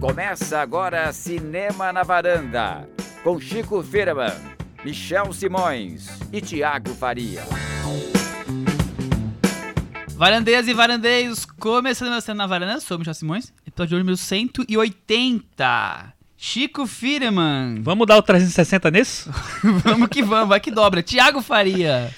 Começa agora Cinema na Varanda, com Chico Firman, Michel Simões e Tiago Faria. Varandeiras e varandeiros, começando meu Cinema na Varanda, sou Michel Simões, episódio número 180. Chico Firman. Vamos dar o 360 nisso? vamos que vamos, vai que dobra. Tiago Faria.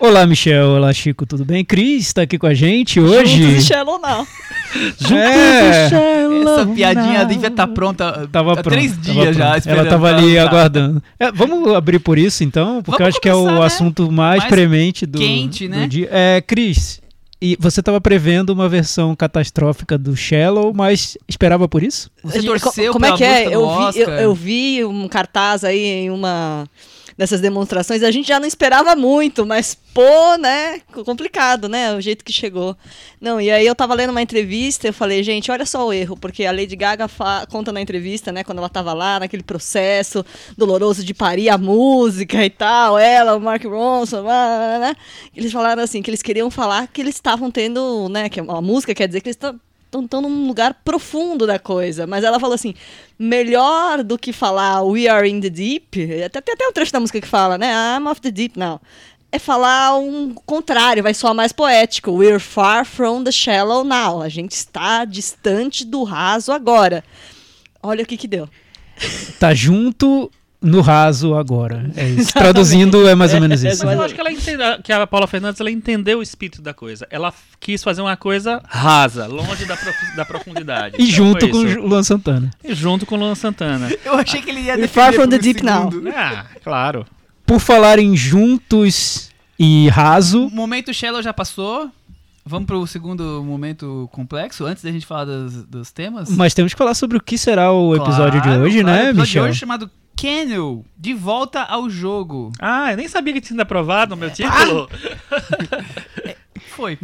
Olá, Michel. Olá, Chico. Tudo bem? Cris está aqui com a gente hoje. Juntos e Shallow não. Juntos é. e Shallow Essa piadinha devia estar tá pronta tava há três pronto, dias já. Ela estava ali aguardando. É, vamos abrir por isso, então, porque vamos eu acho que é o né? assunto mais, mais premente do, quente, né? do dia. É, Cris, e você estava prevendo uma versão catastrófica do Shallow, mas esperava por isso? Você torceu Como é que é? Eu vi, eu, eu vi um cartaz aí em uma nessas demonstrações, a gente já não esperava muito, mas pô, né, complicado, né, o jeito que chegou. Não, e aí eu tava lendo uma entrevista, eu falei, gente, olha só o erro, porque a Lady Gaga conta na entrevista, né, quando ela tava lá, naquele processo doloroso de parir a música e tal, ela, o Mark Ronson, né, eles falaram assim, que eles queriam falar que eles estavam tendo, né, que a música quer dizer que eles estão num lugar profundo da coisa. Mas ela falou assim: melhor do que falar We are in the deep, até, tem até um trecho da música que fala, né? I'm off the deep now. É falar um contrário, vai soar mais poético. We're far from the shallow now. A gente está distante do raso agora. Olha o que que deu. Tá junto no raso agora. É isso. Traduzindo é mais ou menos isso. Mas eu acho que, ela entende, que a Paula Fernandes ela entendeu o espírito da coisa. Ela quis fazer uma coisa rasa, longe da, prof, da profundidade. E então junto com o Luan Santana. E junto com o Luan Santana. Eu achei que ele ia defender Far from the deep segundo. now. Ah, claro. Por falar em juntos e raso. O momento Shallow já passou. Vamos para o segundo momento complexo, antes da gente falar dos, dos, temas. Mas temos que falar sobre o que será o episódio claro, de hoje, claro, né, o episódio Michel? de hoje chamado Kennel, de volta ao jogo. Ah, eu nem sabia que tinha sido aprovado o meu título. Ah! Foi.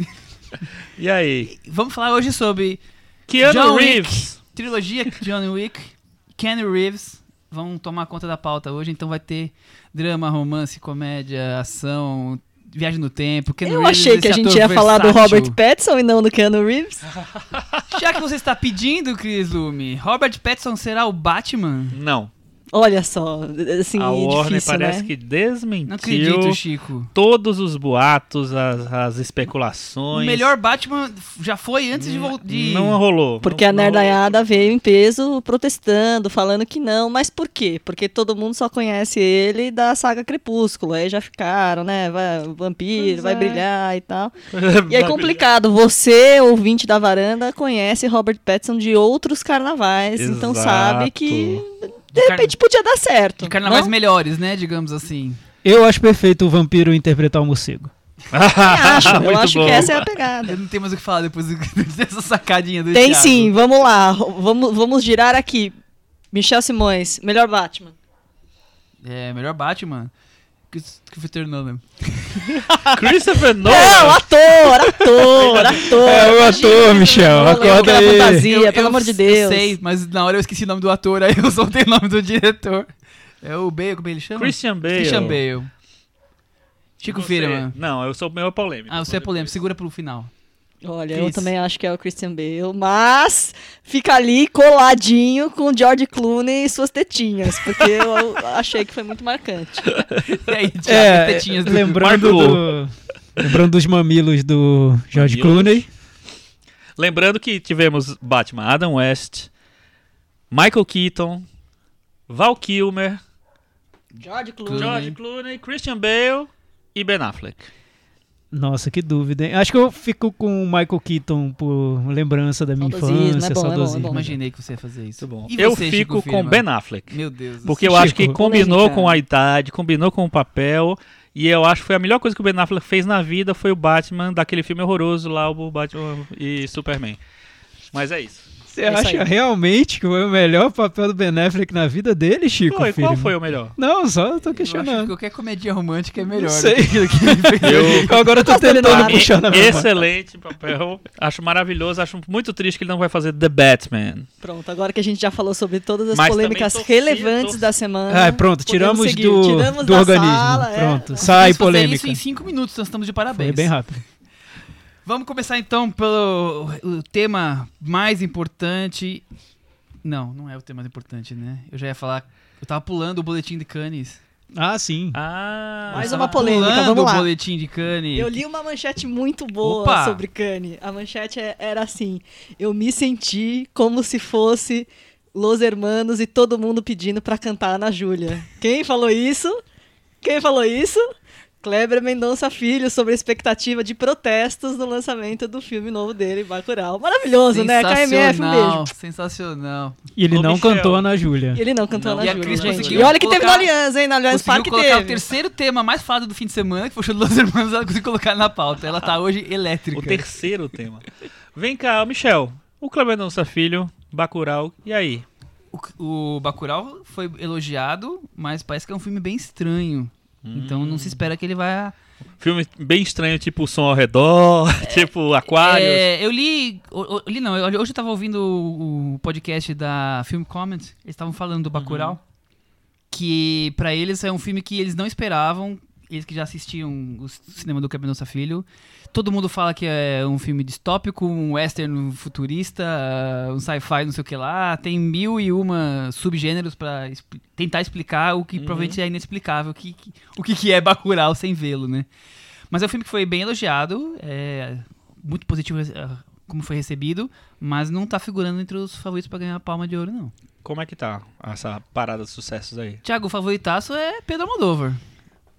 E aí? Vamos falar hoje sobre Keanu John Reeves. Wick, trilogia John Wick, Keanu Reeves. Vão tomar conta da pauta hoje, então vai ter drama, romance, comédia, ação, viagem no tempo. Keanu Eu Reeves, achei que a gente ia versátil. falar do Robert Pattinson e não do Keanu Reeves. Já que você está pedindo, Chris Lume, Robert Pattinson será o Batman? Não. Olha só, assim, a Warner difícil, parece né? que desmentiu Não acredito, Chico. todos os boatos, as, as especulações. O melhor Batman já foi antes de voltar. De... Não rolou. Porque não, a nerdaiada veio em peso protestando, falando que não. Mas por quê? Porque todo mundo só conhece ele da saga Crepúsculo. Aí já ficaram, né? Vai, vampiro, Pois vai é. brilhar e tal. E é complicado. Você, ouvinte da varanda, conhece Robert Pattinson de outros carnavais. Então Exato. sabe que de repente podia dar certo. De carnavais não? melhores, né? Digamos assim. Eu acho perfeito o vampiro interpretar o morcego. Eu acho, eu Muito acho bom. que essa é a Eu pegada. não tenho mais o que falar depois dessa sacadinha do Tem Thiago. sim, vamos lá. Vamos, vamos girar aqui. Michel Simões, melhor Batman. É, melhor Batman. Christopher Nolan. Christopher Não, Nolan. ator, ator, ator. É o Imagina, ator, Michel. Acorda aí. fantasia, pelo amor de Deus. Eu sei, mas na hora eu esqueci o nome do ator, aí eu soltei o nome do diretor. É o Bale, como ele chama? Christian Bale. Christian Bale. Chico Firman. Não, eu sou meio polêmico. Ah, você é polêmico, segura pro final. Olha, Cris. eu também acho que é o Christian Bale, mas fica ali coladinho com o George Clooney e suas tetinhas, porque eu achei que foi muito marcante. E aí, Thiago, É, tetinhas do lembrando, do, lembrando dos mamilos do George Mamilos. Clooney. Lembrando que tivemos Batman Adam West, Michael Keaton, Val Kilmer, George Clooney. George Clooney, Christian Bale e Ben Affleck. Nossa, que dúvida, hein? Acho que eu fico com o Michael Keaton por lembrança da minha Saudosismo, infância, é bom, é bom, é bom. Imaginei que você ia fazer isso. Muito bom. E eu você, fico Chico com Firman? Ben Affleck. Meu Deus do Porque eu Chico, acho que combinou com a idade, combinou com o papel. E eu acho que foi a melhor coisa que o Ben Affleck fez na vida foi o Batman daquele filme horroroso lá, o Batman e Superman. Mas é isso. Você É acha aí. realmente que foi o melhor papel do Ben Affleck na vida dele, Chico? Foi, qual Firman? foi o melhor? Não, só tô Eu acho que questionando. qualquer comédia romântica é melhor. Não sei. ele fez. Eu agora tô tentando puxar na. Excelente papel. Acho maravilhoso. Acho muito triste que ele não vai fazer The Batman. Pronto, agora que a gente já falou sobre todas as Mas polêmicas relevantes torcia. da semana. Ah, pronto, tiramos seguir. do, Tiramos do da organismo. sala, é. Pronto, sai Conseguimos fazer polêmica. isso em 5 minutos, nós estamos de parabéns. Foi bem rápido. Vamos começar então pelo o tema mais importante Não, não é o tema mais importante, né? Eu já ia falar. Eu tava pulando o boletim de Cannes. Ah, sim. Ah, Mais uma polêmica, pulando vamos lá. o boletim de Cannes. Eu li uma manchete muito boa Opa! sobre Kanye. A manchete é- era assim: Eu me senti como se fosse Los Hermanos e todo mundo pedindo pra cantar na Júlia. Quem falou isso? Quem falou isso? Kleber Mendonça Filho, sobre a expectativa de protestos no lançamento do filme novo dele, Bacurau. Maravilhoso, né? KMF, um beijo. Sensacional. E ele Ô, não Michel. cantou na Júlia. E ele não cantou Não. na E a Júlia, E olha que teve no colocar- Allianz, hein? No Allianz Parque colocar o teve. terceiro tema mais falado do fim de semana, que foi o show dos Hermanos, ela conseguiu colocar na pauta. Ela tá hoje elétrica. o terceiro tema. Vem cá, Michel. O Kleber Nossa Filho, Bacurau, e aí? O, o Bacurau foi elogiado, mas parece que é um filme bem estranho. Então não se espera que ele vai... Filme bem estranho, tipo o som ao redor, tipo Aquários. É, eu li, o- o- li não, eu- hoje eu tava ouvindo o, o podcast da Film Comment, eles estavam falando do Bacurau, que pra eles é um filme que eles não esperavam, eles que já assistiam o cinema do Cabenosa Filho. Todo mundo fala que é um filme distópico, um western futurista, um sci-fi, não sei o que lá. Tem mil e uma subgêneros expli- tentar explicar o que provavelmente é inexplicável, o que, que- o que, que é Bacurau sem vê-lo, né? Mas é um filme que foi bem elogiado, é muito positivo eh, como foi recebido, mas não tá figurando entre os favoritos pra ganhar a palma de ouro, não. Como é que tá essa parada de sucessos aí? Tiago, o favoritaço é Pedro Almodóvar.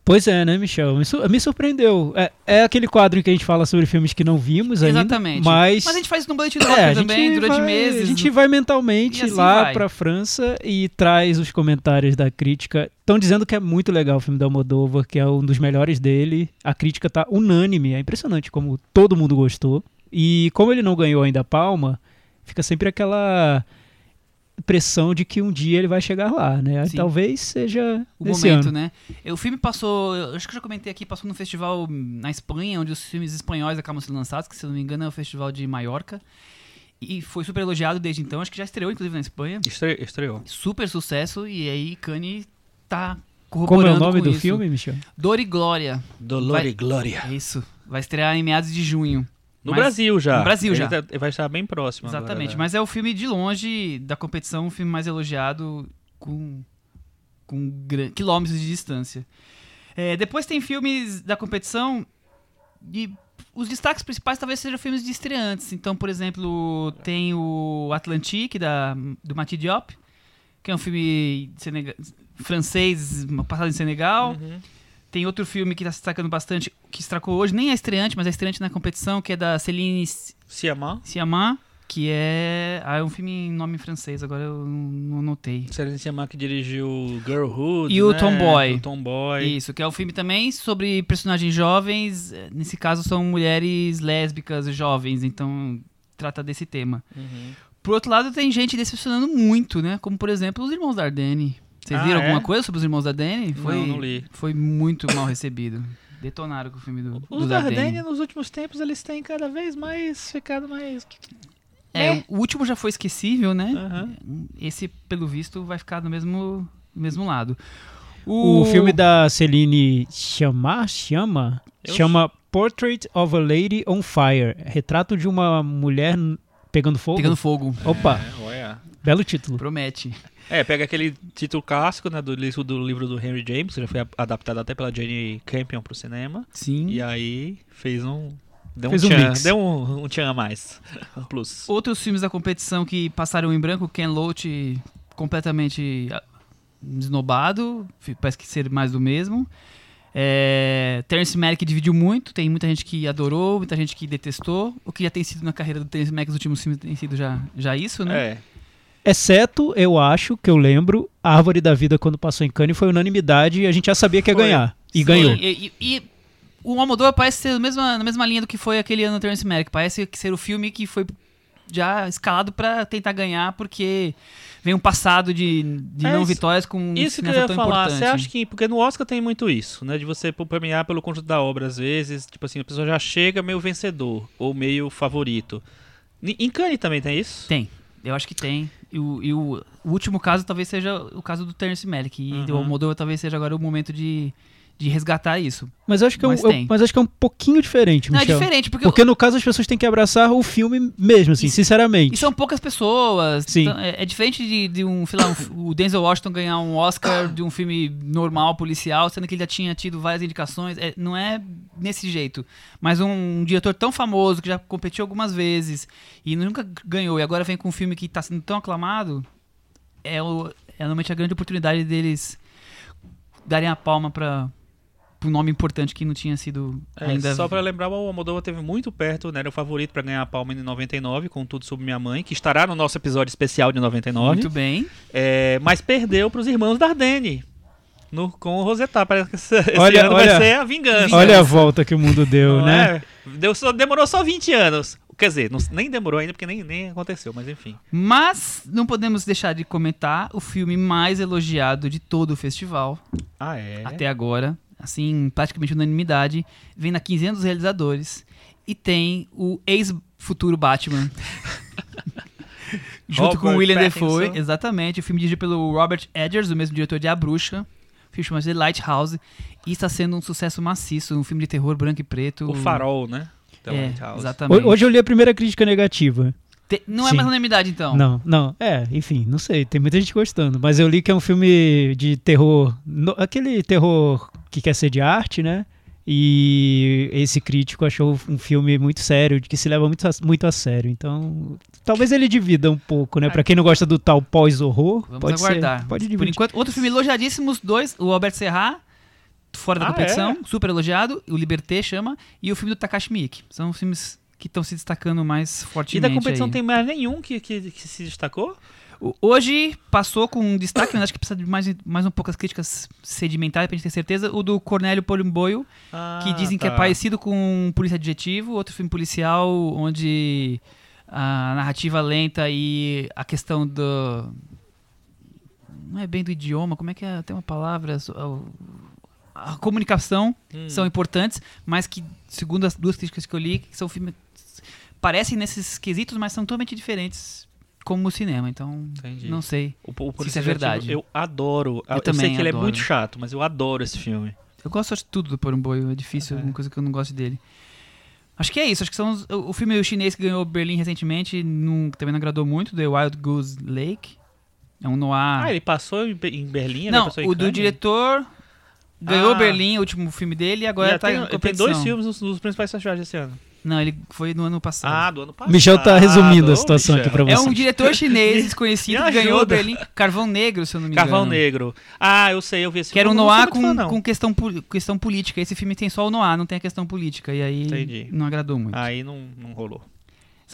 Pois é, né, Michel? Me, su- me surpreendeu. É, é aquele quadro em que a gente fala sobre filmes que não vimos ainda. Exatamente. Mas, a gente faz isso no boletim do é, também, durante vai, meses. A gente vai mentalmente assim lá vai. pra França e traz os comentários da crítica. Estão dizendo que é muito legal o filme da Almodóvar, que é um dos melhores dele. A crítica tá unânime. É impressionante como todo mundo gostou. E como ele não ganhou ainda a palma, fica sempre aquela impressão de que um dia ele vai chegar lá, né? Sim. Talvez seja o momento, ano. né? O filme passou, eu acho que eu já comentei aqui, passou num festival na Espanha, onde os filmes espanhóis acabam sendo lançados, que se não me engano é o Festival de Maiorca. E foi super elogiado desde então, acho que já estreou inclusive na Espanha. Estre- estreou. Super sucesso, e aí Kanye tá Como é corroborando o nome do isso. filme, Michel? Dor e Glória. Dolor Vai- e Glória. Isso. Vai estrear em meados de junho. No Mas- Brasil já. no Brasil Ele já. tá- vai estar bem próximo. agora, Exatamente, né? mas é o filme de longe da competição, o filme mais elogiado com, com gran- quilômetros de distância. É, depois tem filmes da competição e os destaques principais talvez sejam filmes de estreantes. Então, por exemplo, tem o Atlantique, da, do Mati Diop, que é um filme senega- francês, passado em Senegal. Uhum. Tem outro filme que está se destacando bastante, que estracou hoje, nem é estreante, mas é estreante na competição, que é da Céline Siamã. Siamã, que é. Ah, é um filme em nome francês, agora eu não anotei. Céline Siamã que dirigiu Girlhood. E o né? Tomboy. O Tomboy. Isso, que é um filme também sobre personagens jovens. Nesse caso, são mulheres lésbicas jovens, então trata desse tema. Uhum. Por outro lado, tem gente decepcionando muito, né? Como, por exemplo, os Irmãos Dardenne. Vocês Ah, viram é? alguma coisa sobre os Irmãos Dardenne? Foi, Não, não li. Foi muito mal recebido. Detonaram com o filme do, Os do Dardenne, Dardenne. nos últimos tempos, eles têm cada vez mais ficado mais. É, o último já foi esquecível, né? Esse, pelo visto, vai ficar do mesmo, mesmo lado. O filme da Celine Chama, chama, Eu- chama Portrait of a Lady on Fire. Retrato de uma mulher pegando fogo. Pegando Fogo. Opa, É, belo título. Promete. É, pega aquele título clássico né, do, livro, do livro do Henry James, que já foi adaptado até pela Jane Campion pro cinema. Sim. E aí fez um. Deu Fez um um tchan, mix. deu um, um tchan a mais. Um plus. Outros filmes da competição que passaram em branco, Ken Loach completamente ah, esnobado, parece que ser mais do mesmo. É, Terence Malick dividiu muito, tem muita gente que adorou, muita gente que detestou. O que já tem sido na carreira do Terence Malick nos últimos filmes tem sido já, já isso, né? É. Exceto, eu acho, que eu lembro, a Árvore da Vida, quando passou em Cannes, foi unanimidade e a gente já sabia que ia Foi. ganhar. E Sim, ganhou. E, e- e o Almodóvar parece ser na mesma, na mesma linha do que foi aquele ano do Terence Malick. Parece que ser o filme que foi já escalado pra tentar ganhar, porque vem um passado de, de É não isso- vitórias com Isso que eu ia tão falar. importante. Você acha que. Porque no Oscar tem muito isso, né? De você premiar pelo conjunto da obra, às vezes. Tipo assim, a pessoa já chega meio vencedor ou meio favorito. Em Cannes também tem isso? Tem. Eu acho que tem. E, o, e o- o último caso talvez seja o caso do Terence Malick. E Uhum. do Almodóvar talvez seja agora o momento de, de resgatar isso. Mas acho que é um, Mas eu- acho que é um pouquinho diferente, Não, é Michel. diferente, porque, Porque no caso as pessoas têm que abraçar o filme mesmo, assim, E- sinceramente. e são poucas pessoas. Sim. Então, é, é diferente de, de um, sei lá, um- o Denzel Washington ganhar um Oscar de um filme normal, policial, sendo que ele já tinha tido várias indicações. É, não é nesse jeito. Mas um, diretor tão famoso, que já competiu algumas vezes e nunca ganhou, e agora vem com um filme que tá sendo tão aclamado, é, o, é realmente a grande oportunidade deles darem a palma para um nome importante que não tinha sido É, ainda. Só pra lembrar, o Almodóvar teve muito perto, né? Era o favorito pra ganhar a palma em 99, com Tudo Sobre Minha Mãe, que estará no nosso episódio especial de 99. Muito bem. É, mas perdeu pros irmãos Dardenne. No, com o Rosetá. Parece que esse, Olha- ano olha- vai ser a vingança. Olha a volta que o mundo deu, né? é? Deu só, demorou só 20 anos. Quer dizer, não- nem demorou ainda, porque nem, nem aconteceu, mas enfim. Mas não podemos deixar de comentar o filme mais elogiado de todo o festival Ah, é? até agora, assim, praticamente unanimidade, vem na quinzena dos realizadores e tem o ex-futuro Batman. Junto com o Robert William Pattinson. Defoe, exatamente. O filme dirigido pelo Robert Eggers, o mesmo diretor de A Bruxa. O filme chama-se The Lighthouse e está sendo um sucesso maciço, um filme de terror branco e preto. O Farol, né? The É, Lighthouse. exatamente. Ho- Hoje eu li a primeira crítica negativa. Te- Não é Sim. mais unanimidade, então. Não, não. É, enfim, não sei. Tem muita gente gostando. Mas eu li que é um filme de terror. no- aquele terror que quer ser de arte, né? E esse crítico achou um filme muito sério, de que se leva muito a, muito a sério. Então, talvez ele divida um pouco, né? Pra quem não gosta do tal pós-horror, pode aguardar. ser. Pode Por dividir. enquanto, outro filme elogiadíssimo, os dois, o Albert Serra, fora da Ah, competição, super elogiado, o Liberté chama, e o filme do Takashi Miike. São filmes que estão se destacando mais E fortemente. da competição aí. tem mais nenhum que, que, que se destacou? Hoje passou com um destaque, mas acho que precisa de mais, mais um poucas críticas sedimentares pra gente ter certeza. O do Cornélio Polimboio, que Ah, dizem que é tá. parecido com Polícia Adjetivo, outro filme policial onde a narrativa lenta e a questão do. Não é bem do idioma, como é que é? Tem uma palavra. A, a comunicação Hum. são importantes, mas que, segundo as duas críticas que eu li, que são filmes. parecem nesses quesitos, mas são totalmente diferentes como o cinema. Então, Entendi. não sei. O, o Se isso é verdade. Eu adoro. Eu, também sei que ele é adoro. muito chato, mas eu adoro esse filme. Eu gosto de tudo do Porumboio, é difícil, É. alguma coisa que eu não gosto dele. Acho que é isso, acho que são os- o o filme chinês que ganhou Berlim recentemente, não, que também não agradou muito, The Wild Goose Lake. É um noir. Ah, ele passou em, Be- em Berlim? não, o do Cannes? diretor ganhou Ah. Berlim, o último filme dele, e agora Já tá tem, em tem competição. dois filmes nos, nos principais festivais desse ano. Não, ele foi no ano passado. Ah, do ano passado. Michel tá resumindo a Ô, situação Michel. aqui pra é você. um diretor chinês desconhecido que ganhou ajuda. Berlim. Carvão Negro, se eu não me Carvão engano. Negro. Ah, eu sei, eu vi esse Que era um filme. sou noir muito fã, com, com questão, questão política. Esse filme tem só o noir, não tem a questão política. E aí Entendi. não agradou muito. Aí não, não rolou.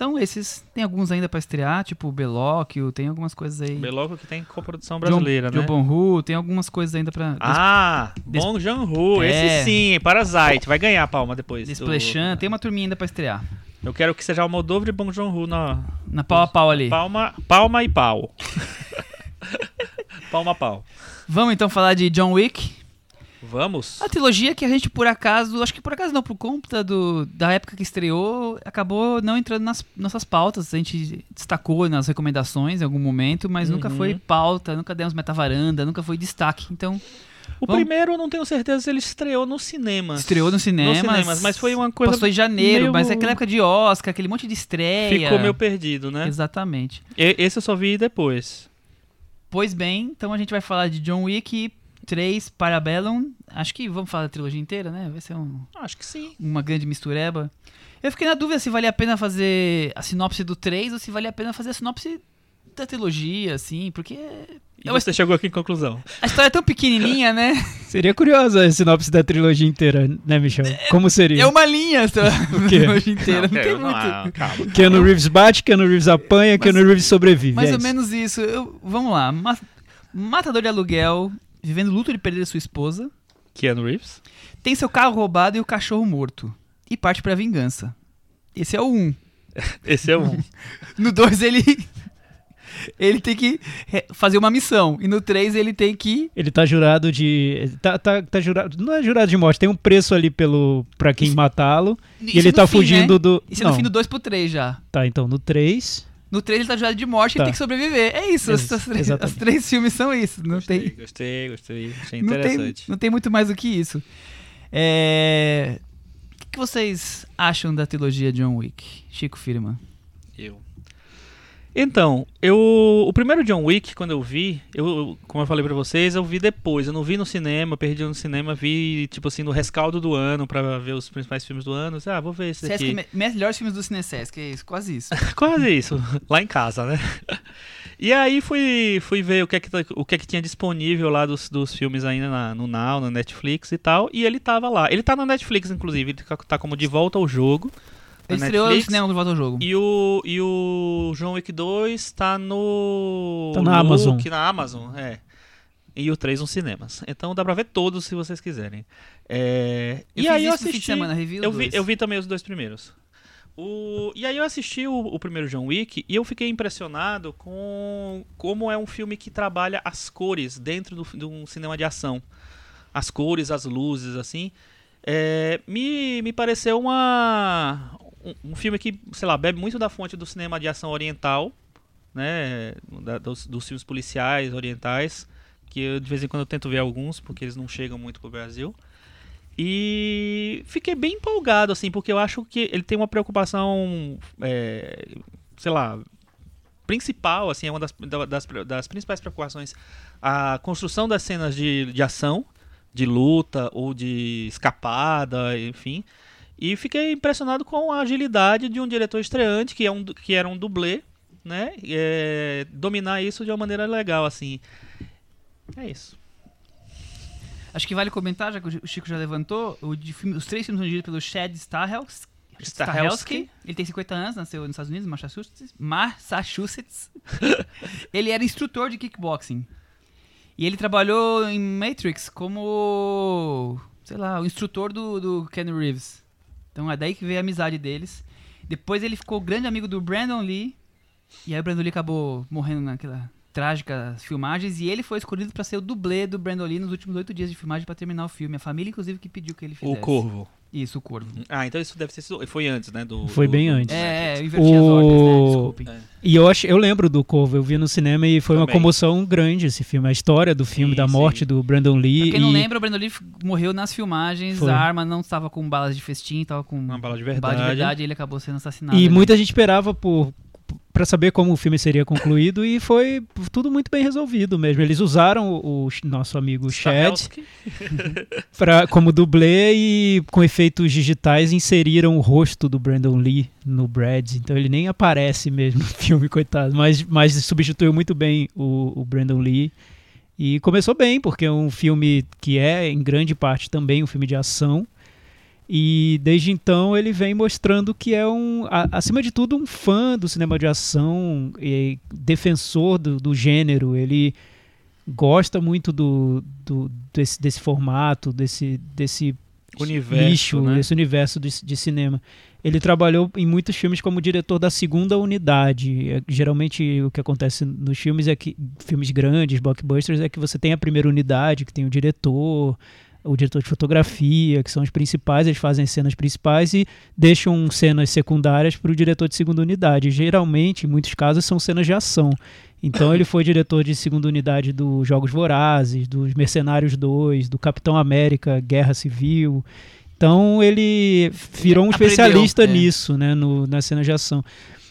São esses. Tem alguns ainda pra estrear, tipo o Belóquio, tem algumas coisas aí. Beloco que tem coprodução brasileira, John, né? John Bonhu, tem algumas coisas ainda pra. Ah, Des- Bong Joon-ho, É. esse sim, Parasite, vai ganhar a palma depois. do- Desplechan, tem uma turminha ainda pra estrear. Eu quero que seja o Moldova e Bong Joon-ho na Na pau a pau ali. palma, palma e pau. palma a pau. Vamos então falar de John Wick. Vamos? A trilogia que a gente, por acaso, acho que por acaso não, por conta do, da época que estreou, acabou não entrando nas nossas pautas. A gente destacou nas recomendações em algum momento, mas nunca Uhum. foi pauta, nunca demos metavaranda, nunca foi destaque. Então, O Vamos- primeiro eu não tenho certeza se ele estreou no cinema. estreou no cinema. Nos cinemas, mas foi uma coisa Passou em janeiro, meio- mas é aquela época de Oscar, aquele monte de estreia. Ficou meio perdido, né? Exatamente. E- Esse eu só vi depois. Pois bem, então a gente vai falar de John Wick 3 Parabellum. Acho que vamos falar da trilogia inteira, né? Vai ser um- Acho que sim. uma grande mistureba. Eu fiquei na dúvida se valia a pena fazer a sinopse do 3 ou se valia a pena fazer a sinopse da trilogia, assim, porque E É você chegou aqui em conclusão. a história é tão pequenininha, né? Seria curiosa a sinopse da trilogia inteira, né, Michel? Como seria? É uma linha O quê? trilogia inteira, não, tem eu muito. ah, calma. Keanu Reeves bate, Keanu Reeves apanha, Keanu Reeves sobrevive. Mais é ou isso. menos isso. Eu- vamos lá. Ma- matador de aluguel, vivendo luto de perder sua esposa, Keanu Reeves? tem seu carro roubado e o cachorro morto. E parte pra vingança. Esse é o 1. Esse é um. No 2 ele. Ele tem que fazer uma missão. E no 3 ele tem que. Ele tá jurado de. Tá, tá, tá jurado. Não é jurado de morte, tem um preço ali pelo pra quem matá-lo. E ele tá fim, fugindo né? do. Isso é no Não, fim do 2 pro 3 já. Tá, então no 3. No 3 ele tá jogado de morte e Tá. ele tem que sobreviver. É isso, Ex- os, os três, os três filmes são isso. Não Gostei, tem, gostei, gostei. Achei não, tem, interessante. não tem muito mais do que isso. É... O que, que vocês acham da trilogia John Wick? Chico Firman. Eu. Então, eu o primeiro John Wick quando eu vi, eu, como eu falei pra vocês, eu vi depois, eu não vi no cinema, perdi no cinema, vi tipo assim no rescaldo do ano pra ver os principais filmes do ano. Ah, vou ver esse Sesc, daqui. me- melhores filmes do Cinesesc, é isso, quase isso. Quase isso, lá em casa, né? E aí fui, fui ver o que é que, tá- o que, é que tinha disponível lá dos, dos filmes ainda na- no Now, na Netflix e tal, e ele tava lá. Ele tá na Netflix, inclusive, ele tá- tá como De Volta ao Jogo. Ele estreou no cinema do Volta ao Jogo. E o, e o John Wick 2 tá no. Tá na Amazon. Look, na Amazon, é. E o 3 nos cinemas. Então dá pra ver todos se vocês quiserem. É, Eu e fiz aí eu isso no fim de assisti. semana, review eu, vi, eu vi também os dois primeiros. O, e aí eu assisti o, o primeiro John Wick e eu fiquei impressionado com como é um filme que trabalha as cores dentro do, de um cinema de ação. As cores, as luzes, assim. É, me, me pareceu uma, um, um filme que, sei lá, bebe muito da fonte do cinema de ação oriental, né? da- dos, dos filmes policiais orientais, que eu, de vez em quando eu tento ver alguns, porque eles não chegam muito pro Brasil. E fiquei bem empolgado, assim, porque eu acho que ele tem uma preocupação, é, sei lá, principal, assim, é uma das, da- das, das principais preocupações, a construção das cenas de, de ação, de luta ou de escapada, enfim. E fiquei impressionado com a agilidade de um diretor estreante, que, é um, que era um dublê, né? É, dominar isso de uma maneira legal, assim. É isso. Acho que vale comentar, já que o Chico já levantou, o de filme- os três filmes são dirigidos pelo Chad Stahelski. Stahelski. Ele tem 50 anos, nasceu nos Estados Unidos, Massachusetts. Massachusetts. ele era instrutor de kickboxing. E ele trabalhou em Matrix como, sei lá, o instrutor do, do Ken Reeves. Então é daí que veio a amizade deles. Depois ele ficou grande amigo do Brandon Lee. E aí o Brandon Lee acabou morrendo naquela trágica filmagens. E ele foi escolhido para ser o dublê do Brandon Lee nos últimos oito dias de filmagem para terminar o filme. A família, inclusive, que pediu que ele fizesse. O Corvo. Isso, o Corvo. Ah, então isso deve ter sido. Foi antes, né? Do, Foi do- bem do- antes. É, é, eu inverti as O- ordens, né? Desculpem. E eu, ach, eu lembro do Corvo, eu vi no cinema e foi uma Também. comoção grande esse filme. A história do filme, Sim, da sim. morte do Brandon Lee. Pra quem não e- lembra, o Brandon Lee morreu nas filmagens. Foi. A arma não estava com balas de festim, estava com Uma bala de bala verdade. de verdade e ele acabou sendo assassinado. E ali. muita gente esperava por para saber como o filme seria concluído e foi tudo muito bem resolvido mesmo. Eles usaram o, o nosso amigo Chad pra, como dublê e com efeitos digitais inseriram o rosto do Brandon Lee no Brad. Então ele nem aparece mesmo no filme, coitado. Mas, mas substituiu muito bem o, o Brandon Lee. E começou bem, porque é um filme que é, em grande parte, também um filme de ação. E desde então ele vem mostrando que é um, a- acima de tudo, um fã do cinema de ação e defensor do, do gênero. Ele gosta muito do, do- desse, desse formato, desse, desse Universo, nicho, né? desse universo de, de cinema. Ele trabalhou em muitos filmes como diretor da segunda unidade. É, Geralmente o que acontece nos filmes é que filmes grandes, blockbusters, é que você tem a primeira unidade, que tem o diretor, o diretor de fotografia, que são os principais, eles fazem as cenas principais e deixam cenas secundárias para o diretor de segunda unidade. Geralmente, em muitos casos, são cenas de ação. Então ele foi diretor de segunda unidade dos Jogos Vorazes, dos Mercenários 2, do Capitão América, Guerra Civil. Então ele virou um Aprendeu, especialista é. nisso, né, no, na cena de ação.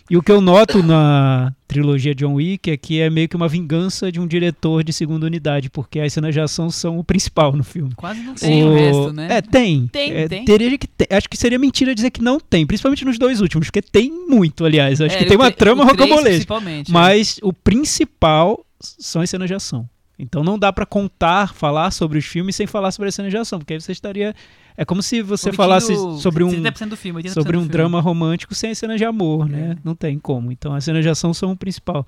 E o que eu noto na trilogia John Wick é que é meio que uma vingança de um diretor de segunda unidade, porque as cenas de ação são o principal no filme. Quase não tem o, resto, né? É, tem. Tem, É, tem. Teria que ter. Acho que seria mentira dizer que não tem, principalmente nos dois últimos, porque tem muito, aliás. Acho É, que o tem uma trama o rocambolesca. principalmente, é. Mas o principal são as cenas de ação. Então não dá pra contar, falar sobre os filmes sem falar sobre as cenas de ação, porque aí você estaria. É como se você Omitindo falasse sobre um, 70% do filme, 80% sobre um drama romântico sem as cenas de amor, né? É. Não tem como. Então as cenas de ação são o principal.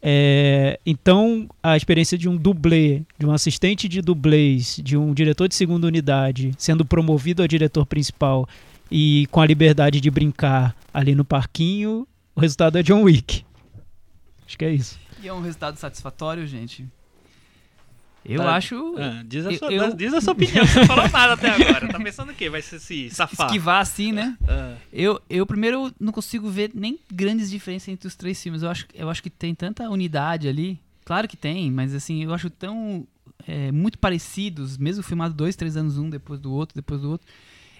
É, então a experiência de um dublê, de um assistente de dublês, de um diretor de segunda unidade, sendo promovido a diretor principal e com a liberdade de brincar ali no parquinho, o resultado é John Wick. Acho que é isso. E é um resultado satisfatório, gente. Eu Tá. acho. Ah, diz, a sua, eu- diz a sua opinião, você não falou nada até agora. Tá pensando o quê? Vai se, se safar? Esquivar assim, né? Ah, Eu, eu primeiro não consigo ver nem grandes diferenças entre os três filmes. Eu acho, eu acho que tem tanta unidade ali. Claro que tem, mas assim, eu acho tão é, muito parecidos, mesmo filmado dois, três anos um depois do outro, depois do outro.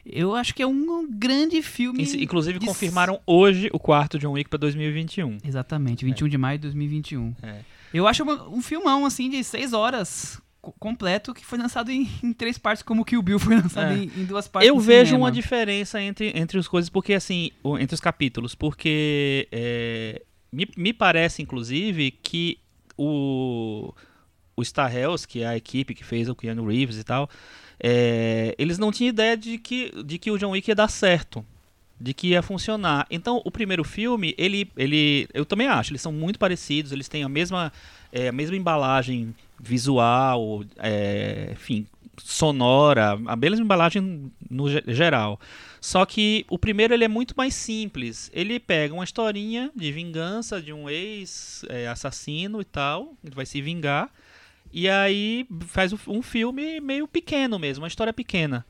Eu acho que é um grande filme. Inc- Inclusive de- confirmaram hoje o quarto John Wick pra 2021. Exatamente, 21 de maio de 2021. É. Eu acho uma- um filmão, assim, de seis horas co- completo, que foi lançado em, em três partes, como o Kill Bill foi lançado É. em, em duas partes Eu vejo cinema. uma diferença entre, entre as coisas, porque assim, o- entre os capítulos, porque é, me, me parece, inclusive, que o, o Star Hells, que é a equipe que fez o Keanu Reeves e tal, é, eles não tinham ideia de que, de que o John Wick ia dar certo. De que ia funcionar. Então, o primeiro filme, ele. ele eu também acho, eles são muito parecidos, eles têm a mesma, é, a mesma embalagem visual, é, enfim, sonora, a mesma embalagem no ge- geral. Só que o primeiro ele é muito mais simples. Ele pega uma historinha de vingança de um ex-assassino e tal, ele vai se vingar. E aí faz um filme meio pequeno mesmo, uma história pequena.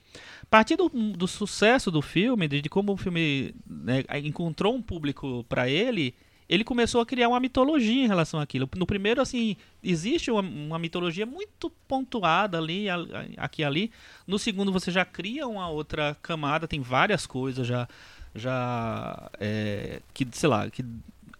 Partir do, sucesso do filme, de, como o filme né, encontrou um público para ele, ele começou a criar uma mitologia em relação àquilo. No primeiro, assim, existe uma, uma mitologia muito pontuada ali, a- a- aqui e ali. No segundo, você já cria uma outra camada, tem várias coisas já, já é, que, sei lá, que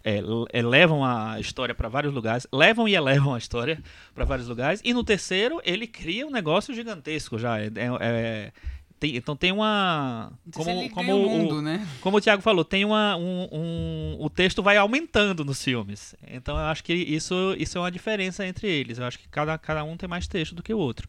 é, é, levam a história para vários lugares, levam e elevam a história para vários lugares. E no terceiro, ele cria um negócio gigantesco já. É, é- é- tem- então tem uma. Como, como o o- mundo, né? como o Thiago falou, tem uma, um, um- o texto vai aumentando nos filmes. Então eu acho que isso, isso é uma diferença entre eles. Eu acho que cada, cada um tem mais texto do que o outro.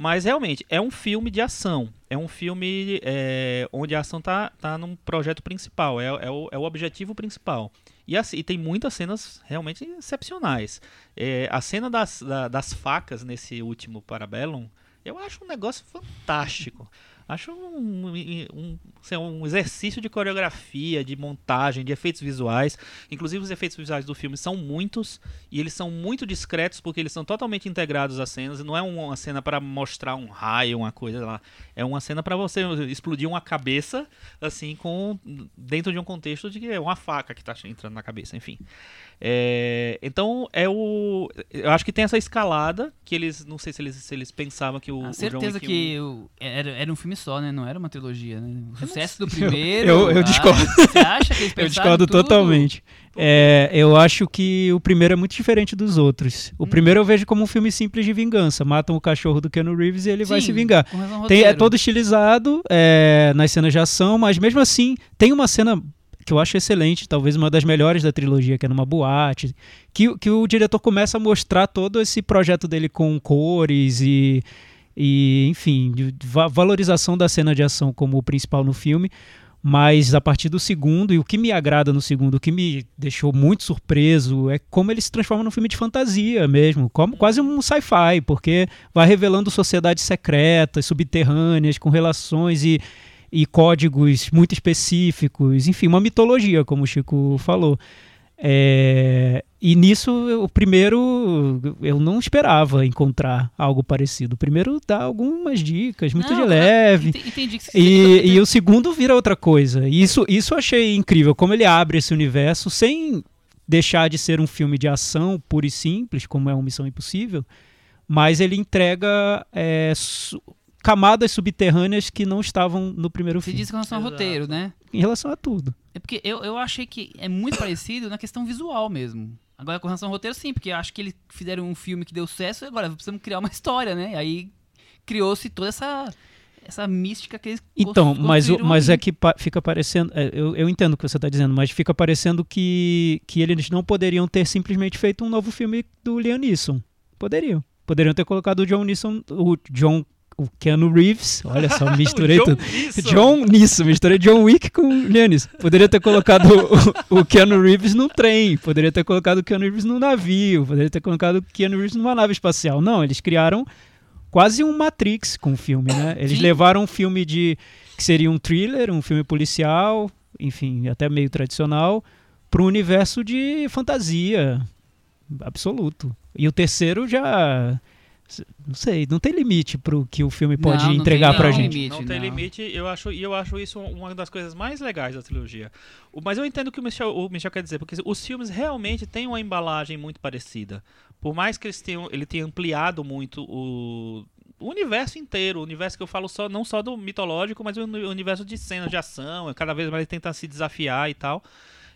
Mas realmente, é um filme de ação. É um filme é, onde a ação tá, tá num projeto principal. É, é, o, é o objetivo principal. E, assim, e tem muitas cenas realmente excepcionais. É, a cena das, da- das facas nesse último Parabellum, eu acho um negócio fantástico. Acho um, um, sei lá, um exercício de coreografia, de montagem, de efeitos visuais. Inclusive, os efeitos visuais do filme são muitos e eles são muito discretos porque eles são totalmente integrados às cenas. Não é uma cena para mostrar um raio, uma coisa lá. É uma cena para você explodir uma cabeça, assim, com dentro de um contexto de que é uma faca que está entrando na cabeça, enfim. É, então é o, eu acho que tem essa escalada que eles, não sei se eles, se eles pensavam que o, A o John certeza Wick que o- era, era um filme só, né? Não era uma trilogia, né? O sucesso do primeiro. eu- eu ah, discordo. Você acha que eles Eu discordo tudo? totalmente. É, eu acho que o primeiro é muito diferente dos outros. O Hum. primeiro eu vejo como um filme simples de vingança. Matam o cachorro do Keanu Reeves e ele vai Sim, se vingar. com Tem- é todo estilizado é, nas cenas de ação, mas mesmo assim tem uma cena que eu acho excelente, talvez uma das melhores da trilogia, que é numa boate, que, que o diretor começa a mostrar todo esse projeto dele com cores e, e enfim, valorização da cena de ação como principal no filme. Mas a partir do segundo, e o que me agrada no segundo, o que me deixou muito surpreso, é como ele se transforma num filme de fantasia mesmo, como quase um sci-fi, porque vai revelando sociedades secretas, subterrâneas, com relações e, e códigos muito específicos, enfim, uma mitologia, como o Chico falou. É, e nisso, o primeiro, eu não esperava encontrar algo parecido. O primeiro dá algumas dicas, muito Não, de leve. ente- Entendi que você E, e o segundo vira outra coisa. E Isso, isso eu achei incrível, como ele abre esse universo sem deixar de ser um filme de ação puro e simples, como é uma Missão Impossível, mas ele entrega é, camadas subterrâneas que não estavam no primeiro Você filme, disse com relação ao Exato. roteiro, né? em relação a tudo. É porque eu, eu achei que é muito parecido na questão visual mesmo. Agora, com relação ao roteiro, sim, porque acho que eles fizeram um filme que deu sucesso e agora precisamos criar uma história, né? Aí criou-se toda essa, essa mística que eles Então, mas, o- mas ali. é que pa- fica parecendo. é, eu, eu entendo o que você está dizendo, mas fica parecendo que, que eles não poderiam ter simplesmente feito um novo filme do Liam Neeson. Poderiam. Poderiam ter colocado o John Neeson, o John. O Keanu Reeves, olha só, misturei John tudo. John Neeson, misturei John Wick com Neeson. Poderia ter colocado o, o Keanu Reeves num trem, poderia ter colocado o Keanu Reeves num navio, poderia ter colocado o Keanu Reeves numa nave espacial. Não, eles criaram quase um Matrix com o filme, né? Eles Sim. levaram um filme de que seria um thriller, um filme policial, enfim, até meio tradicional, para um universo de fantasia absoluto. E o terceiro já Não sei, não tem limite pro que o filme pode Não, não entregar tem pra não, gente. limite, não tem não. limite, eu acho, e eu acho isso uma das coisas mais legais da trilogia. O- Mas eu entendo o que o Michel, o Michel quer dizer, porque os filmes realmente têm uma embalagem muito parecida. Por mais que eles tenham, ele tenha ampliado muito o, o universo inteiro, o universo que eu falo só não só do mitológico, mas o uni- universo de cenas de ação, cada vez mais ele tenta se desafiar e tal.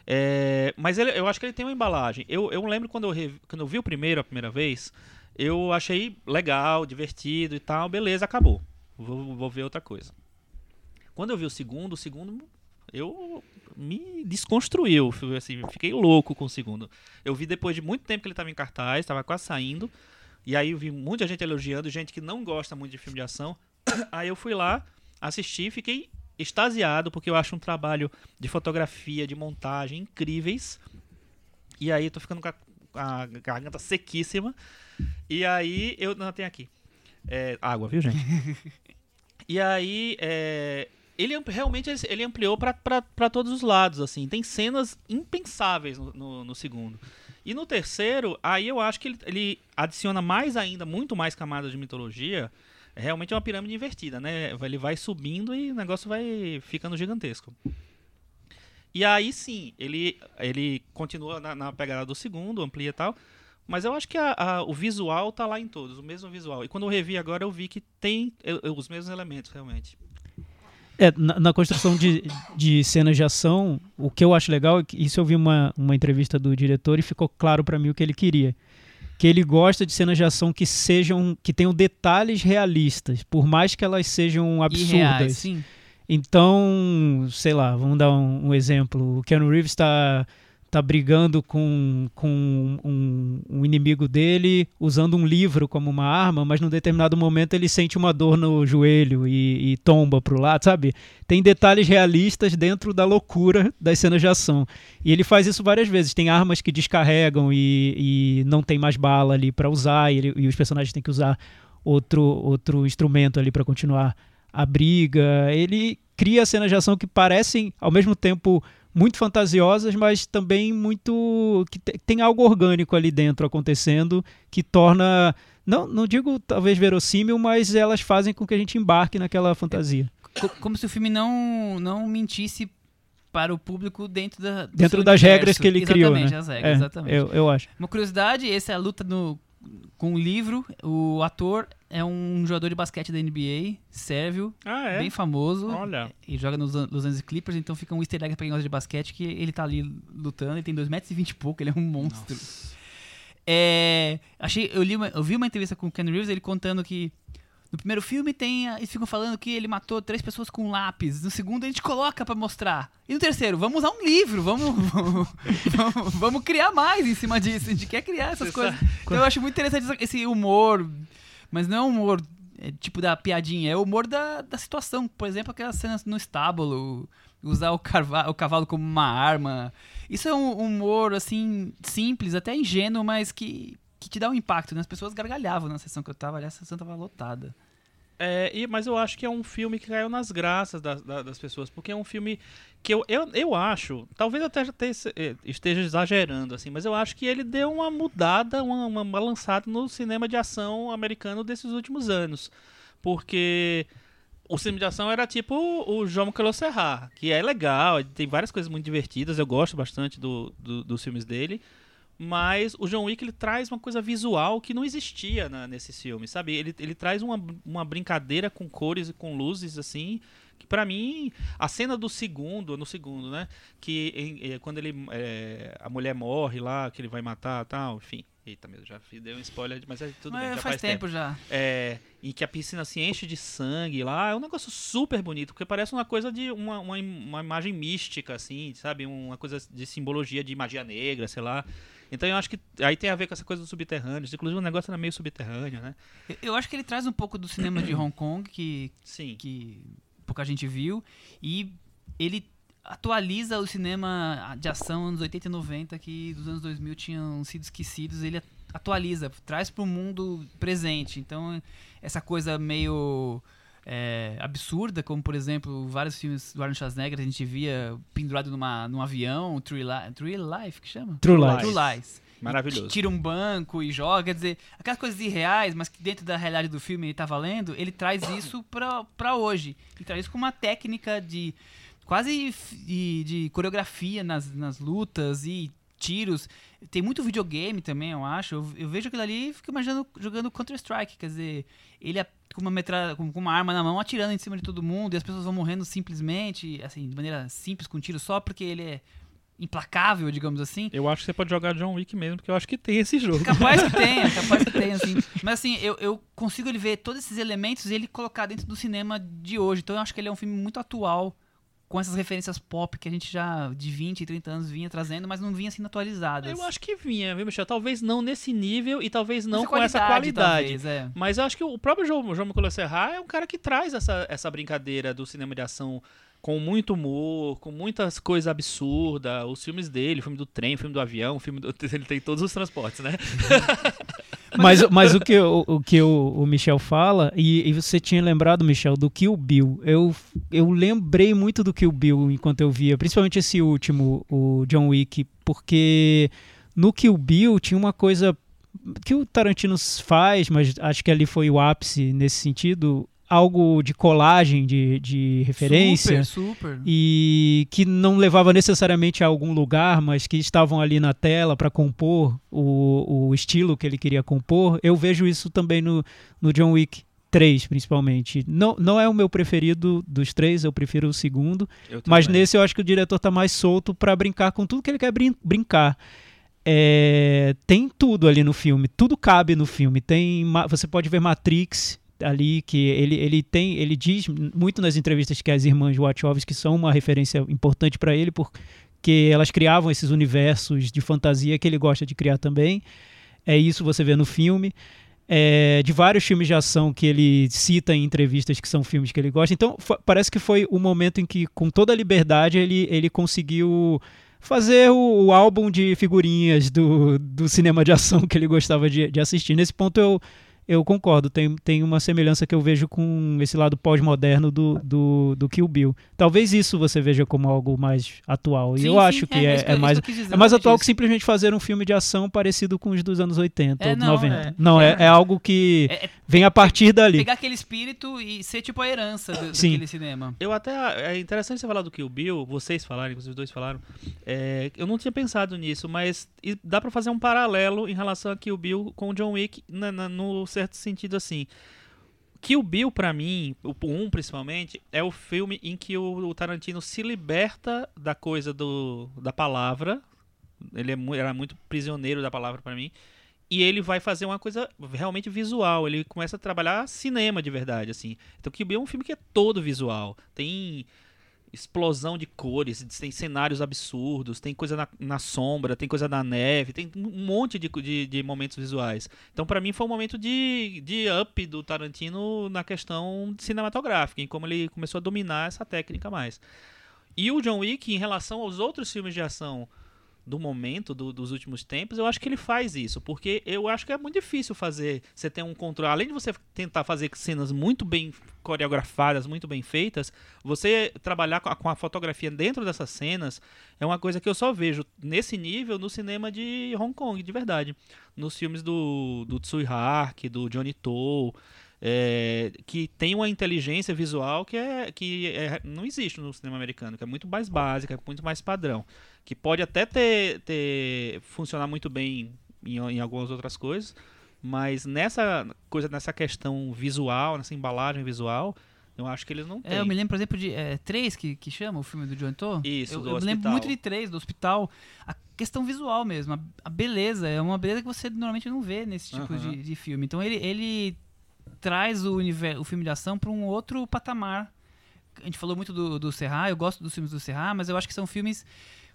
É, mas ele- eu acho que ele tem uma embalagem. Eu, eu lembro quando eu, quando eu vi o primeiro a primeira vez, eu achei legal, divertido e tal, beleza, acabou. Vou, vou ver outra coisa. Quando eu vi o segundo, o segundo eu me desconstruiu, assim, fiquei louco com o segundo. Eu vi depois de muito tempo que ele estava em cartaz, estava quase saindo, e aí eu vi muita gente elogiando, gente que não gosta muito de filme de ação. Aí eu fui lá, assisti, fiquei extasiado porque eu acho um trabalho de fotografia, de montagem incríveis. E aí tô ficando com a, a garganta sequíssima. E aí eu não tem aqui. É, água, viu, gente? e aí é, ele realmente ele- ampliou pra todos os lados, assim. Tem cenas impensáveis no, no- no segundo. E no terceiro, aí eu acho que ele, ele adiciona mais ainda, muito mais camadas de mitologia. É realmente uma pirâmide invertida, né? Ele vai subindo e o negócio vai ficando gigantesco. E aí sim, ele, ele continua na, na pegada do segundo, amplia e tal. Mas eu acho que a- a- o visual tá lá em todos, o mesmo visual. E quando eu revi agora, eu vi que tem eu- eu- os mesmos elementos, realmente. É, na, na construção de, de cenas de ação, o que eu acho legal é que isso eu vi uma, uma entrevista do diretor e ficou claro pra mim o que ele queria. Que ele gosta de cenas de ação que sejam, que tenham detalhes realistas, por mais que elas sejam absurdas. Irreais, sim. Então, sei lá, vamos dar um, um exemplo. O Keanu Reeves está tá brigando com, com um, um inimigo dele usando um livro como uma arma, mas num determinado momento ele sente uma dor no joelho e, e tomba pro lado, sabe? Tem detalhes realistas dentro da loucura das cenas de ação. E ele faz isso várias vezes. Tem armas que descarregam e, e não tem mais bala ali para usar, e, ele- e os personagens têm que usar outro, outro instrumento ali para continuar a briga. Ele cria cenas de ação que parecem, ao mesmo tempo, muito fantasiosas, mas também muito. que te- tem algo orgânico ali dentro acontecendo que torna. Não, não digo talvez verossímil, mas elas fazem com que a gente embarque naquela fantasia. Co- como se o filme não, não mentisse para o público dentro da Dentro das universo. regras que ele criou, Exatamente, né? as regras, É, exatamente. Eu, eu acho. Uma curiosidade, essa é a luta no, com o livro. O ator é um jogador de basquete da NBA, sérvio, Ah, é? bem famoso. Olha. E joga nos Los Angeles Clippers, então fica um easter egg pra quem gosta de basquete que ele tá ali lutando, ele tem 2,20 metros e vinte e pouco, ele é um monstro. É, achei, eu, li uma- eu vi uma entrevista com o Ken Reeves, ele contando que no primeiro filme tem, eles ficam falando que ele matou três pessoas com um lápis. No segundo a gente coloca pra mostrar. E no terceiro, vamos usar um livro, vamos, vamos, vamos, vamos criar mais em cima disso. A gente quer criar essas Você coisas. Então eu acho muito interessante essa- esse humor, mas não é um humor é, tipo da piadinha, é o humor da, da situação. Por exemplo, aquelas cenas no estábulo, usar o, carva- o cavalo como uma arma. Isso é um humor, assim, simples, até ingênuo, mas que, que te dá um impacto, né? As pessoas gargalhavam na sessão que eu tava, aliás, a sessão tava lotada. É, e- mas eu acho que é um filme que caiu nas graças das, da- das pessoas, porque é um filme que eu, eu, eu acho, talvez até eh, esteja exagerando, assim, mas eu acho que ele deu uma mudada, uma, uma balançada no cinema de ação americano desses últimos anos. Porque o cinema de ação era tipo o João Carlos Serra, que é legal, tem várias coisas muito divertidas, eu gosto bastante do, do- dos filmes dele. Mas o John Wick ele traz uma coisa visual que não existia na, nesses filmes, sabe? Ele, ele traz uma, uma brincadeira com cores e com luzes, assim, que pra mim, a cena do segundo, no segundo, né? Que em- eh, quando ele, eh, a mulher morre lá, que ele vai matar tal, enfim. Eita, meu, já dei um spoiler, mas é tudo mas bem, já faz, tempo, já. é, em que a piscina se enche de sangue lá, é um negócio super bonito, porque parece uma coisa de uma, uma, uma imagem mística, assim, sabe? Uma coisa de simbologia de magia negra, sei lá. Então eu acho que aí tem a ver com essa coisa dos subterrâneos. Inclusive o negócio era meio subterrâneo, né? Eu, eu acho que ele traz um pouco do cinema de Hong Kong, que, Sim. que pouca gente viu, e ele atualiza o cinema de ação anos 80 e 90 que dos anos 2000 tinham sido esquecidos, ele atualiza, traz para o mundo presente. Então, essa coisa meio é, absurda, como por exemplo vários filmes do Arnold Schwarzenegger a gente via pendurado numa, num avião, True, Li True Life, que chama? True Lies. Lies. True Lies. Maravilhoso. Tira um banco e joga, quer dizer, aquelas coisas irreais, mas que dentro da realidade do filme tá valendo, ele traz isso pra, pra hoje. Ele traz isso com uma técnica de quase de, de coreografia nas, nas lutas e tiros. Tem muito videogame também, eu acho. Eu, eu vejo aquilo ali e fico imaginando jogando Counter-Strike, quer dizer, ele é com uma, metra, com, uma arma na mão atirando em cima de todo mundo e as pessoas vão morrendo simplesmente, assim, de maneira simples, com um tiro só porque ele é implacável, digamos assim. Eu acho que você pode jogar John Wick mesmo, porque eu acho que tem esse jogo. Capaz que tenha, capaz que tenha, assim. Mas assim, eu, eu consigo ele ver todos esses elementos e ele colocar dentro do cinema de hoje. Então eu acho que ele é um filme muito atual, com essas referências pop que a gente já de 20, 30 anos vinha trazendo, mas não vinha sendo atualizadas. Eu acho que vinha, viu, Michel? Talvez não nesse nível e talvez não Essa com essa qualidade. talvez, é. Mas eu acho que o próprio João, João Nicolas Serra é um cara que traz essa, essa brincadeira do cinema de ação com muito humor, com muitas coisas absurdas. Os filmes dele, o filme do trem, o filme do avião, o filme do... ele tem todos os transportes, né? Mas, mas o que, o, o que o, o Michel fala, e, e você tinha lembrado, Michel, do Kill Bill. Eu, eu lembrei muito do Kill Bill enquanto eu via, principalmente esse último, o John Wick, porque no Kill Bill tinha uma coisa que o Tarantino faz, mas acho que ali foi o ápice nesse sentido, algo de colagem de, de referência Super, super. e que não levava necessariamente a algum lugar, mas que estavam ali na tela para compor o, o estilo que ele queria compor. Eu vejo isso também no, no John Wick 3, principalmente. Não, não é o meu preferido dos três, eu prefiro o segundo, mas nesse eu acho que o diretor tá mais solto para brincar com tudo que ele quer brin- brincar. É, tem tudo ali no filme, tudo cabe no filme. Tem, você pode ver Matrix ali que ele, ele tem, ele diz muito nas entrevistas que as irmãs Wachowski são uma referência importante para ele porque elas criavam esses universos de fantasia que ele gosta de criar também. É isso você vê no filme. É, de vários filmes de ação que ele cita em entrevistas que são filmes que ele gosta. Então, parece que foi o momento em que, com toda a liberdade, ele, ele conseguiu fazer o, o álbum de figurinhas do, do cinema de ação que ele gostava de, de assistir. Nesse ponto, eu, eu concordo. Tem, tem uma semelhança que eu vejo com esse lado pós-moderno do, do, do Kill Bill. Talvez isso você veja como algo mais atual. E eu sim, acho que é, isso é isso mais dizer, é mais atual que simplesmente fazer um filme de ação parecido com os dos anos 80 É, ou não, 90. é. Não, é, é algo que É- é vem a partir dali. pegar aquele espírito e ser tipo a herança do, Sim. daquele cinema. Eu até. É interessante você falar do Kill Bill, vocês falarem, vocês dois falaram. É, eu não tinha pensado nisso, mas dá pra fazer um paralelo em relação a Kill Bill com o John Wick, na- na- no certo sentido assim. Kill Bill, pra mim, o 1 principalmente, é o filme em que o, Tarantino se liberta da coisa do, da palavra. Ele é era muito prisioneiro da palavra pra mim. E ele vai fazer uma coisa realmente visual. Ele começa a trabalhar cinema de verdade, assim. Então, Kill Bill é um filme que é todo visual. Tem explosão de cores, tem cenários absurdos, tem coisa na, na sombra, tem coisa na neve, tem um monte de, de, de momentos visuais. Então, pra mim, foi um momento de, de up do Tarantino na questão cinematográfica, em como ele começou a dominar essa técnica mais. E o John Wick, em relação aos outros filmes de ação do momento, do- dos últimos tempos, eu acho que ele faz isso, porque eu acho que é muito difícil fazer, você ter um controle, além de você tentar fazer cenas muito bem coreografadas, muito bem feitas, você trabalhar com a, com a fotografia dentro dessas cenas é uma coisa que eu só vejo nesse nível no cinema de Hong Kong, de verdade. Nos filmes do, do Tsui Hark, do Johnny To, é, que tem uma inteligência visual que, é, que é- não existe no cinema americano, que é muito mais básica, muito mais padrão. Que pode até ter, ter funcionar muito bem em, em algumas outras coisas, mas nessa coisa, nessa questão visual, nessa embalagem visual, eu acho que eles não têm. É, eu me lembro, por exemplo, de é, Três, que, que chama o filme do John To. Isso, eu, do eu me lembro muito de Três, do hospital. A questão visual mesmo, a, a beleza. É uma beleza que você normalmente não vê nesse tipo Aham. de, de filme. Então ele, ele traz o, o filme de ação para um outro patamar. A gente falou muito do, do Serra, eu gosto dos filmes do Serra, mas eu acho que são filmes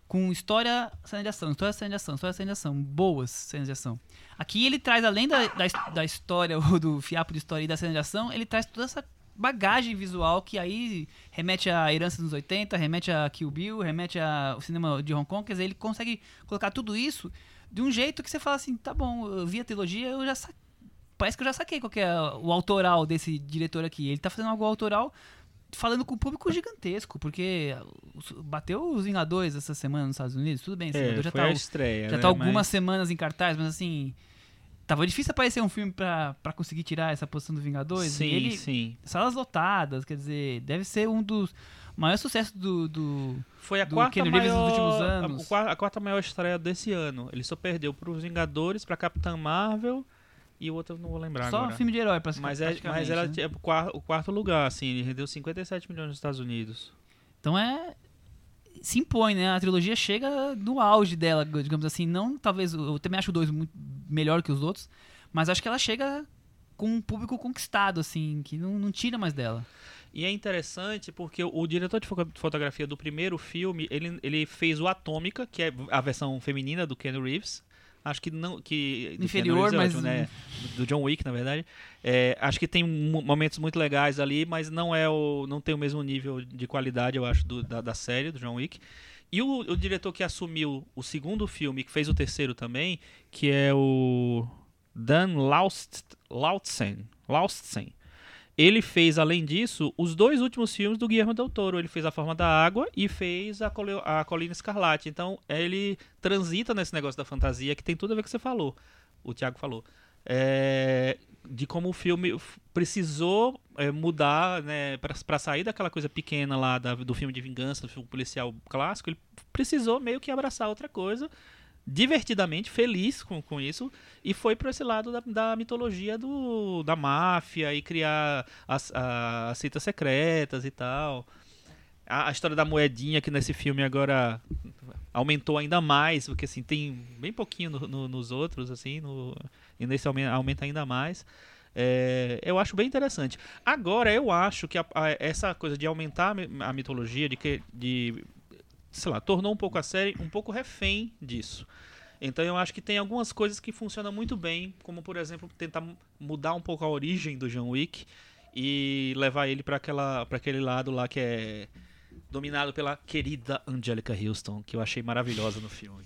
com história, cena de ação, história, cena de ação, história, cena de ação, boas cenas de ação. Aqui ele traz, além da, da, da história, ou do fiapo de história e da cena de ação, ele traz toda essa bagagem visual que aí remete à herança dos 80, remete a Kill Bill, remete ao cinema de Hong Kong, quer dizer, ele consegue colocar tudo isso de um jeito que você fala assim, tá bom, eu vi a trilogia, eu já sa parece que eu já saquei qual que é o autoral desse diretor aqui. Ele tá fazendo algo autoral falando com o público gigantesco, porque os- bateu os Vingadores essa semana nos Estados Unidos, tudo bem, esse É, já tá, a estreia, já né? tá algumas Mas- semanas em cartaz, mas assim, tava difícil aparecer um filme pra, pra conseguir tirar essa posição do Vingadores. Sim, ele, sim. salas lotadas, quer dizer, deve ser um dos maiores sucessos do, do Foi a do quarta Reeves maior, nos últimos a- anos. qua- A, quarta maior estreia desse ano. Ele só perdeu pros Vingadores, pra Capitã Marvel e o outro eu não vou lembrar só agora. filme de herói, pra Mas, é, mas era né? tipo, o quarto, o quarto lugar, assim, ele rendeu 57 milhões nos Estados Unidos. Então é. Se impõe, né? A trilogia chega no auge dela, digamos assim. Não, talvez. Eu também acho o 2 muito melhor que os outros. Mas acho que ela chega com um público conquistado, assim, que não, não tira mais dela. E é interessante porque o, diretor de fo- fotografia do primeiro filme, ele, ele fez o Atômica, que é a versão feminina do Ken Reeves. Acho que não. Que, Inferior, Reeves, mas- ótimo, né? do, John Wick, na verdade. É, acho que tem mo- momentos muito legais ali, mas não é o. não tem o mesmo nível de qualidade, eu acho, do- da, da série, do John Wick. E o, o diretor que assumiu o segundo filme, que fez o terceiro também, que é o Dan Laust, Lautzen. Lausten. Ele fez, além disso, os dois últimos filmes do Guillermo del Toro. Ele fez A Forma da Água e fez A, a Colina Escarlate. Então, ele transita nesse negócio da fantasia que tem tudo a ver com o que você falou. O Thiago falou. É, de como o filme precisou é, mudar, né, para sair daquela coisa pequena lá da- do filme de vingança, do filme policial clássico, ele precisou meio que abraçar outra coisa, divertidamente, feliz com, com isso, e foi para esse lado da, da mitologia do, da máfia e criar as, as citas secretas e tal. A, a história da moedinha que nesse filme agora aumentou ainda mais, porque assim, tem bem pouquinho no- no- nos outros, assim, no, e nesse aumenta, aumenta ainda mais. É, eu acho bem interessante. Agora, eu acho que a- a- essa coisa de aumentar a mitologia, de que. De, sei lá, tornou um pouco a série um pouco refém disso. Então eu acho que tem algumas coisas que funcionam muito bem, como por exemplo tentar mu- mudar um pouco a origem do John Wick e levar ele para aquela para aquele lado lá que é dominado pela querida Angelica Houston, que eu achei maravilhosa no filme.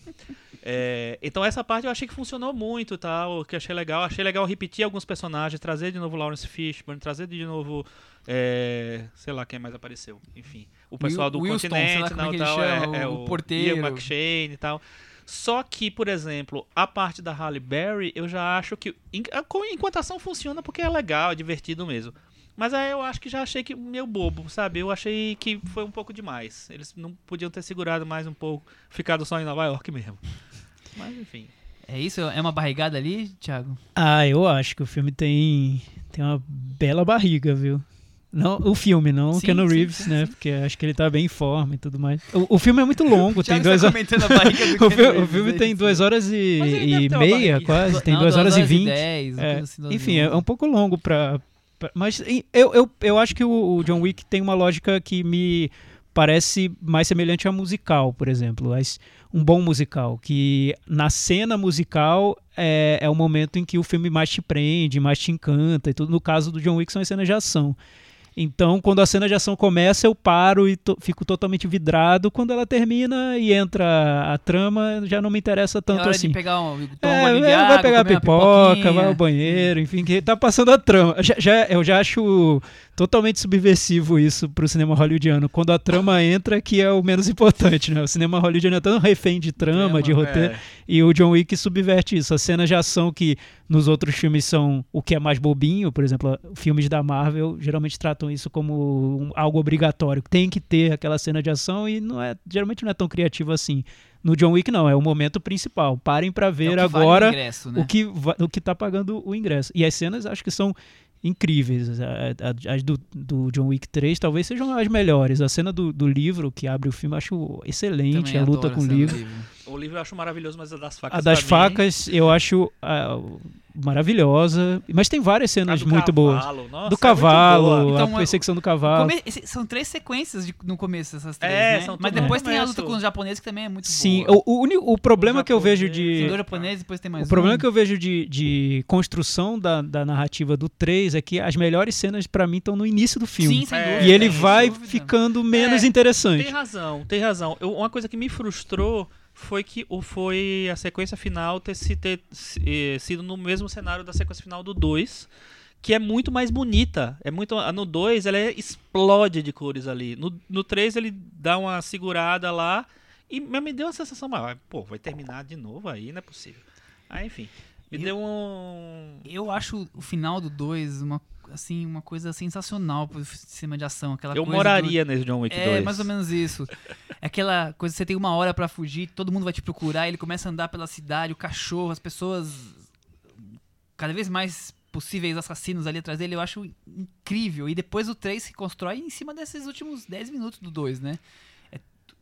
É, então essa parte eu achei que funcionou muito, tal, que eu achei legal. Achei legal repetir alguns personagens, trazer de novo Lawrence Fishburne, trazer de novo, é, sei lá quem mais apareceu, enfim, o pessoal Will- do lá continente, é não, que ele tal, chama, é, é o o porteiro. Ian McShane e tal. Só que, por exemplo, a parte da Halle Berry, eu já acho que a co- enquanto ação funciona porque é legal, é divertido mesmo. Mas aí eu acho que já achei que meio bobo, sabe? Eu achei que foi um pouco demais. Eles não podiam ter segurado mais um pouco, ficado só em Nova York mesmo. Mas enfim. É isso? É uma barrigada ali, Thiago? Ah, eu acho que o filme tem, tem uma bela barriga, viu? Não, o filme, não o Keanu Reeves, sim, né? sim. Porque acho que ele tá bem em forma e tudo mais. O, o filme é muito longo, tem duas tá horas. O, fi- Keanu o filme tem duas horas e, e uma meia, quase. Tem Não, duas horas e vinte. dez, É, assim, duas enfim, é horas. um pouco longo pra. pra- mas eu, eu, eu acho que o, o John Wick tem uma lógica que me parece mais semelhante a musical, por exemplo. Um bom musical, que na cena musical é, é o momento em que o filme mais te prende, mais te encanta e tudo. No caso do John Wick são as cenas de ação. Então, quando a cena de ação começa, eu paro e to- fico totalmente vidrado. Quando ela termina e entra a trama, já não me interessa É tanto hora assim. de pegar um, É, vai pegar pipoca, vai ao banheiro, enfim, que tá passando a trama. Já, já- eu já acho totalmente subversivo isso pro cinema hollywoodiano. Quando a trama entra, que é o menos importante, né? O cinema hollywoodiano é tão refém de trama, Trama, de roteiro, É. e o John Wick subverte isso. As cenas de ação que nos outros filmes são o que é mais bobinho, por exemplo, filmes da Marvel geralmente tratam isso como um- algo obrigatório. Tem que ter aquela cena de ação e não é, geralmente não é tão criativo assim. No John Wick não, é o momento principal. Parem pra É o ver que vale o agora ingresso, né? o que o que tá pagando o ingresso. E as cenas acho que são incríveis. As do, do John Wick 3 talvez sejam as melhores. A cena do, do livro que abre o filme eu acho excelente. Também a luta com o essa livro. O livro eu acho maravilhoso, mas a das facas. A das pra mim- facas eu acho ah, maravilhosa. Mas tem várias cenas muito boas. cavalo, nossa, Do é cavalo, boa. Então, a perseguição do cavalo. Come- São três sequências de- no começo, essas três, É, né? são Mas depois tem a luta com os japoneses que também é muito Sim, boa. o, o, uni- o problema que eu vejo Tem de. dois japoneses, depois tem mais O problema um. que eu vejo de, de construção da, da narrativa do 3 é que as melhores cenas pra mim estão no início do filme. Sim, sem É, dúvida. e ele vai dúvida. ficando menos É, interessante. Tem razão, tem razão. Eu- uma coisa que me frustrou foi que o, foi a sequência final ter, se, ter eh, sido no mesmo cenário da sequência final do 2, que é muito mais bonita. É muito no 2 ela é- explode de cores ali. No, no 3 ele dá uma segurada lá e me deu uma sensação, mas, pô, vai terminar de novo aí, não é possível. Aí, enfim, me Eu- deu um Eu acho o final do 2 uma, assim, uma coisa sensacional pro cinema de ação. Aquela eu coisa do- moraria nesse John Wick 2. É, mais ou menos isso. Aquela coisa, você tem uma hora pra fugir, todo mundo vai te procurar, ele começa a andar pela cidade, o cachorro, as pessoas cada vez mais possíveis assassinos ali atrás dele, eu acho incrível. E depois o 3 se constrói em cima desses últimos 10 minutos do 2, né?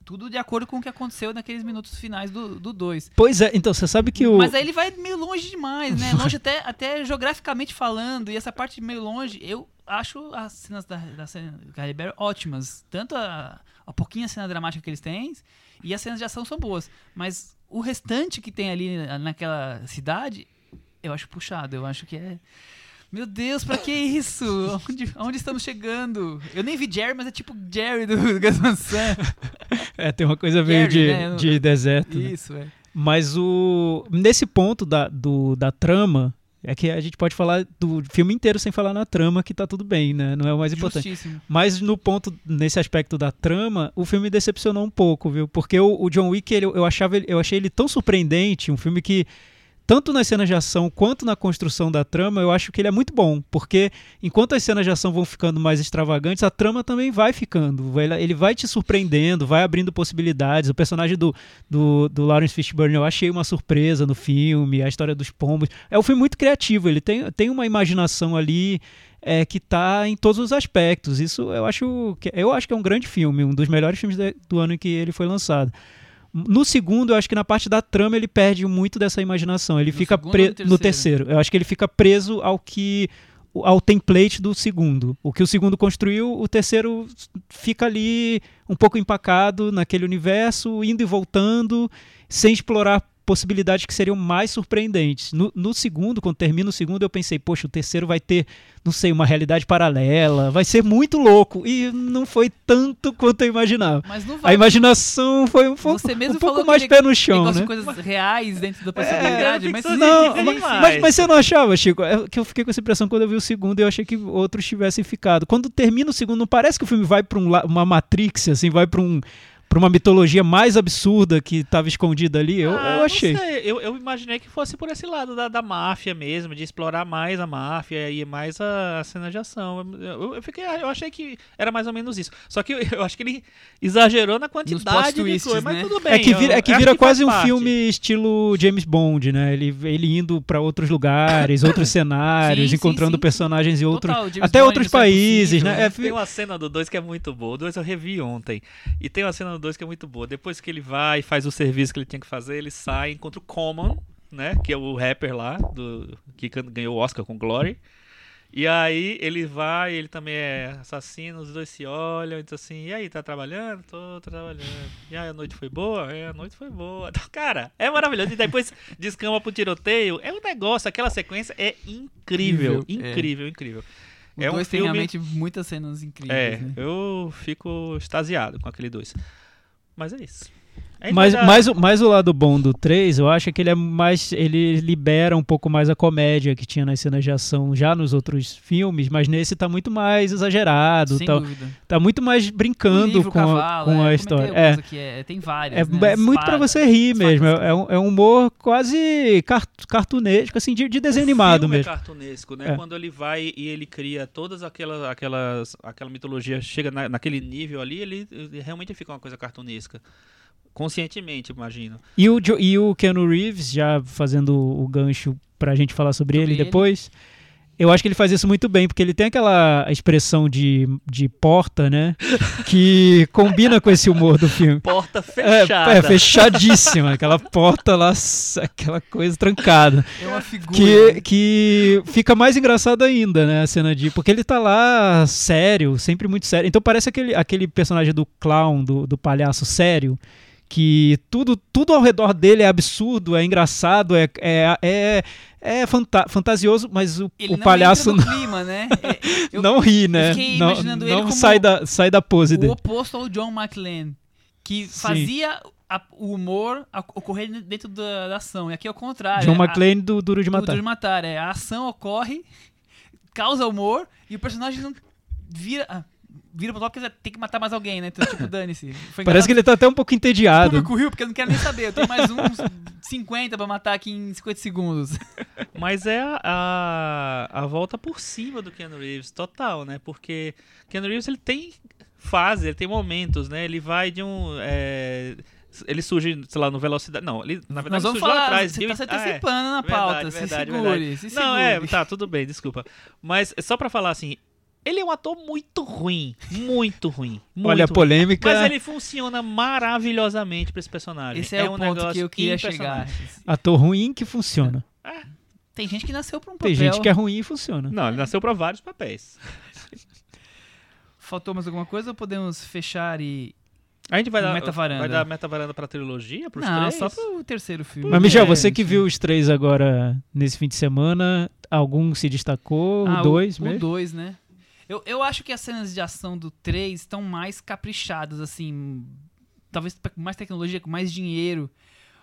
Tu- tudo de acordo com o que aconteceu naqueles minutos finais do, do 2. Pois é, então, você sabe que o. Mas aí ele vai meio longe demais, né? Longe até, até geograficamente falando. E essa parte meio longe, eu acho as cenas da, da cena do Halle Berry ótimas. Tanto a, a pouquinha cena dramática que eles têm e as cenas de ação são boas. Mas o restante que tem ali naquela cidade, eu acho puxado. Eu acho que é. Meu Deus, pra que isso? Onde, onde estamos chegando? Eu nem vi Jerry, mas é tipo Jerry do Gus Van Sant. É, tem uma coisa meio Gary, de, né? de deserto. né? Isso, é. Mas o. Nesse ponto da, do, da trama, é que a gente pode falar do filme inteiro sem falar na trama, que tá tudo bem, né? Não é o mais importante. Justíssimo. Mas no ponto, nesse aspecto da trama, o filme decepcionou um pouco, viu? Porque o, o John Wick, ele- eu, achava, eu achei ele tão surpreendente, um filme que, tanto nas cenas de ação quanto na construção da trama, eu acho que ele é muito bom. Porque enquanto as cenas de ação vão ficando mais extravagantes, a trama também vai ficando. Ele vai te surpreendendo, vai abrindo possibilidades. O personagem do, do, do Lawrence Fishburne eu achei uma surpresa no filme, a história dos pombos. É um filme muito criativo, ele tem, tem uma imaginação ali é, que tá em todos os aspectos. Isso eu acho que eu acho que é um grande filme, um dos melhores filmes de- do ano em que ele foi lançado. No segundo, eu acho que na parte da trama ele perde muito dessa imaginação. Ele No fica segundo pre- ou no terceiro. Eu acho que ele fica preso ao que ao template do segundo. O que o segundo construiu, o terceiro fica ali um pouco empacado naquele universo, indo e voltando, sem explorar possibilidades que seriam mais surpreendentes. No, no segundo, quando termina o segundo, eu pensei, poxa, o terceiro vai ter, não sei, uma realidade paralela, vai ser muito louco. E não foi tanto quanto eu imaginava. Mas não A vai. imaginação foi um pouco, Você mesmo um pouco falou mais que pé no chão, né? coisas reais dentro da possibilidade, É, mas Não, Sim, mas, mas, mas você não achava, Chico? É que eu fiquei com essa impressão quando eu vi o segundo e eu achei que outros tivessem ficado. Quando termina o segundo, não parece que o filme vai pra um, uma Matrix, assim, vai pra um pra uma mitologia mais absurda que estava escondida ali? Eu, Ah, eu não achei. sei, Eu, eu imaginei que fosse por esse lado da, da máfia mesmo, de explorar mais a máfia e mais a, cena de ação. Eu, eu fiquei, eu achei que era mais ou menos isso. Só que eu, eu acho que ele exagerou na quantidade de twists, coisa, mas né? tudo bem. É que vira, é que vira faz quase um parte. filme estilo James Bond, né? Ele, ele indo pra outros lugares, outros cenários, Sim, sim, encontrando sim. personagens em outros, Total, até Bond, outros Missão países, Impossível, né? É, Tem uma cena do 2 que é muito boa. O 2 eu revi ontem. E tem uma cena do 2 que é muito boa. Depois que ele vai e faz o serviço que ele tinha que fazer, ele sai, encontra o Common, né? Que é o rapper lá, do, que ganhou o Oscar com Glory. E aí ele vai, ele também é assassino, os dois se olham, então assim, e aí, tá trabalhando? Tô, tô trabalhando. E aí, a noite foi boa? É, a noite foi boa. Então, cara, é maravilhoso. E depois descama pro tiroteio. É um negócio, aquela sequência é incrível. Incrível, é. Incrível, incrível. O É um 2 tem filme- realmente muitas cenas incríveis. É, né? eu fico extasiado com aquele 2. Mas é isso. Mas, vai dar- mas, o- mas o lado bom do 3, eu acho que ele é mais. Ele libera um pouco mais a comédia que tinha nas cenas de ação já nos outros filmes, mas nesse tá muito mais exagerado. Sem Tá, dúvida. tá muito mais brincando livro, com, a, cavalo, com é, a história. É, é, tem várias. é, né? é muito pra Espada, você rir mesmo. É, é um, é um humor quase car cartunesco, assim, de, de desenho o animado filme mesmo. é cartunesco, né? É. Quando ele vai e ele cria todas aquelas, aquelas aquela mitologia, chega na- naquele nível ali, ele, ele realmente fica uma coisa cartunesca. Conscientemente, imagino. E o, Jo- e o Keanu Reeves, já fazendo o gancho pra gente falar sobre, Sobre ele ele. depois, eu acho que ele faz isso muito bem, porque ele tem aquela expressão de, de porta, né? Que combina com esse humor do filme. Porta É, fechada. é, fechadíssima, aquela porta lá, aquela coisa trancada. É uma figura. Que, que fica mais engraçado ainda, né? A cena de. Porque ele tá lá sério, sempre muito sério. Então parece aquele, aquele personagem do clown, do, do palhaço sério, que tudo, tudo ao redor dele é absurdo, é engraçado, é, é, é, é fanta- fantasioso, mas o, Ele o não palhaço não, clima, né? É, eu- não ri, né? Não, não sai, da, sai da pose o dele. oposto ao John McClane, que Sim. fazia a- o humor a- ocorrer dentro da, da ação. E aqui é o contrário. John é, McClane do Duro de Matar. do de matar. É, a ação ocorre, causa humor e o personagem não vira. ah, vira pro lado porque tem que matar mais alguém, né? Então, tipo, dane-se. Parece que ele tá até um pouco O entediado. público riu, porque eu não quero nem saber. Eu tenho mais uns 50 pra matar aqui em 50 segundos. Mas é a, a, a volta por cima do Keanu Reeves, total, né? Porque Keanu Reeves ele tem fase, ele tem momentos, né? Ele vai de um. é, ele surge, sei lá, no Velocidade. Não, ele, na verdade Nós vamos surgiu lá falar, atrás. você tá se ah, é. antecipando na Verdade, pauta. se verdade, segure, verdade. se Não, segure. é, tá, tudo bem, desculpa. Mas só pra falar assim, ele é um ator muito ruim. Muito ruim. Muito Olha a ruim. polêmica. Mas ele funciona maravilhosamente pra esse personagem. Esse é, o um ponto negócio que eu queria chegar. Ator ruim que funciona. Tem gente que nasceu pra um Tem papel. gente que é ruim e funciona. Não, ele nasceu pra vários papéis. Faltou mais alguma coisa ou podemos fechar e... A gente vai dar, meta-varanda. vai dar meta-varanda pra trilogia, pros não, três? só pro terceiro filme. Mas, Michel, É, você que sim. viu os três agora nesse fim de semana, algum se destacou? Ah, o dois o, mesmo? O 2, né? Eu, eu acho que as cenas de ação do 3 estão mais caprichadas, assim. Talvez com mais tecnologia, com mais dinheiro.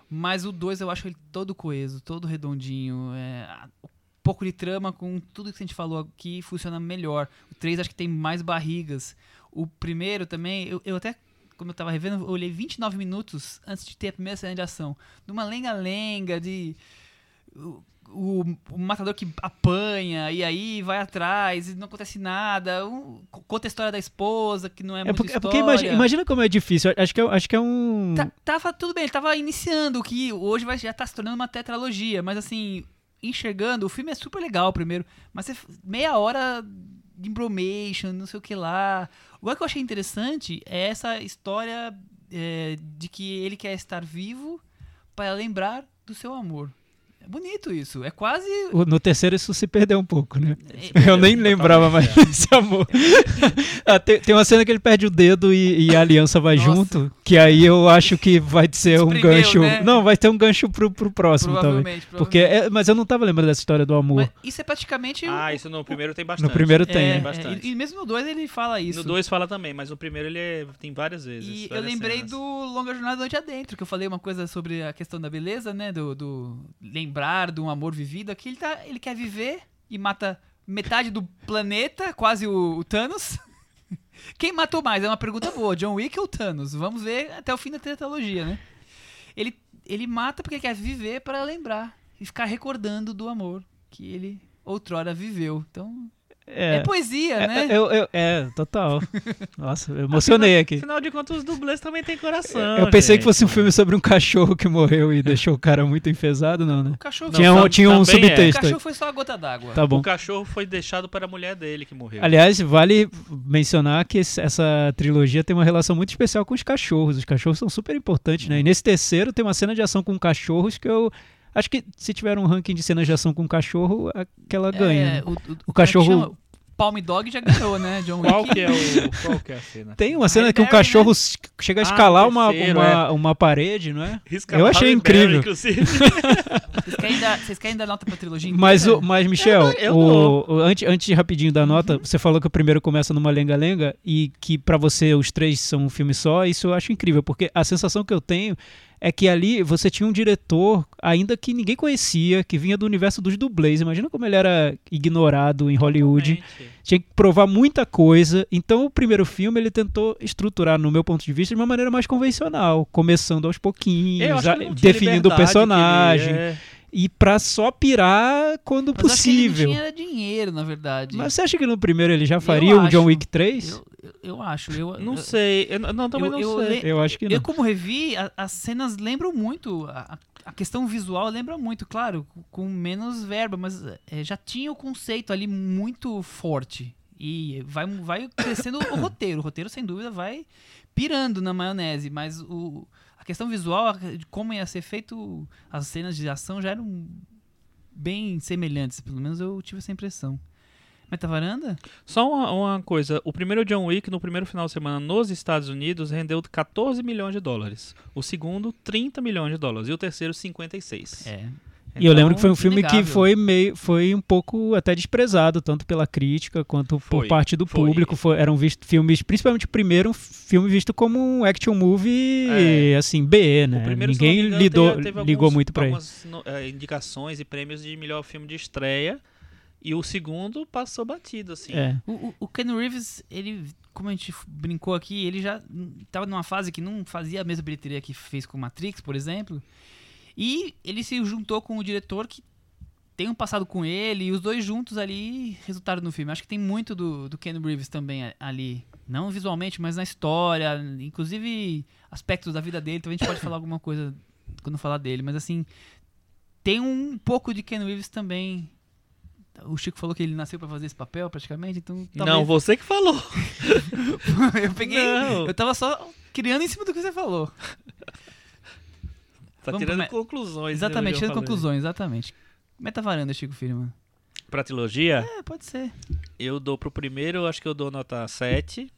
Mas o 2 eu acho ele todo coeso, todo redondinho. É, um pouco de trama com tudo que a gente falou aqui funciona melhor. O 3 acho que tem mais barrigas. O primeiro também, eu, eu até, como eu tava revendo, eu olhei 29 minutos antes de ter a primeira cena de ação. De uma lenga-lenga, de. O, o- matador que apanha e aí vai atrás e não acontece nada. um- conta a história da esposa, que não é, É muito porque, é porque imagina, imagina como é difícil. Acho que é, acho que é um. Tá- tava tudo bem, ele tava iniciando o que hoje vai, já tá se tornando uma tetralogia, mas assim, enxergando, o filme é super legal primeiro, mas você, meia hora de embromation, não sei o que lá. O que eu achei interessante é essa história é, de que ele quer estar vivo para lembrar do seu amor. É bonito isso, é quase... No terceiro isso se perdeu um pouco, né? é- Eu nem lembrava mais desse amor. Ah, tem, tem uma cena que ele perde o dedo e, e a aliança vai Nossa. junto, que aí eu acho que vai ser um gancho. né? Não, vai ter um gancho pro, pro próximo, provavelmente, Porque, provavelmente. é- mas eu não tava lembrando dessa história do amor. Mas isso é praticamente... o- Ah, isso no primeiro tem bastante. No primeiro tem, é, né? é, bastante. e, e mesmo no 2 ele fala isso. No 2 fala também, mas no primeiro ele é- tem várias vezes. E eu várias lembrei cenas. do Longa Jornada Noite Adentro, que eu falei uma coisa sobre a questão da beleza, né? Do, do lembrar de um amor vivido. Aqui ele, tá, ele quer viver e mata metade do planeta, quase o, o Thanos. Quem matou mais? É uma pergunta boa. John Wick ou Thanos? Vamos ver até o fim da tetralogia, né? Ele, ele mata porque quer viver para lembrar e ficar recordando do amor que ele outrora viveu. Então, é, poesia, É, né? eu- eu- é, total. Nossa, eu emocionei aqui. Afinal de contas, os dublês também têm coração. Eu pensei gente. que fosse um filme sobre um cachorro que morreu e deixou o cara muito enfesado, não, né? O cachorro, Tinha Não, um, tinha um é. o subtexto aí. cachorro foi só a gota d'água. Tá bom. O cachorro foi deixado para a mulher dele que morreu. Aliás, vale mencionar que essa trilogia tem uma relação muito especial com os cachorros. Os cachorros são super importantes, né? E nesse terceiro tem uma cena de ação com cachorros que eu acho que se tiver um ranking de cenas de ação com cachorro, aquela ganha. É, o, o, O é cachorro- chama? Palm Dog já ganhou, né? John Qual Wick. que é o qual que é a cena? Tem uma cena que um cachorro né? chega a Ah, escalar no uma, terceiro, uma, uma parede, não é? Eu achei incrível. Inclusive. Vocês querem, dar, vocês querem dar nota pra trilogia? Mas, o, mas Michel, Eu o, o- antes, antes de rapidinho da nota, Uhum. você falou que o primeiro começa numa lenga-lenga e que pra você os três são um filme só. Isso eu acho incrível, porque a sensação que eu tenho é que ali você tinha um diretor, ainda que ninguém conhecia, que vinha do universo dos dublês. Imagina como ele era ignorado em Hollywood. Realmente. Tinha que provar muita coisa. Então, o primeiro filme ele tentou estruturar, no meu ponto de vista, de uma maneira mais convencional, começando aos pouquinhos, definindo o personagem. é. E pra só pirar quando Mas acho que ele possível. não tinha dinheiro, na verdade. Mas você acha que no primeiro ele já faria um acho. John Wick 3? Eu, eu, eu acho. Eu, Não eu, sei. Eu, não, também eu- não eu sei. le- Eu acho que não. Eu, como revi, a- as cenas lembram muito. A, a questão visual lembra muito, claro, com menos verba, mas é, já tinha o conceito ali muito forte. E vai, vai crescendo o roteiro. O roteiro, sem dúvida, vai pirando na maionese, mas o, questão visual, de como ia ser feito, as cenas de ação já eram bem semelhantes. Pelo menos eu tive essa impressão. Metavaranda? Só uma, uma coisa, o primeiro John Wick no primeiro final de semana nos Estados Unidos rendeu 14 milhões de dólares. O segundo, 30 milhões de dólares. E o terceiro, 56. É. E eu lembro Então, que foi um filme que inegável. foi meio, foi um pouco até desprezado, tanto pela crítica quanto por Foi, parte do foi. público. Foi- eram vistos filmes, principalmente o primeiro um filme visto como um action movie, É. assim, B, né? Primeiro, Ninguém engano, lidou, teve- teve ligou alguns- muito pra ele. algumas no- eh, indicações e prêmios de melhor filme de estreia. E o segundo passou batido, assim. É. O, o, o Ken Reeves, ele, como a gente brincou aqui, ele já estava numa fase que não fazia a mesma bilheteria que fez com Matrix, por exemplo. E ele se juntou com o diretor que tem um passado com ele, e os dois juntos ali resultaram no filme. Acho que tem muito do, do Ken Reeves também ali. Não visualmente, mas na história, inclusive aspectos da vida dele. Então a gente pode falar alguma coisa quando falar dele, mas assim, tem um pouco de Ken Reeves também. O Chico falou que ele nasceu pra fazer esse papel, praticamente, então Não, talvez- você que falou. eu peguei. Não. Eu tava só criando em cima do que você falou. Tá Vamos tirando pro me- conclusões. né, Exatamente, já tirando falei. conclusões, exatamente. Meta varanda, Chico Firma. Pra trilogia, É, pode ser. eu dou pro primeiro, acho que eu dou nota 7.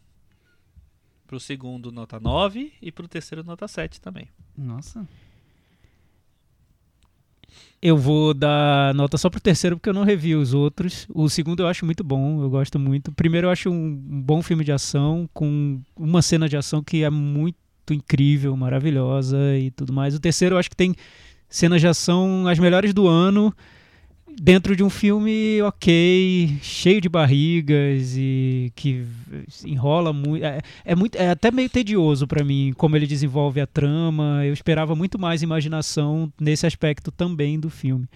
Pro segundo, nota 9. E pro terceiro, nota 7 também. Nossa. Eu vou dar nota só pro terceiro porque eu não revi os outros. O segundo eu acho muito bom, eu gosto muito. O primeiro eu acho um bom filme de ação, com uma cena de ação que é muito incrível, maravilhosa e tudo mais. O terceiro eu acho que tem cenas de ação as melhores do ano, dentro de um filme ok, cheio de barrigas e que enrola muito. É, é muito, é até meio tedioso pra mim como ele desenvolve a trama. Eu esperava muito mais imaginação nesse aspecto também do filme.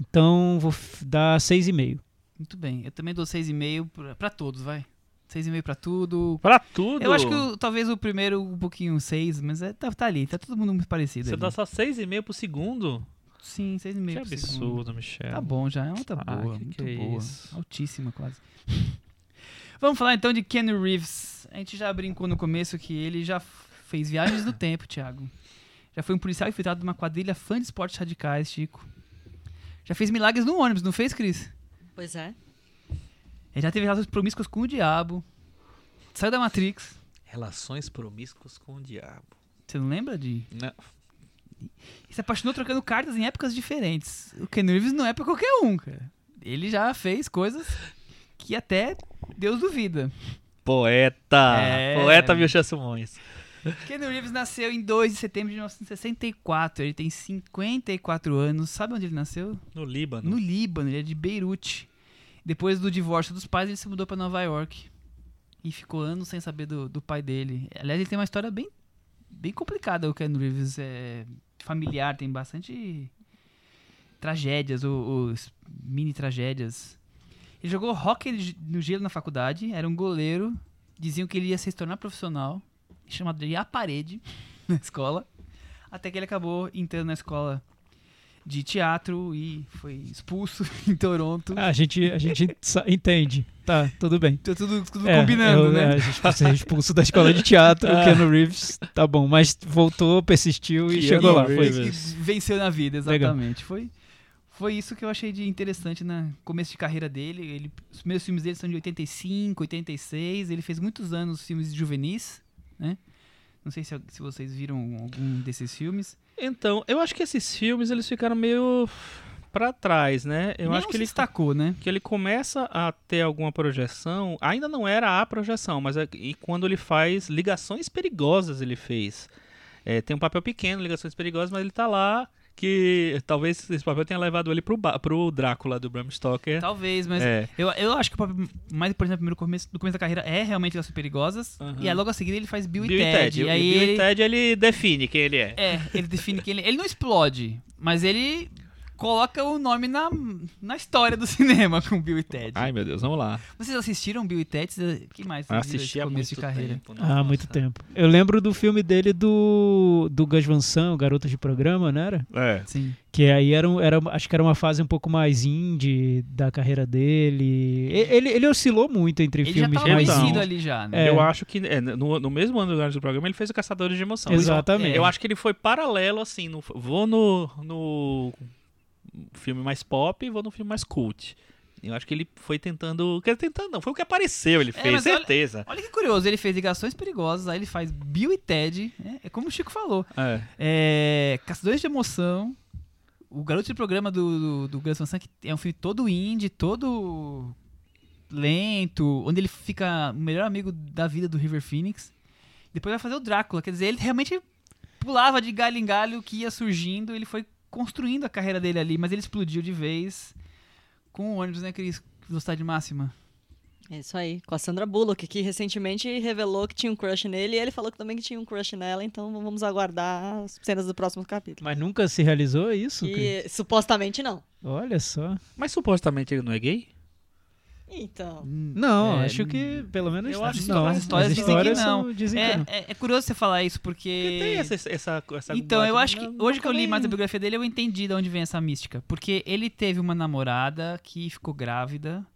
Então vou dar 6,5. Muito bem. Eu também dou 6,5 pra, pra todos, vai. 6,5 pra tudo. Pra tudo! Eu acho que o- talvez o primeiro um pouquinho 6, mas é, tá, tá ali, tá todo mundo muito parecido. Você ali. dá só 6,5 pro segundo? Sim, 6,5 Que pro segundo. absurdo, Michel. Tá bom já, é uma nota Ah, boa, que muito que é boa. isso? Altíssima quase. Vamos falar então de Ken Reeves. A gente já brincou no começo que ele já fez viagens no tempo, Thiago. Já foi um policial infiltrado numa quadrilha fã de esportes radicais, Chico. Já fez milagres no ônibus, não fez, Cris? Pois é. Ele já teve relações promíscuas com o diabo. Saiu da Matrix. Relações promíscuas com o diabo. Você não lembra de... Não. E se apaixonou trocando cartas em épocas diferentes. O Ken Reeves não é pra qualquer um, cara. Ele já fez coisas que até Deus duvida. Poeta! É. Poeta Michel Simões. Ken Reeves nasceu em 2 de setembro de 1964. Ele tem 54 anos. Sabe onde ele nasceu? No Líbano. No Líbano. Ele é de Beirute. Depois do divórcio dos pais, ele se mudou pra Nova York. E ficou anos sem saber do, do pai dele. Aliás, ele tem uma história bem, bem complicada, o Ken Reeves. É familiar, tem bastante tragédias, ou mini tragédias. Ele jogou hockey no gelo na faculdade, era um goleiro. Diziam que ele ia se tornar profissional, chamado de A Parede, na escola. Até que ele acabou entrando na escola de teatro e foi expulso em Toronto. Ah, a gente, a gente entende. Tá, tudo bem. Tá tudo, tudo É, combinando, eu- né? é, a gente foi ser expulso da escola de teatro, o Keanu Reeves, tá bom, mas voltou, persistiu e Keanu chegou lá. Foi. E venceu na vida, Legal. exatamente. Foi, foi isso que eu achei de interessante no começo de carreira dele. Ele, os primeiros filmes dele são de 85, 86. Ele fez muitos anos filmes juvenis, né? Não sei se, se vocês viram algum desses filmes. Então, eu acho que esses filmes eles ficaram meio pra trás, né? Eu acho que ele destacou, né? que ele começa a ter alguma projeção, ainda não era a projeção, mas é, e quando ele faz ligações perigosas, ele fez. É, tem um papel pequeno, ligações perigosas, mas ele tá lá que talvez esse papel tenha levado ele pro, pro Drácula do Bram Stoker. Talvez, mas É. eu, eu acho que o papel mais importante no primeiro começo, no começo da carreira é realmente Ligações Perigosas. Aham. E aí logo a seguir ele faz Bill, Bill e Ted. E E aí Bill ele, e Ted ele define quem ele é. É, ele define que ele. Ele não explode, mas ele coloca o nome na, na história do cinema com Bill e Ted. Ai meu Deus, vamos lá. Vocês assistiram Bill e Ted? O que mais? Assisti há começo muito de carreira? tempo. Ah, nossa. muito tempo. Eu lembro do filme dele do, do Gus Van Sant, o Garoto de Programa, não era? É. Sim. Que aí era, um- era, acho que era uma fase um pouco mais indie da carreira dele. Ele, ele oscilou muito entre Ele já filmes tava mais Então, conhecido indie. ali já, né? É. Eu acho que é, no, no mesmo ano do programa ele fez o Caçadores de Emoção. Exatamente. Eu acho que ele foi paralelo, assim, no, vou no, no filme mais pop e vou no filme mais cult. Eu acho que ele foi tentando. Quer tentando, não, foi o que apareceu, ele É, fez, olha- certeza. Olha que curioso, ele fez Ligações Perigosas, aí ele faz Bill e Ted, né? é como o Chico falou. É. É, Caçadores de Emoção, o garoto de programa do, do, do Gus Van Sant, que é um filme todo indie, todo lento, onde ele fica o melhor amigo da vida do River Phoenix. Depois vai fazer o Drácula, quer dizer, ele realmente pulava de galho em galho que ia surgindo, ele foi construindo a carreira dele ali, mas ele explodiu de vez com o ônibus, né, Cris? Velocidade máxima. É isso aí, com a Sandra Bullock, que recentemente revelou que tinha um crush nele e ele falou que também que tinha um crush nela, então vamos aguardar as cenas do próximo capítulo. Mas nunca se realizou isso? E supostamente não. Olha só. Mas supostamente ele não é gay? Então. Não, É, acho que pelo menos eu acho que não. as histórias As dizem que histórias não. são- dizem que É, não. é, é curioso você falar isso, porque. Porque tem essa, essa, essa Então, eu acho que não- hoje que eu li mais a biografia dele, eu entendi de onde vem essa mística. Porque ele teve uma namorada que ficou grávida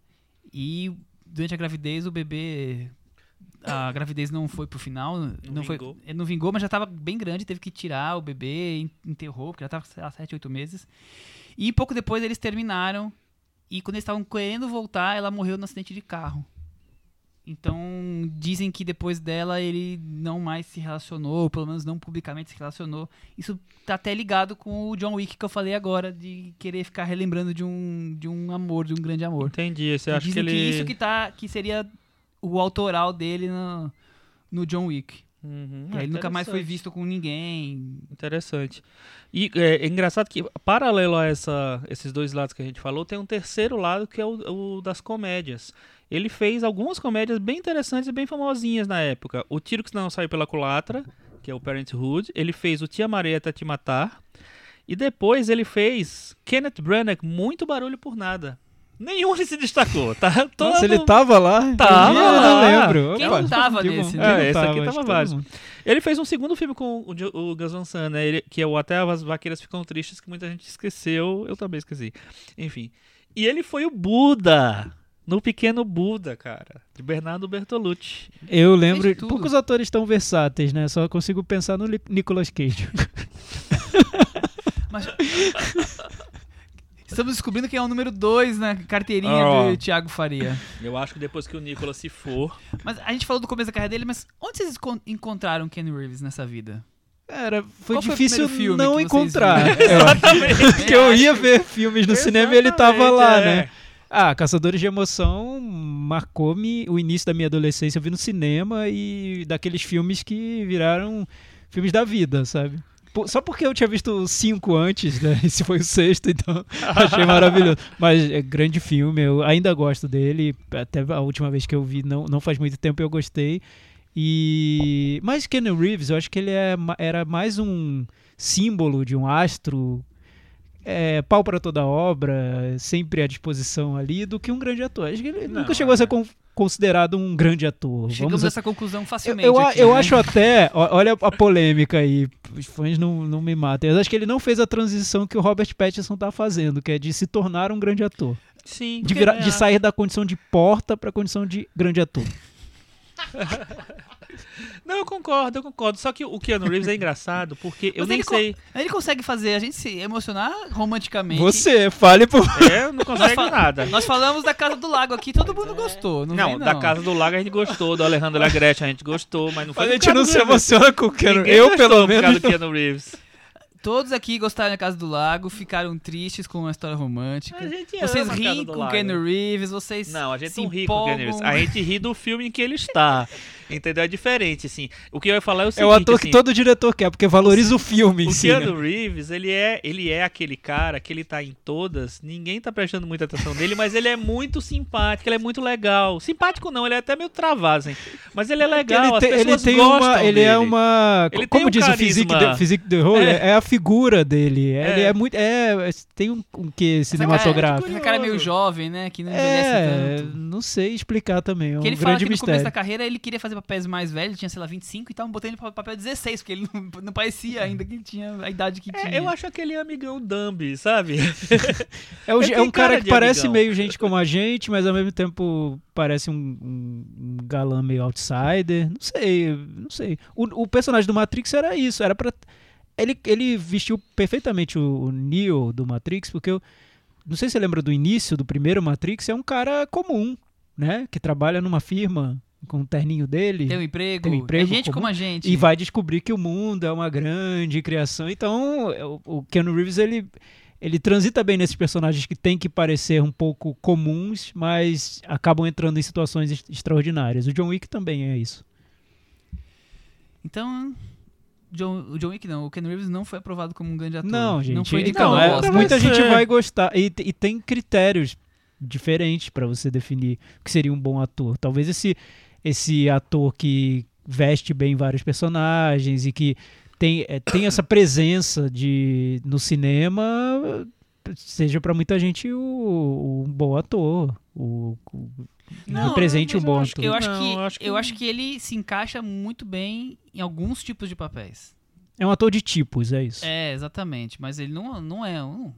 e durante a gravidez o bebê. A gravidez não foi pro final, não, foi, vingou. ele não vingou, mas já tava bem grande, teve que tirar o bebê, en- enterrou, porque já tava há 7, 8 meses. E pouco depois eles terminaram. E quando eles estavam querendo voltar, ela morreu no acidente de carro. Então, dizem que depois dela ele não mais se relacionou, ou pelo menos não publicamente se relacionou. Isso tá até ligado com o John Wick que eu falei agora, de querer ficar relembrando de um, de um amor, de um grande amor. Entendi, você acha que dizem ele... que isso que, tá, que seria o autoral dele no, no John Wick. Uhum, Que é aí ele nunca mais foi visto com ninguém. Interessante. E é, é engraçado que, paralelo a essa, esses dois lados que a gente falou, tem um terceiro lado que é o, o das comédias. Ele fez algumas comédias bem interessantes e bem famosinhas na época. O Tiro que Não Saiu Pela Culatra, que é o Parenthood. Ele fez o Tia Maria Até Te Matar. E depois ele fez Kenneth Branagh, Muito Barulho por Nada. Nenhum ele se destacou, tá? Todo... Nossa, ele tava lá? Tava Eu não lembro. Quem Opa, não tava que bom. nesse, Quem né? É, esse aqui tava que todo vários. mundo. Ele fez um segundo filme com o, o Gus Van Sant, né? Ele- que é o Até as Vaqueiras Ficam Tristes, que muita gente esqueceu. Eu também esqueci. Enfim. E ele foi o Buda. No Pequeno Buda, cara. De Bernardo Bertolucci. Eu lembro, poucos atores tão versáteis, né? Só consigo pensar no Nicolas Cage. Mas... Estamos descobrindo quem é o número 2 na carteirinha Ó. do Thiago Faria. Eu acho que depois que o Nicolas se for. Mas a gente falou do começo da carreira dele, mas onde vocês encon- encontraram Ken Reeves nessa vida? Cara, foi Qual foi o difícil filme não encontrar. acho. Exatamente. Porque eu ia ver filmes no cinema e ele tava lá, Exatamente, né? é. Ah, Caçadores de Emoção marcou-me o início da minha adolescência. Eu vi no cinema e daqueles filmes que viraram filmes da vida, sabe? Só porque eu tinha visto cinco antes, né? Esse foi o sexto, então achei maravilhoso. Mas é grande filme, eu ainda gosto dele. Até a última vez que eu vi, não, não faz muito tempo, eu gostei. E mas Keanu Reeves, eu acho que ele é, era mais um símbolo de um astro é, pau para toda obra, sempre à disposição ali, do que um grande ator. Acho que ele Não, nunca chegou a ser é. con- considerado um grande ator. Chegamos Vamos a essa conclusão eu, facilmente. eu, a- aqui, eu né? acho até, olha a polêmica aí, os fãs não, não me matem. Eu acho que ele não fez a transição que o Robert Pattinson tá fazendo, que é de se tornar um grande ator. Sim. De, virar- porque, de é, sair da condição de porta para a condição de grande ator. Não, eu concordo, eu concordo. Só que o Keanu Reeves é engraçado porque eu Mas nem ele sei. Ele consegue fazer a gente se emocionar romanticamente. Você, fale por. É, não consegue nada. Nós falamos da Casa do Lago aqui, todo mundo gostou. Não, Não, vem, da Casa do Lago a gente gostou, do Alejandro Lagrete a gente gostou, mas não foi A gente não se emociona com o Keanu. Ninguém Eu, pelo por causa menos. do Keanu Reeves. Todos aqui gostaram da Casa do Lago, ficaram tristes com a história romântica. A gente Vocês riem com o. Keanu Reeves, vocês Não, a gente se não ri com o Keanu Reeves. empolgam. A gente ri do filme em que ele está. Entendeu? É diferente, assim. O que eu ia falar é o É seguinte, o ator assim, que todo diretor quer, porque valoriza o filme O né? Keanu Reeves, ele é, ele é aquele cara que ele tá em todas, ninguém tá prestando muita atenção nele, mas ele é muito simpático, ele é muito legal. Simpático não, ele é até meio travado, assim. Mas ele é legal, ele as tem, ele pessoas tem gostam uma, ele dele. é uma, Ele como tem um diz o physique carisma. de, physique de role, É. é. a figura dele. Ele É. é muito, é, tem um, um que cinematográfico. Cara, essa cara meio jovem, né? Que não envelhece É, tanto. não sei explicar também, é um Que ele fala grande que no começo mistério. da carreira ele queria fazer papéis mais velhos, ele tinha, sei lá, 25 e estavam botando ele pra papel 16, porque ele não, não parecia ainda que ele tinha a idade que tinha. É, eu acho aquele amigão Dumbi, sabe? É, o- é tem um cara, cara que parece amigão. meio gente como a gente, mas ao mesmo tempo parece um, um- um galã meio outsider. Não sei, não sei. O, o personagem do Matrix era isso, era para ele, ele vestiu perfeitamente o, o Neo do Matrix, porque eu não sei se você lembra do início do primeiro Matrix, é um cara comum, né, que trabalha numa firma com o terninho dele. Tem um emprego, Tem um emprego é gente comum. como a gente. E vai descobrir que o mundo é uma grande criação. Então, o, o Keanu Reeves, ele, ele transita bem nesses personagens que tem que parecer um pouco comuns, mas acabam entrando em situações ex- extraordinárias. O John Wick também é isso. Então, John, o John Wick não, o Ken Reeves não foi aprovado como um grande ator. Não, gente. Não foi então, indicado é, ao Oscar. muita gente ser. vai gostar. E, e tem critérios diferentes pra você definir o que seria um bom ator. Talvez esse, esse ator que veste bem vários personagens e que tem, é, tem essa presença de, no cinema seja pra muita gente o, o um bom ator. O, o- Não, represente um mas bom eu acho ator. Eu acho, Não, que, eu acho que- eu acho que ele se encaixa muito bem em alguns tipos de papéis. É um ator de tipos, é isso. É, exatamente. Mas ele não, não é. um-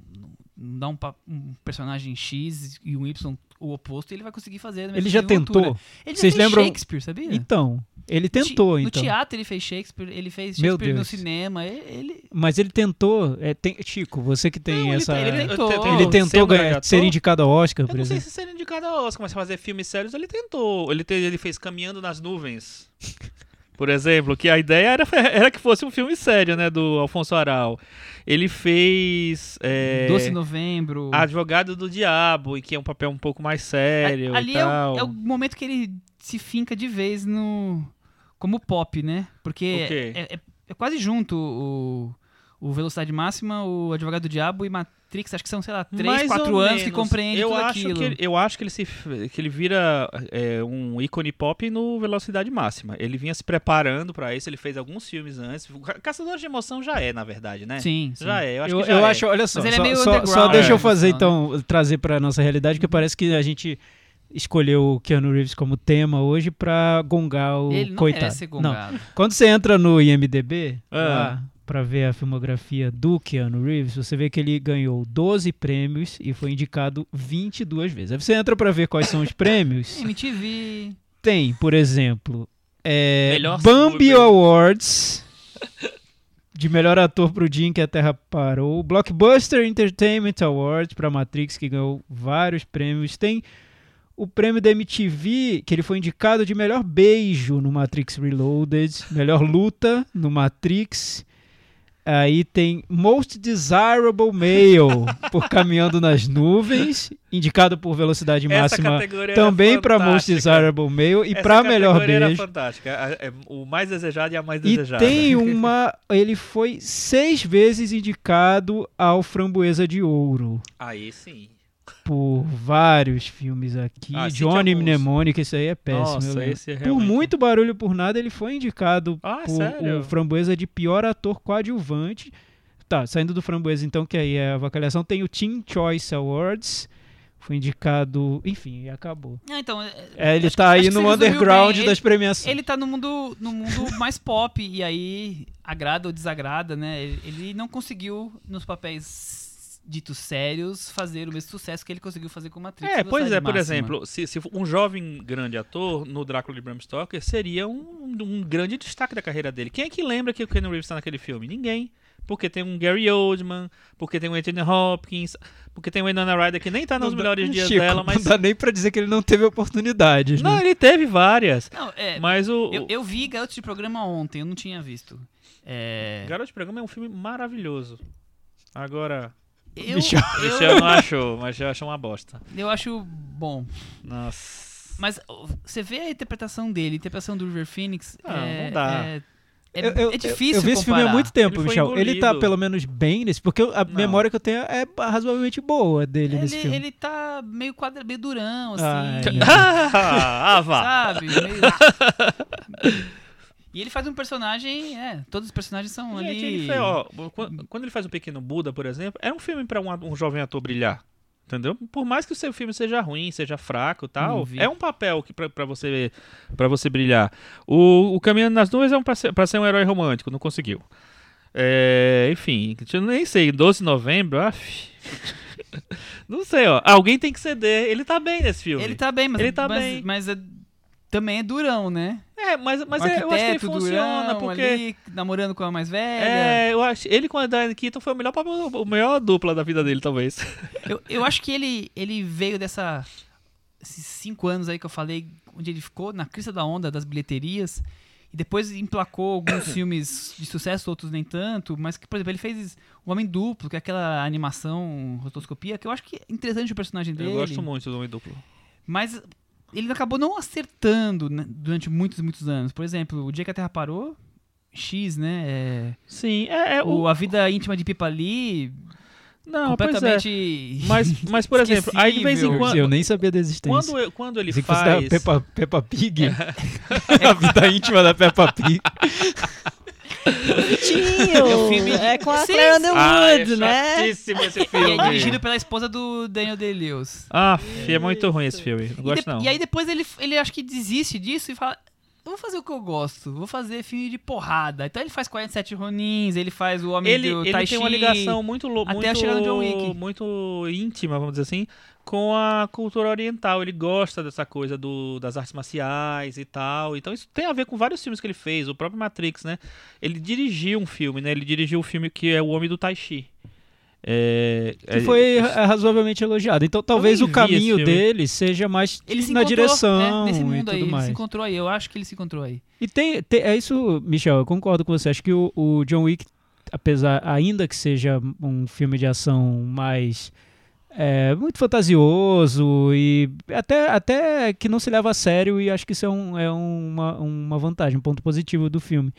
não dá um, um personagem X e um Y o oposto e ele vai conseguir fazer. Ele já altura. tentou. Ele já Vocês fez lembram- Shakespeare, sabia? Então, ele tentou, No então. teatro ele fez Shakespeare, ele fez Meu Shakespeare no cinema. Ele, ele- Mas ele tentou. é, tem- Chico, você que tem Não, ele essa. ele tentou. Eu- eu- Ele ser tentou um grande ganhar, ser indicado ao Oscar, Eu por não sei exemplo. se seria indicado ao Oscar, mas fazer filmes sérios ele tentou. Ele, te- ele fez Caminhando nas Nuvens. Por exemplo, que a ideia era, era que fosse um filme sério, né? Do Alfonso Aral. Ele fez. É, Doce Novembro. Advogado do Diabo, e que é um papel um pouco mais sério. Ali e é o, é o momento que ele se finca de vez no. como pop, né? Porque é, é- é quase junto o, o Velocidade Máxima, o Advogado do Diabo e Matrix. Acho que são, sei lá, 3, Mais 4 ou anos que menos. compreende eu tudo acho aquilo. Que ele, eu acho que ele, se, que ele vira é, um ícone pop no Velocidade Máxima. Ele vinha se preparando pra isso, ele fez alguns filmes antes. Caçador de Emoção já é, na verdade, né? Sim, sim. Já é, eu acho Eu, que eu é. acho, olha só, Mas ele é só, meio só- só deixa né, eu fazer no final, então, trazer pra nossa realidade, que parece que a gente escolheu o Keanu Reeves como tema hoje pra gongar o Ele não coitado. merece Não. Quando você entra no IMDB, Ah. lá, pra ver a filmografia do Keanu Reeves, você vê que ele ganhou 12 prêmios e foi indicado 22 vezes. Aí você entra pra ver quais são os prêmios. MTV. Tem, por exemplo, é, Melhor Bambi. Awards de melhor ator pro dia em que a Terra parou, Blockbuster Entertainment Awards para Matrix que ganhou vários prêmios, tem o prêmio da MTV que ele foi indicado de melhor beijo no Matrix Reloaded, melhor luta no Matrix. Aí tem Most Desirable Male por Caminhando nas Nuvens, indicado por Velocidade Máxima também para Most. Desirable Male e para melhor categoria era beijo. fantástica. É o mais desejado e a mais E desejada. tem uma. Ele foi seis vezes indicado ao Framboesa de Ouro Aí sim. Por vários filmes aqui. Ah, cite Johnny alguns. Mnemonic, esse aí é péssimo. Nossa, esse é Por realmente... muito barulho por nada, ele foi indicado Ah, por sério? o Framboesa de pior ator coadjuvante. Tá, saindo do Framboesa, então, que aí é a avacalhação, tem o Teen Choice Awards. Foi indicado. Enfim, e acabou. Ah, então, é- É, ele tá que- aí no underground bem. das Ele- premiações. Ele tá no mundo, no mundo mais pop, e aí agrada ou desagrada, né? Ele, ele não conseguiu, nos papéis ditos sérios, fazer o mesmo sucesso que ele conseguiu fazer com Matrix. É, pois é, por Máxima. exemplo, se, se um jovem grande ator no Drácula de Bram Stoker seria um, um grande destaque da carreira dele. Quem é que lembra que o Ken Reeves está naquele filme? Ninguém. Porque tem um Gary Oldman, porque tem um Anthony Hopkins, porque tem o Winona Ryder que nem tá nos Não dá- melhores dias Chico, dela, mas... Não dá nem pra dizer que ele não teve oportunidades, Não, né? ele teve várias. Não, é, Mas o, eu, o eu vi Garotos de Programa ontem, eu não tinha visto. É, Garoto de Programa é um filme maravilhoso. Agora, eu, Michel. Michel não achou, mas eu achou uma bosta. eu acho bom. Nossa. Mas você vê a interpretação dele, a interpretação do River Phoenix. Não, é, não dá. É, é, Eu- eu- é difícil Eu vi esse filme há comparar. muito tempo, Ele Michel. Ele tá pelo menos bem nesse, porque a Não. memória que eu tenho é razoavelmente boa dele nesse Ele, filme. ele tá meio quadra, meio durão, assim. Ah, ah, ah, vá. sabe? Meio... e ele faz um personagem, é, todos os personagens são Gente, ali. ele ó, quando, ele faz o Pequeno Buda, por exemplo, é um filme pra um, um jovem ator brilhar. Entendeu? Por mais que o seu filme seja ruim, seja fraco e tal, é um papel que pra, pra você para você brilhar. O, o Caminhando nas Nuvens é um pra ser, pra ser um herói romântico, não conseguiu. É, enfim, eu nem sei, 12 de novembro, af. não sei, ó. Alguém tem que ceder. Ele tá bem nesse filme. Ele tá bem, mas, Ele tá mas, bem. mas é- também é durão, né? É, mas, mas é, eu acho que ele funciona, durão porque. ali, namorando com a mais velha. É, eu acho. Ele com a Diane Keaton foi o melhor, o melhor dupla da vida dele, talvez. Eu, eu acho que ele, ele veio dessa. Esses cinco anos aí que eu falei, onde ele ficou na crista da onda das bilheterias. E depois emplacou alguns filmes de sucesso, outros nem tanto. Mas que, por exemplo, ele fez O Homem Duplo, que é aquela animação, rotoscopia, que eu acho que é interessante o personagem dele. Eu gosto muito do Homem Duplo. Mas ele acabou não acertando né, durante muitos, muitos anos. Por exemplo, O Dia que a Terra Parou, X, né? é- Sim, é, é o, A Vida Íntima de Pipa Lee, Não, é. completamente. Mas, mas, por exemplo, aí de vez em quando. Eu nem sabia da existência. Quando, eu- quando ele da faz. Peppa, Peppa Pig. a vida íntima da Peppa Pig. Bonitinho. É o filme de- É com a Sim, Claire sim. Ah, é Underwood, né? chatíssimo esse E filme. é dirigido pela esposa do Daniel Day-Lewis. Ah, é muito ruim esse filme. Não E, gosto de- não. e aí depois ele, ele acho que desiste disso e fala. Eu vou fazer o que eu gosto, vou fazer filme de porrada. Então ele faz 47 Ronins, ele faz o Homem ele, do ele Tai tem uma ligação muito lo- até muito, John Wick. muito íntima, vamos dizer assim, com a cultura oriental. Ele gosta dessa coisa do, das artes marciais e tal. Então isso tem a ver com vários filmes que ele fez. O próprio Matrix, né? Ele dirigiu um filme, né? Ele dirigiu o filme que é O Homem do Tai Chi. É, Que é- foi é, razoavelmente elogiado. Então talvez o caminho dele seja mais Ele se na direção é, nesse e mundo tudo aí, ele mais. se encontrou aí. Eu acho que ele se encontrou aí. E tem, tem- é isso, Michel, eu concordo com você. Acho que o, o John Wick, apesar, ainda que seja um filme de ação mais é, muito fantasioso e até, até que não se leva a sério, e acho que isso é, um, é uma, uma vantagem, um ponto positivo do filme.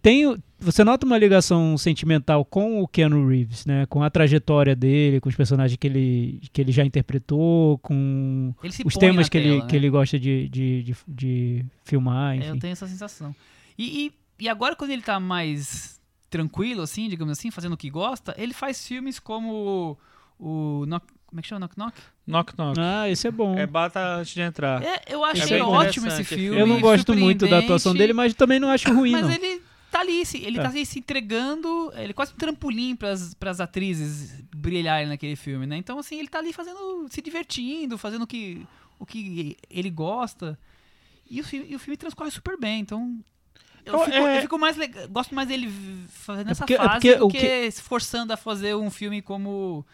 Tem, você nota uma ligação sentimental com o Keanu Reeves, né? Com a trajetória dele, com os personagens que ele, que ele já interpretou, com Ele os temas que, ele, tela, né? que ele gosta de, de, de, de filmar, É, enfim. eu tenho essa sensação. E, e, e agora, quando ele tá mais tranquilo, assim, digamos assim, fazendo o que gosta, ele faz filmes como o. Knock, como é que chama? Knock Knock? Knock Knock. Ah, esse é bom. É bata antes de entrar. É, eu achei é ótimo esse filme. eu não gosto muito da atuação dele, mas também não acho ruim, Mas não. ele tá ali, se- ele É. tá ali se entregando, ele é quase um trampolim pras, pras atrizes brilharem naquele filme, né? Então, assim, ele tá ali fazendo, se divertindo, fazendo o que, o que ele gosta. E o, filme, e o filme transcorre super bem, então... Eu Eu- fico, é- eu fico mais gosto mais dele v- fazendo essa porque- é fase porque do o que, se forçando a fazer um filme como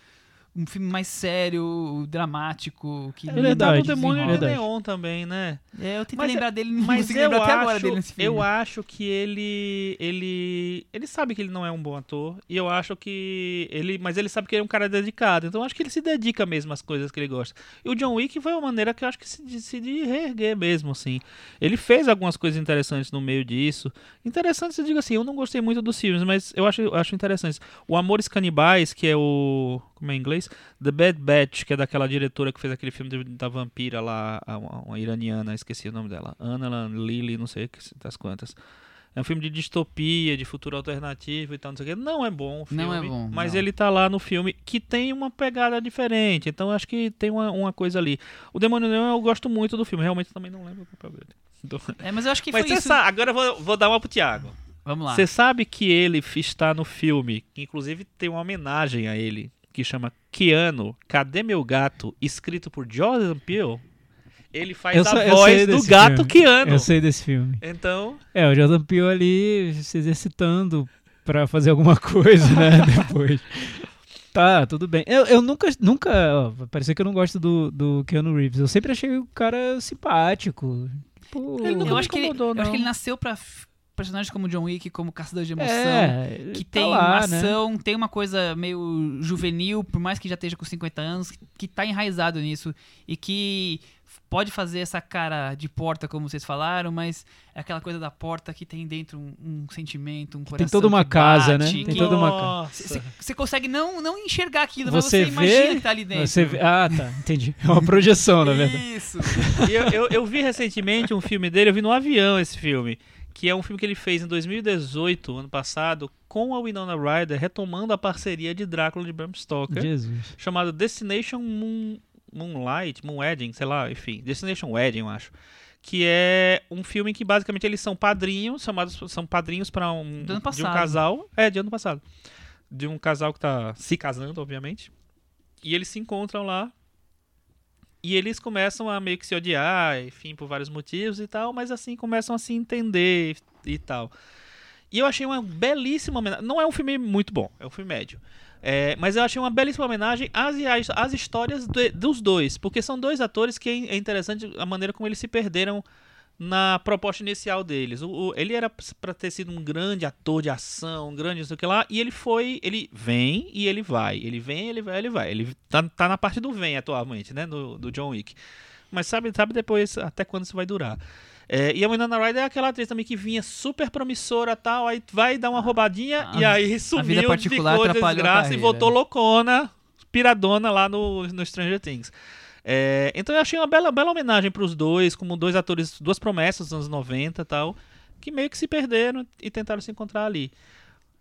um filme mais sério, dramático, que É Ele verdade, no Demônio de. Neon também, né? É, eu tentei Mas é- lembrar dele, não Mas eu lembrar até agora acho, dele nesse filme. eu acho que ele, ele, ele sabe que ele não é um bom ator e eu acho que ele, mas ele sabe que ele é um cara dedicado. Então eu acho que ele se dedica mesmo às coisas que ele gosta. E o John Wick foi uma maneira que eu acho que se de, se de reerguer mesmo, assim. Ele fez algumas coisas interessantes no meio disso. Interessantes, eu digo assim, eu não gostei muito dos filmes, mas eu acho, eu acho interessantes. O Amores Canibais, que é o como é em inglês? The Bad Batch, que é daquela diretora que fez aquele filme da vampira lá, uma, uma iraniana, esqueci o nome dela. Anna Lily, não sei das quantas. É um filme de distopia, de futuro alternativo e tal, não sei o que. Não é bom o filme. Não é bom, Mas não. ele tá lá no filme que tem uma pegada diferente. Então eu acho que tem uma, uma coisa ali. O Demônio Neon eu gosto muito do filme. Realmente também não lembro o papel dele. Então- É, mas eu acho que Mas foi isso. sabe, agora eu vou, vou dar uma pro Thiago. Vamos lá. Você sabe que ele está no filme, que inclusive tem uma homenagem a ele, que chama Keanu, Cadê Meu Gato? Escrito por Jordan Peele. Ele faz Eu a sei voz do gato filme. Keanu. Eu sei desse filme. Então, É, o Jordan Peele ali se exercitando pra fazer alguma coisa, né, depois. Tá, tudo bem. Eu, eu nunca, nunca, ó, vai parecer que eu não gosto do, do Keanu Reeves. Eu sempre achei o cara simpático. Tipo, Ele nunca eu me acho, que ele, incomodou, eu acho que não. ele nasceu pra personagens como John Wick, como Caçador de Emoção. é, Que tá tem lá, né? ação, tem uma coisa meio juvenil, por mais que já esteja com 50 anos, que tá enraizado nisso e que pode fazer essa cara de porta, como vocês falaram, mas é aquela coisa da porta que tem dentro um, um sentimento, um coração. Tem toda uma que casa, bate, né? Tem que- toda uma nossa. Você consegue não, não enxergar aquilo, Você mas você imagina vê, que tá ali dentro. Você vê- ah, tá, entendi. É uma projeção, na verdade. Isso. Eu, eu, eu vi recentemente um filme dele, eu vi no avião esse filme, que é um filme que ele fez em 2018, ano passado, com a Winona Ryder, retomando a parceria de Drácula de Bram Stoker. Jesus. chamado Destination Moon, Moonlight, Moon Wedding, sei lá, enfim, Destination Wedding, eu acho. Que é um filme que basicamente eles são padrinhos, chamados são padrinhos para um de um casal, é de ano passado, de um casal que tá se casando, obviamente. E eles se encontram lá e eles começam a meio que se odiar, enfim, por vários motivos e tal, mas assim começam a se entender e tal. E eu achei uma belíssima homenagem. Não é um filme muito bom, é um filme médio. É, mas eu achei uma belíssima homenagem às, às, às histórias de- dos dois, porque são dois atores que é é interessante a maneira como eles se perderam na proposta inicial deles. O, o- ele era pra ter sido um grande ator de ação, um grande não sei o que lá, e ele foi, ele vem e ele vai. Ele vem, ele vai, ele vai. Ele tá, tá na parte do vem atualmente, né, do, do John Wick. Mas sabe, sabe depois até quando isso vai durar. É, e a Winona Ryder é aquela atriz também que vinha super promissora e tal, aí vai dar uma roubadinha A- e aí sumiu, ficou desgraça e voltou loucona, piradona lá no, no Stranger Things. É, então eu achei uma bela, bela homenagem pros dois, como dois atores, duas promessas dos anos 90 e tal, que meio que se perderam e tentaram se encontrar ali.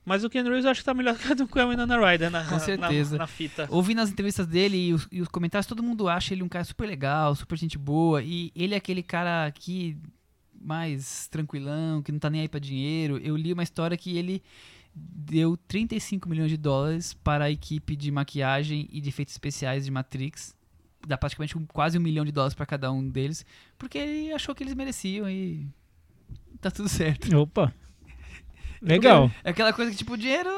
Mas o Ken Reeves eu acho que tá melhor do que a Winona Ryder na, Com na- certeza. na, fita. Ouvindo as entrevistas dele e os, e os comentários, todo mundo acha ele um cara super legal, super gente boa. E ele é aquele cara que mais tranquilão, que não tá nem aí pra dinheiro. Eu li uma história que ele deu 35 milhões de dólares para a equipe de maquiagem e de efeitos especiais de Matrix. Dá praticamente um- quase um milhão de dólares para cada um deles, porque ele achou que eles mereciam e tá tudo certo. Opa. Legal. É aquela coisa que, tipo, o dinheiro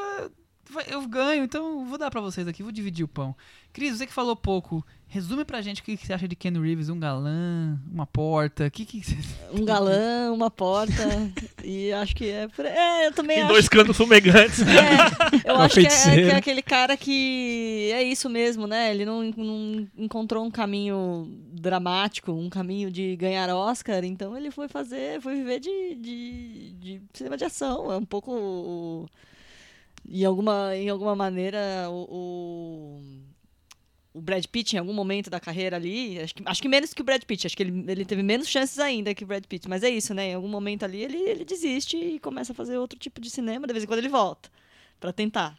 eu ganho, então vou dar pra vocês aqui, vou dividir o pão. Cris, você que falou pouco, resume pra gente o que que você acha de Ken Reeves, um galã, uma porta, o que que você... Um galã, uma porta. e acho que é. por- É, eu também E acho. dois canos fumegantes. É, eu Uma acho que é, feiticeira. que é aquele cara que é isso mesmo, né? Ele não, não encontrou um caminho dramático, um caminho de ganhar Oscar, então ele foi fazer, foi viver de, de, de cinema de ação. É um pouco. o- em, alguma, em alguma maneira, o, o, o Brad Pitt, em algum momento da carreira ali, acho que, acho que menos que o Brad Pitt, acho que ele, ele teve menos chances ainda que o Brad Pitt, mas é isso, né? Em algum momento ali ele, ele desiste e começa a fazer outro tipo de cinema, de vez em quando ele volta pra tentar.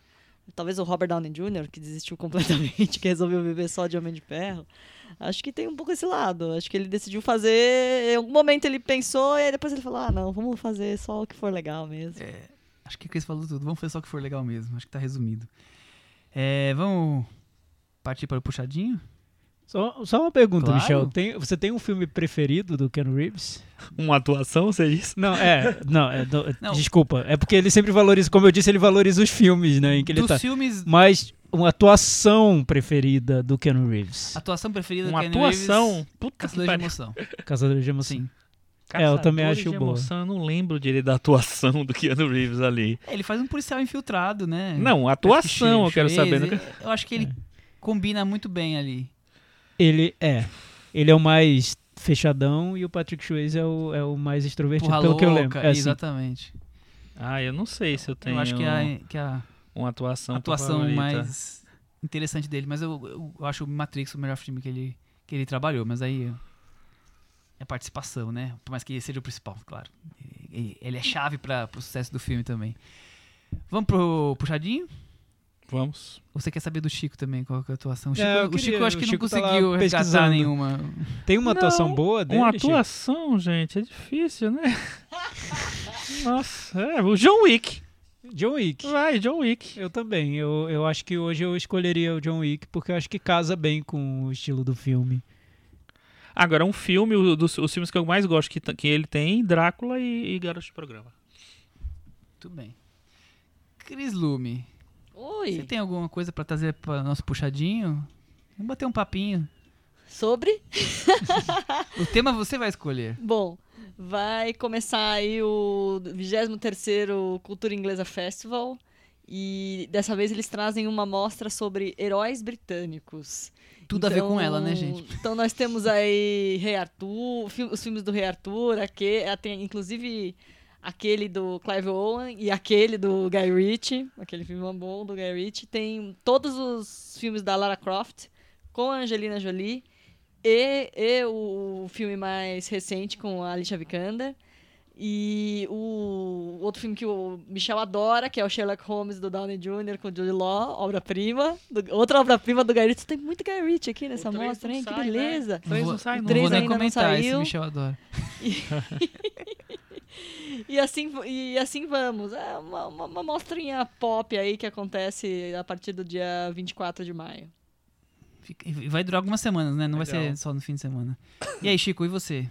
Talvez o Robert Downey Jr., que desistiu completamente, que resolveu viver só de Homem de Ferro. Acho que tem um pouco esse lado. Acho que ele decidiu fazer. Em algum momento ele pensou e aí depois ele falou: ah, não, vamos fazer só o que for legal mesmo. Acho que a Cris falou tudo, vamos fazer só o que for legal mesmo, acho que tá resumido. É, vamos partir para o puxadinho? Só, só uma pergunta, Claro. Michel. Tem- você tem um filme preferido do Ken Reeves? Uma atuação, você disse? Não, é. Não, é do- Não. desculpa. É porque ele sempre valoriza, como eu disse, ele valoriza os filmes, né? Em que ele Dos tá. filmes, Mas uma atuação preferida do Ken Reeves. atuação preferida Uma do Ken atuação. Reeves, Puta que Caçador de. Emoção. Caçador de Emoção. Sim. É, eu também acho de boa. emoção, Eu não lembro direito da atuação do Keanu Reeves ali. É, ele faz um policial infiltrado, né? Não, atuação eu quero saber. né? Eu acho que ele combina muito bem ali. Ele é. Ele é o mais fechadão e o Patrick Swayze é o, é o mais extrovertido, Porra pelo louca, que eu lembro. É, assim, exatamente. Ah, eu não sei se eu tenho Eu acho que a, que a uma atuação, atuação mais interessante dele, mas eu, eu, eu acho o Matrix o melhor filme que ele, que ele trabalhou, mas aí é participação, né? Por mais que ele seja o principal, claro. Ele, é chave para o sucesso do filme também. Vamos pro puxadinho? Vamos. Você quer saber do Chico também, qual que é a atuação? O Chico, É, eu o Chico queria- eu acho o que Chico não tá conseguiu resgatar pesquisando. nenhuma. Tem uma atuação Não, boa dele? Uma Chico? atuação, gente, é difícil, né? Nossa, é, o John Wick. John Wick. Vai, John Wick. Eu também. Eu, eu acho que hoje eu escolheria o John Wick porque eu acho que casa bem com o estilo do filme. Agora, um filme, o- dos os filmes que eu mais gosto que, que ele tem, Drácula e, e Garoto de Programa. Tudo bem. Cris Lume, você Oi. tem alguma coisa pra trazer para nosso puxadinho? Vamos bater um papinho. Sobre? O tema você vai escolher. Bom, vai começar aí o 23º Cultura Inglesa Festival e dessa vez eles trazem uma mostra sobre heróis britânicos. Tudo a ver com ela, né, gente? Então nós temos aí Rei Arthur, os filmes do Rei Arthur, aque- tem inclusive aquele do Clive Owen e aquele do Guy Ritchie, aquele filme bom do Guy Ritchie. Tem todos os filmes da Lara Croft com a Angelina Jolie e, e o filme mais recente com a Alicia Vikander. E o outro filme que o Michel adora, que é o Sherlock Holmes do Downey Jr. com o Jude Law, obra-prima. do- Outra obra-prima do Guy Ritchie. Tem muito Guy Ritchie aqui nessa mostra, hein? Que sai, né? beleza. Três vou, não sai, não não. Três vou nem ainda não comentar, esse saiu. Michel adora. E assim, e assim vamos. É uma, uma, uma mostrinha pop aí que acontece a partir do dia 24 de maio. Fica- e vai durar algumas semanas, né? Não vai Legal. ser só no fim de semana. E aí, Chico, e você?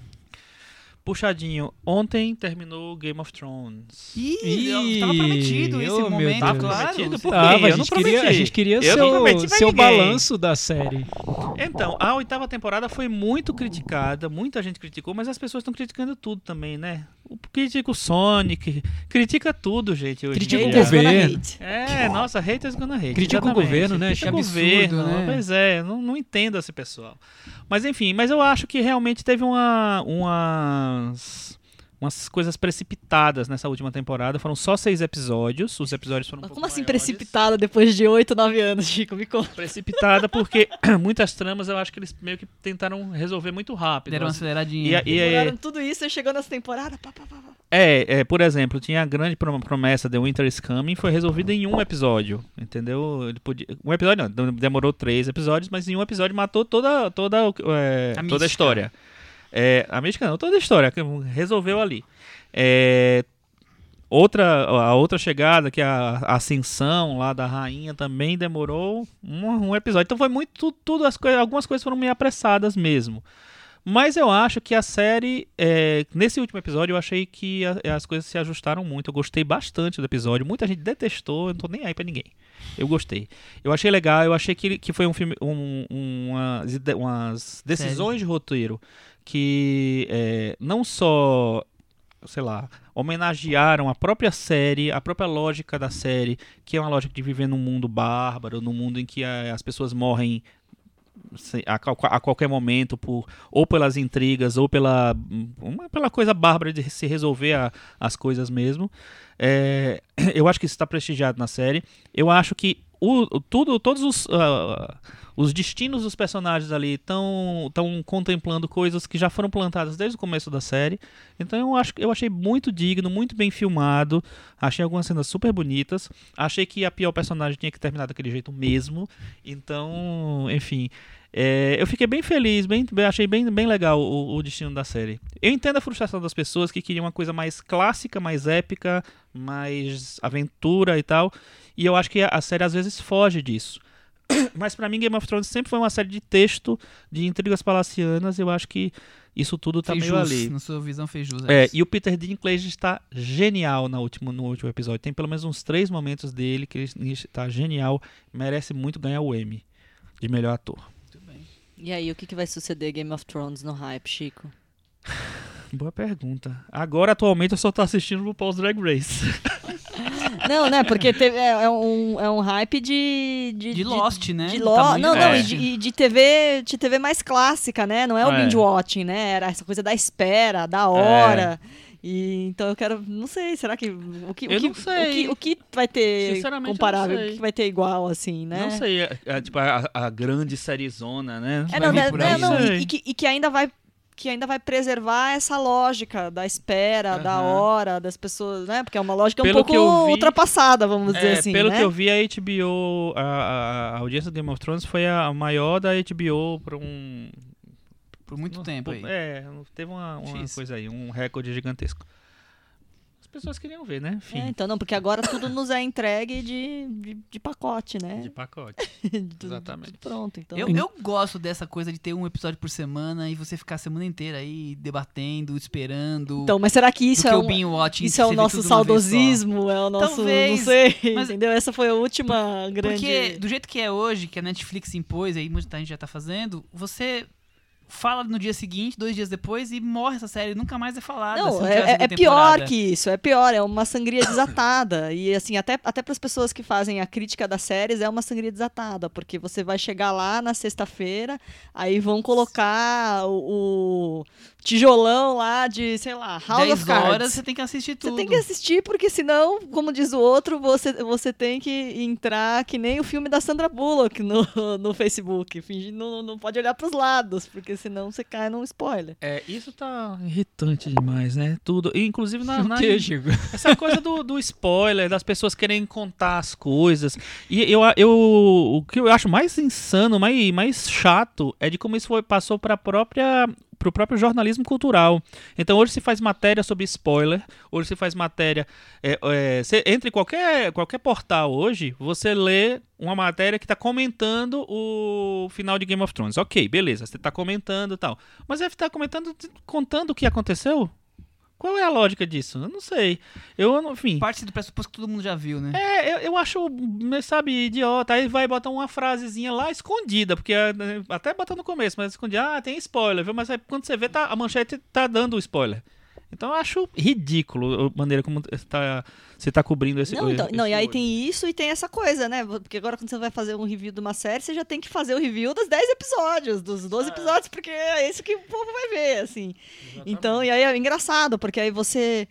Puxadinho. Ontem terminou Game of Thrones. Ih, Ih, tava prometido esse oh, momento, Deus. claro. Prometido por Tava, quê? a, Eu não gente queria, a prometi. gente queria Eu prometi seu, seu balanço da série. Então, a oitava temporada foi muito criticada, muita gente criticou, mas as pessoas estão criticando tudo também, né? O- Critica o Sonic, critica tudo, gente. Critica o governo. hate. É, nossa, haters gonna hate. Critica o exatamente. governo, né, Critica o Que absurdo, governo, né? Pois é, não, não entendo esse pessoal. Mas enfim, mas eu acho que realmente teve uma, umas, umas coisas precipitadas nessa última temporada. Foram só seis episódios. Os episódios foram um como assim maiores. precipitada depois de 8, 9 anos, Chico? Me conta. Precipitada porque muitas tramas eu acho que eles meio que tentaram resolver muito rápido. Deram uma aceleradinha. E, e, Demoraram tudo isso e chegou nessa temporada. Pá, pá, pá, pá. É, é, por exemplo, tinha a grande prom- promessa The Winter is Coming, foi resolvida em um episódio, entendeu? Ele podia, um episódio não, demorou três episódios, mas em um episódio matou toda, toda, é, A toda a história. É, a mística não, toda a história, resolveu ali. É, outra, a outra chegada, que é a a ascensão lá da rainha, também demorou um, um episódio. Então foi muito, tudo, tudo as coisas, algumas coisas foram meio apressadas mesmo. Mas eu acho que a série, é, nesse último episódio, eu achei que a- as coisas se ajustaram muito. Eu gostei bastante do episódio. Muita gente detestou, eu não tô nem aí pra ninguém. Eu gostei. Eu achei legal, eu achei que, que foi um filme, um, um- umas, umas decisões de roteiro que é, não só, sei lá, homenagearam a própria série, a própria lógica da série, que é uma lógica de viver num mundo bárbaro, num mundo em que eh, as pessoas morrem a, a qualquer momento por ou pelas intrigas ou pela uma, pela coisa bárbara de se resolver a- as coisas mesmo. É, eu acho que isso está prestigiado na série. Eu acho que o, tudo todos os ah, os destinos dos personagens ali estão contemplando coisas que já foram plantadas desde o começo da série então eu acho eu achei muito digno muito bem filmado achei algumas cenas super bonitas achei que a pior personagem tinha que terminar daquele jeito mesmo então enfim é, eu fiquei bem feliz, bem- achei bem, bem legal o, o destino da série. Eu entendo a frustração das pessoas que queriam uma coisa mais clássica, mais épica, mais aventura e tal. E eu acho que a, série às vezes foge disso. Mas pra mim Game of Thrones sempre foi uma série de texto, de intrigas palacianas. Eu acho que isso tudo tá fez meio jus, ali. na sua visão fez jus. a É, isso. e o Peter Dinklage está genial na última, no último episódio. Tem pelo menos uns três momentos dele que ele está genial. Merece muito ganhar o Emmy de melhor ator. E aí, o que, que vai suceder Game of Thrones no hype, Chico? Boa pergunta. Agora, atualmente, eu só tô assistindo o Paul's Drag Race. Não, né? Porque teve- é, é um, é um hype de. De, De Lost, né? De Lo... Não, não, É. e de, de TV, de TV mais clássica, né? Não é o É. binge watching, né? Era essa coisa da espera, da hora. E, então eu quero. Não sei, será que. O que, o Eu que, não sei. O que, o que vai ter não comparável? O que vai ter igual, assim, né? Não sei, é, é, tipo, a, a grande seriezona, né? É, não, né, né, aí. não, e, e que, e que ainda vai que ainda vai preservar essa lógica da espera, da Aham. hora, das pessoas, né? Porque é uma lógica Pelo um que eu pouco vi- ultrapassada, vamos dizer É, assim, pelo né? que eu vi, a HBO, a, a- a audiência do Game of Thrones foi a maior da HBO por um... Por muito tempo aí. É, teve uma, uma coisa aí, um recorde gigantesco. As pessoas queriam ver, né? Enfim, É, então, não, porque agora tudo nos é entregue de, de, de pacote, né? de pacote. Exatamente. tudo pronto, então. Eu, eu gosto dessa coisa de ter um episódio por semana e você ficar a semana inteira aí debatendo, esperando. Então, mas será que isso é que um, watching, isso é o nosso saudosismo? É o nosso. Talvez, não sei, mas- entendeu? Essa foi a última grande. Porque do jeito que é hoje, que a Netflix impôs, aí muita gente já tá fazendo, você fala no dia seguinte, dois dias depois, e morre essa série, nunca mais é falada. Não, não tiver a é, é segunda pior que isso, é pior, é uma sangria desatada. E assim, até, até para as pessoas que fazem a crítica das séries, é uma sangria desatada, porque você vai chegar lá na sexta-feira, aí vão colocar o, o tijolão lá de, sei lá, House 10 of Cards. horas você tem que assistir Você tudo. tem que assistir, porque senão, como diz o outro, você, você tem que entrar que nem o filme da Sandra Bullock no, no Facebook. Fingindo, não, não pode olhar pros lados, porque senão você cai num spoiler. É, isso tá irritante demais, né? Tudo. E, inclusive na, na- que, Chico? essa coisa do, do spoiler, das pessoas querem contar as coisas. E eu, eu o que eu acho mais insano, mais, mais chato, é de como isso foi, passou para própria pro próprio jornalismo cultural. Então hoje se faz matéria sobre spoiler, hoje se faz matéria. É, é, você qualquer, qualquer portal hoje, você lê uma matéria que está comentando o final de Game of Thrones. Ok, beleza, você está comentando e tal. Mas deve estar comentando, contando o que aconteceu? Qual é a lógica disso? Eu não sei. Eu, enfim. Parte do pressuposto que todo mundo já viu, né? É, eu, eu acho, sabe, idiota. Aí vai botar uma frasezinha lá escondida, porque né, até botar no começo, mas escondida, ah, tem spoiler, viu? Mas aí, quando você vê, tá, a manchete tá dando o spoiler. Então eu acho ridículo a maneira como está você está cobrindo esse Não, então, esse não e aí tem isso e tem essa coisa, né? Porque agora quando você vai fazer um review de uma série, você já tem que fazer o review dos 10 episódios, dos 12 episódios, porque é isso que o povo vai ver, assim. Então, e aí é engraçado, porque aí você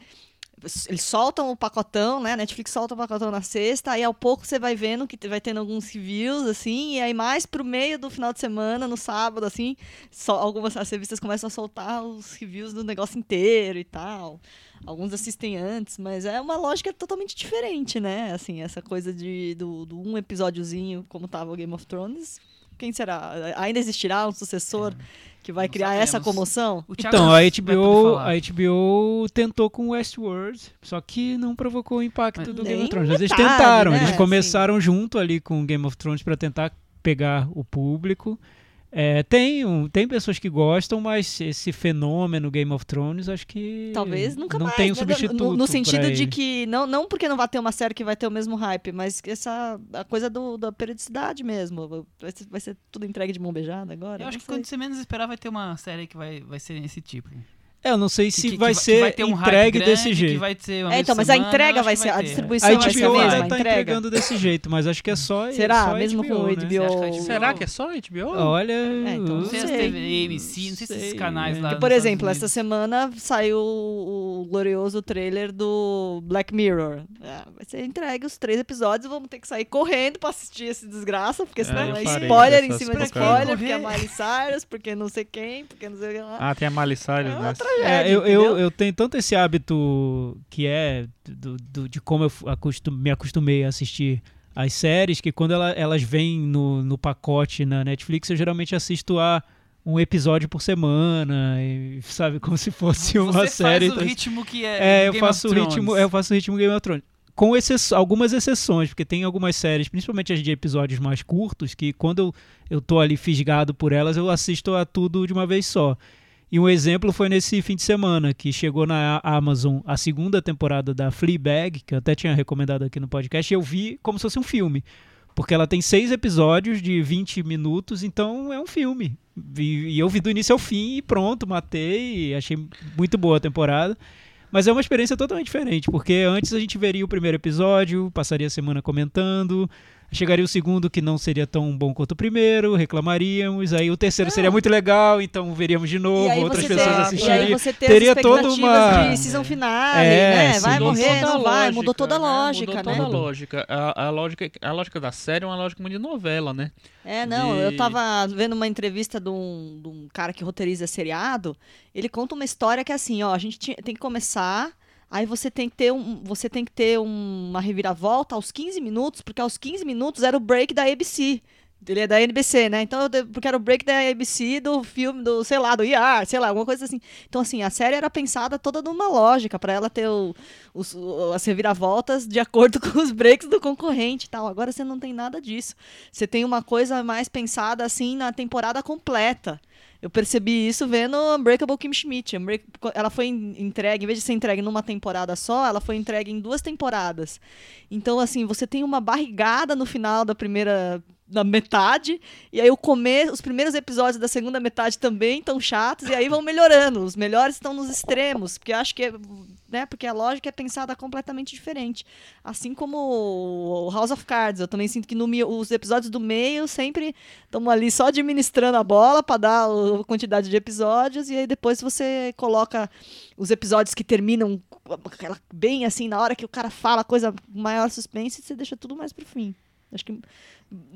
eles soltam o pacotão, né? Netflix solta o pacotão na sexta, aí ao pouco você vai vendo que vai tendo alguns reviews, assim, e aí mais pro meio do final de semana, no sábado, assim, só, algumas as revistas começam a soltar os reviews do negócio inteiro e tal. Alguns assistem antes, mas é uma lógica totalmente diferente, né? Assim, essa coisa de, do, do um episódiozinho, como tava o Game of Thrones. Quem será? Ainda existirá um sucessor que vai Não criar essa sabemos. comoção? O Thiago Então, a HBO, a HBO tentou com Westworld, só que não provocou o impacto Mas do Game of Thrones. Mas eles metade, tentaram, né? eles Assim. começaram junto ali com Game of Thrones para tentar pegar o público. É, tem, tem pessoas que gostam, mas esse fenômeno Game of Thrones, acho que Talvez nunca não mais. tem um né? substituto. No, no sentido de ele. que. Não, não porque não vai ter uma série que vai ter o mesmo hype, mas essa a coisa do, da periodicidade mesmo. Vai ser, vai ser tudo entregue de mão beijada agora? Eu acho que quando você menos esperar vai ter uma série que vai, vai ser esse tipo. É, eu não sei Que- se que- vai que ser vai ter um entregue desse que jeito. vai ter uma É, então, mas a semana, entrega acho vai que ser. A ter. distribuição A vai ser a HBO mesma, a tá entrega. entregando desse jeito, mas acho que é só. Será? só Mesmo com o né? HBO? Que a HBO Será que é só HBO? Olha. É, então, Não não sei as sei. TV, AMC, não sei se esses Sei, canais é. lá. Que, por exemplo, essa semana saiu o, glorioso trailer do Black Mirror. É, vai ser entregue os três episódios, vamos ter que sair correndo pra assistir esse desgraça, porque senão é spoiler em cima de spoiler, porque é Miley Cyrus, porque não sei quem, porque não sei o que lá. Ah, tem a Miley Cyrus, É né? Tragédia, É, eu, eu, eu tenho tanto esse hábito que é do, do- de como eu acostum- me acostumei a assistir as séries, que quando ela- elas vêm no, no pacote na Netflix, eu geralmente assisto a um episódio por semana, e, sabe, como se fosse uma Você série. faz o então- ritmo que é. é, do eu Game faço o ritmo, eu faço o ritmo Game of Thrones. Com exce- algumas exceções, porque tem algumas séries, principalmente as de episódios mais curtos, que quando eu, eu tô ali fisgado por elas, eu assisto a tudo de uma vez só. E um exemplo foi nesse fim de semana, que chegou na Amazon a segunda temporada da Fleabag, que eu até tinha recomendado aqui no podcast, e eu vi como se fosse um filme. Porque ela tem seis episódios de 20 minutos, então é um filme. E, e eu vi do início ao fim e pronto, matei, e achei muito boa a temporada. Mas é uma experiência totalmente diferente, porque antes a gente veria o primeiro episódio, passaria a semana comentando, chegaria o segundo que não seria tão bom quanto o primeiro, reclamaríamos, aí o terceiro seria muito legal, então veríamos de novo, outras pessoas ter- assistiriam. Teria as toda expectativas uma- de season finale, É, né? Vai Mudou morrer, toda a não vai. lógica, Mudou toda a né? lógica, Mudou né? toda a lógica. A, a lógica. a lógica da série é uma lógica muito de novela, né? É, não, de- eu tava vendo uma entrevista de um, de um cara que roteiriza seriado. Ele conta uma história que é assim, ó, a gente tinha- tem que começar, aí você tem que ter um, você tem que ter um- uma reviravolta aos 15 minutos, porque aos 15 minutos era o break da ABC. Ele é da NBC, né? Então, porque era o break da ABC do filme, do, sei lá, do IR, sei lá, alguma coisa assim. Então, assim, a série era pensada toda numa lógica, pra ela ter o, os, as reviravoltas de acordo com os breaks do concorrente e tal. Agora você não tem nada disso. Você tem uma coisa mais pensada, assim, na temporada completa. Eu percebi isso vendo Unbreakable Kim Schmidt. Ela foi en- entregue, em vez de ser entregue numa temporada só, ela foi entregue em duas temporadas. Então, assim, você tem uma barrigada no final da primeira na metade, e aí o começo, os primeiros episódios da segunda metade também estão chatos, e aí vão melhorando. Os melhores estão nos extremos, porque acho que é, né, porque a lógica é pensada completamente diferente. Assim como o House of Cards, eu também sinto que no, os episódios do meio sempre estão ali só administrando a bola para dar a quantidade de episódios, e aí depois você coloca os episódios que terminam bem assim, na hora que o cara fala coisa maior suspense, você deixa tudo mais pro fim. Acho que.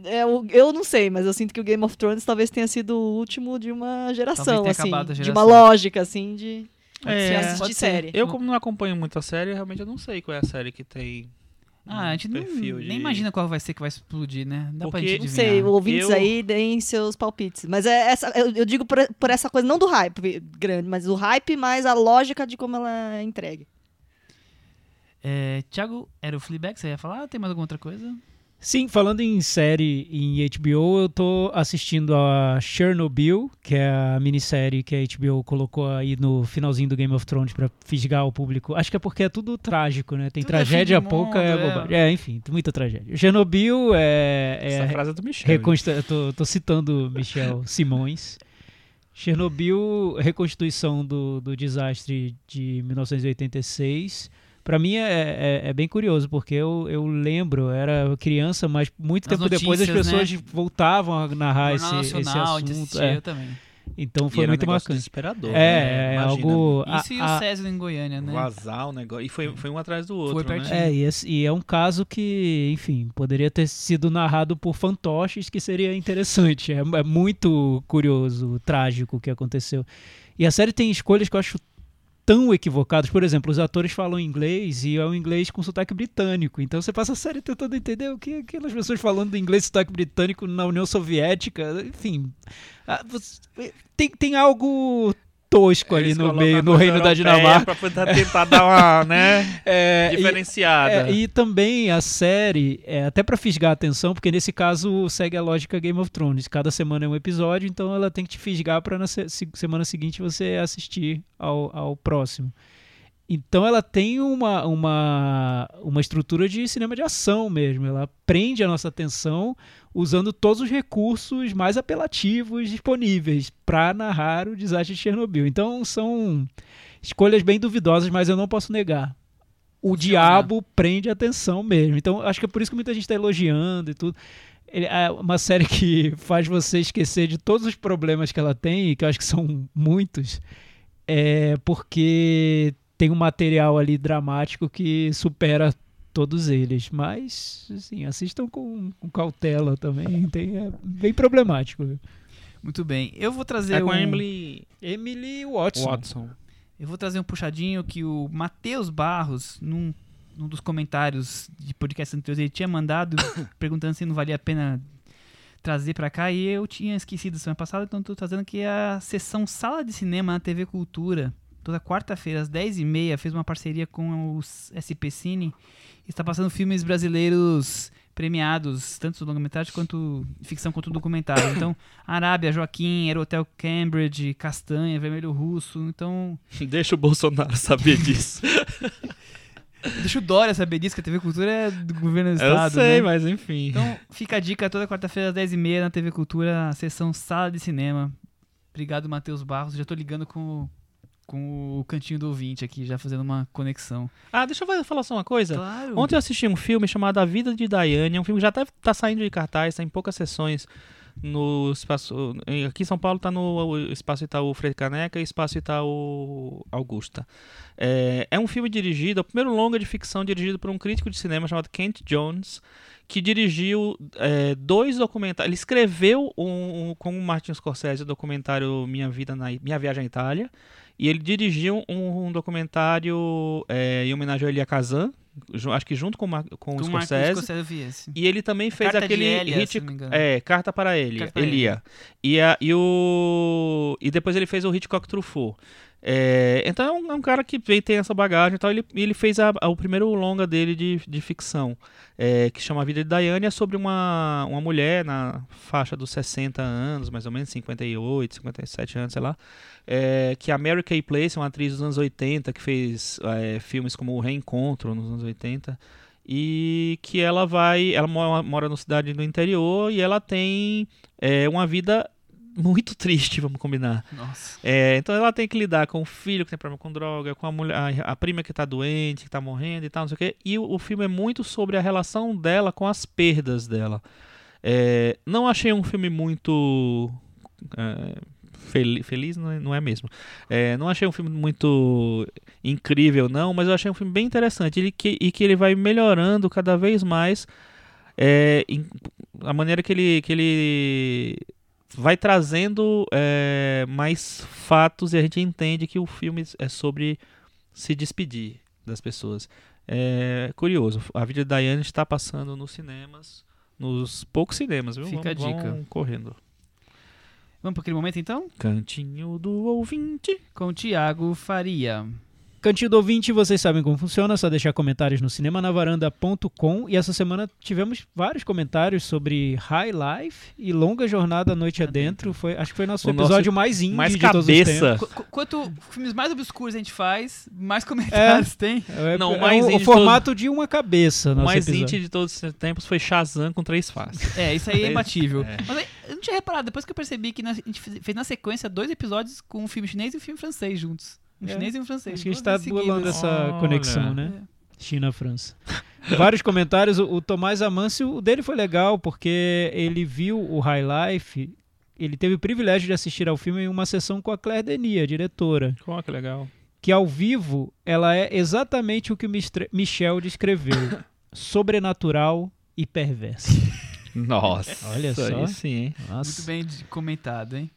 É, eu não sei, mas eu sinto que o Game of Thrones talvez tenha sido o último de uma geração, assim. a De geração. uma lógica, assim, de, de É, assistir pode ser. série. Eu, como não acompanho muito a série, realmente eu não sei qual é a série que tem Ah, a gente não, de- nem imagina qual vai ser que vai explodir, né? Dá pra Porque- gente Não adivinhar. sei, ouvintes Eu- aí deem seus palpites. Mas é essa, eu, eu digo por, por essa coisa, não do hype grande, mas do hype, mas a lógica de como ela é entregue. É, Thiago, era o Fleabag? Você ia falar? Tem mais alguma outra coisa? Sim, falando em série em HBO, eu tô assistindo a Chernobyl, que é a minissérie que a HBO colocou aí no finalzinho do Game of Thrones pra fisgar o público. Acho que é porque é tudo trágico, né? Tem Tudo é tragédia fim do pouca, é mundo, é. bobagem. É, enfim, muita tragédia. Chernobyl é, é Essa frase é do Michel. Reconstru... eu Tô, tô citando Michel Simões. Chernobyl, reconstituição do, do desastre de 1986. Pra mim é, é, é bem curioso, porque eu, eu lembro, eu era criança, mas muito Nas tempo depois as notícias, pessoas voltavam a narrar esse, esse Nacional, a gente assunto. é. eu também. Então E foi era um muito negócio marcante. desesperador. É, né? é Imagina, algo. a- Isso e a- o César em Goiânia, né? Vazar o negócio. E foi, foi um atrás do outro, Foi né? pertinho. É, e, esse- e é um caso que, enfim, poderia ter sido narrado por fantoches, que seria interessante. É, é muito curioso, trágico o que aconteceu. E a série tem escolhas que eu acho tão equivocadas. Por exemplo, os atores falam inglês e é um inglês com sotaque britânico. Então você passa a série tentando entender o que aquelas pessoas falando inglês sotaque britânico na União Soviética. Enfim, ah, tem, tem algo tosco ali Eles no meio, no reino da Dinamarca. Pra tentar, tentar dar uma, né, É, e- diferenciada. é, e também a série, é, até pra fisgar a atenção, porque nesse caso segue a lógica Game of Thrones. Cada semana é um episódio, então ela tem que te fisgar pra na se- semana seguinte você assistir ao, ao próximo. Então ela tem uma, uma, uma estrutura de cinema de ação mesmo. Ela prende a nossa atenção usando todos os recursos mais apelativos disponíveis para narrar o desastre de Chernobyl. Então são escolhas bem duvidosas, mas eu não posso negar. O Funciona. diabo prende a atenção mesmo. Então acho que é por isso que muita gente está elogiando e tudo. Ele- É uma série que faz você esquecer de todos os problemas que ela tem, e que eu acho que são muitos, é porque tem um material ali dramático que supera todos eles. Mas, assim, assistam com, com cautela também. Tem, é bem problemático. viu? Muito bem. Eu vou trazer É com um... a Emily Emily Watson. Watson. Eu vou trazer um puxadinho que o Matheus Barros, num, num dos comentários de podcast anteriores, ele tinha mandado perguntando se não valia a pena trazer pra cá e eu tinha esquecido semana passada, então tô trazendo aqui a sessão Sala de Cinema na TV Cultura. Toda quarta-feira, às 10h30, fez uma parceria com o SP Cine. Está passando filmes brasileiros premiados, tanto longa-metragem quanto ficção quanto documentário. Então, Arábia, Joaquim, Aerotel Cambridge, Castanha, Vermelho Russo. Então, Deixa o Bolsonaro saber disso. deixa o Dória saber disso, que a TV Cultura é do governo do Eu estado. sei, né? mas enfim. Então, fica a dica toda quarta-feira às 10h30 na TV Cultura, sessão Sala de Cinema. Obrigado, Matheus Barros. Já tô ligando com, o- com o cantinho do ouvinte aqui, já fazendo uma conexão. Ah, deixa eu falar só uma coisa. Claro. Ontem eu assisti um filme chamado A Vida de Diane. É um filme que já tá, tá saindo de cartaz, tá em poucas sessões no espaço. Aqui em São Paulo tá no Espaço Itaú Freire Caneca e Espaço Itaú Augusta. É, é um filme dirigido, é o primeiro longa de ficção dirigido por um crítico de cinema chamado Kent Jones, que dirigiu é, dois documentários. Ele escreveu um, um- com o Martin Scorsese o documentário Minha Vida na Minha Viagem à Itália. E ele dirigiu um, um documentário é, em homenagem a Elia Kazan, acho que junto com, o Mar- com o com o Scorsese. Scorsese. E ele também fez aquele Elia, hit, é, Carta para Elia, Carta Elia. E, a, e o e depois ele fez o Hitchcock Truffaut. É, então é um, é um cara que tem essa bagagem e tal. Ele, ele fez a- a- o primeiro longa dele de, de ficção, é, que chama A Vida de Diane, é sobre uma, uma mulher na faixa dos 60 anos, mais ou menos, 58, 57 anos, sei lá. É, que é a Mary Kay Place, uma atriz dos anos 80, que fez é, filmes como O Reencontro nos anos 80 e que ela vai, ela mora, mora numa cidade do interior e ela tem é, uma vida muito triste, vamos combinar. Nossa. É, então ela tem que lidar com o filho que tem problema com droga, com a mulher, a, a prima que tá doente, que tá morrendo e tal, não sei o quê. E o, o filme é muito sobre a relação dela com as perdas dela. É, não achei um filme muito é, fel- feliz, não é, não é mesmo. É, não achei um filme muito incrível, não, mas eu achei um filme bem interessante ele, que, e que ele vai melhorando cada vez mais é, em- a maneira que ele, que ele vai trazendo é, mais fatos e a gente entende que o filme é sobre se despedir das pessoas. É curioso, a vida da Diane está passando nos cinemas, nos poucos cinemas, viu? Fica a Vamos- dica. correndo. Vamos para aquele momento então? Cantinho do ouvinte. Com o Thiago Faria. Cantinho do ouvinte, vocês sabem como funciona, é só deixar comentários no cinemanavaranda.com e essa semana tivemos vários comentários sobre High Life e Longa Jornada à Noite Adentro. Foi, acho que foi nosso O nosso episódio mais indie Mais de todos os tempos. cabeça. Qu- qu- Quanto filmes mais obscuros a gente faz, mais comentários tem. É, Não, é o mais o, o formato de uma cabeça. O nosso mais episódio. indie de todos os tempos foi Shazam com três faces. É, isso aí é imbatível. É. Mas aí, eu não tinha reparado, depois que eu percebi que a gente fez fez na sequência dois episódios com um filme chinês e um filme francês juntos. Um É. chinês e um francês. Acho que a gente tá bolando seguidas. essa Olha. conexão, né? É. China-França. Vários comentários. O, o Tomás Amâncio, o dele foi legal, porque ele viu o High Life. Ele teve o privilégio de assistir ao filme em uma sessão com a Claire Denis, a diretora. Oh, que legal. Que ao vivo ela é exatamente o que o Michel descreveu: sobrenatural e perversa. Nossa. Olha isso só. aí sim, hein? Nossa. Muito bem comentado, hein?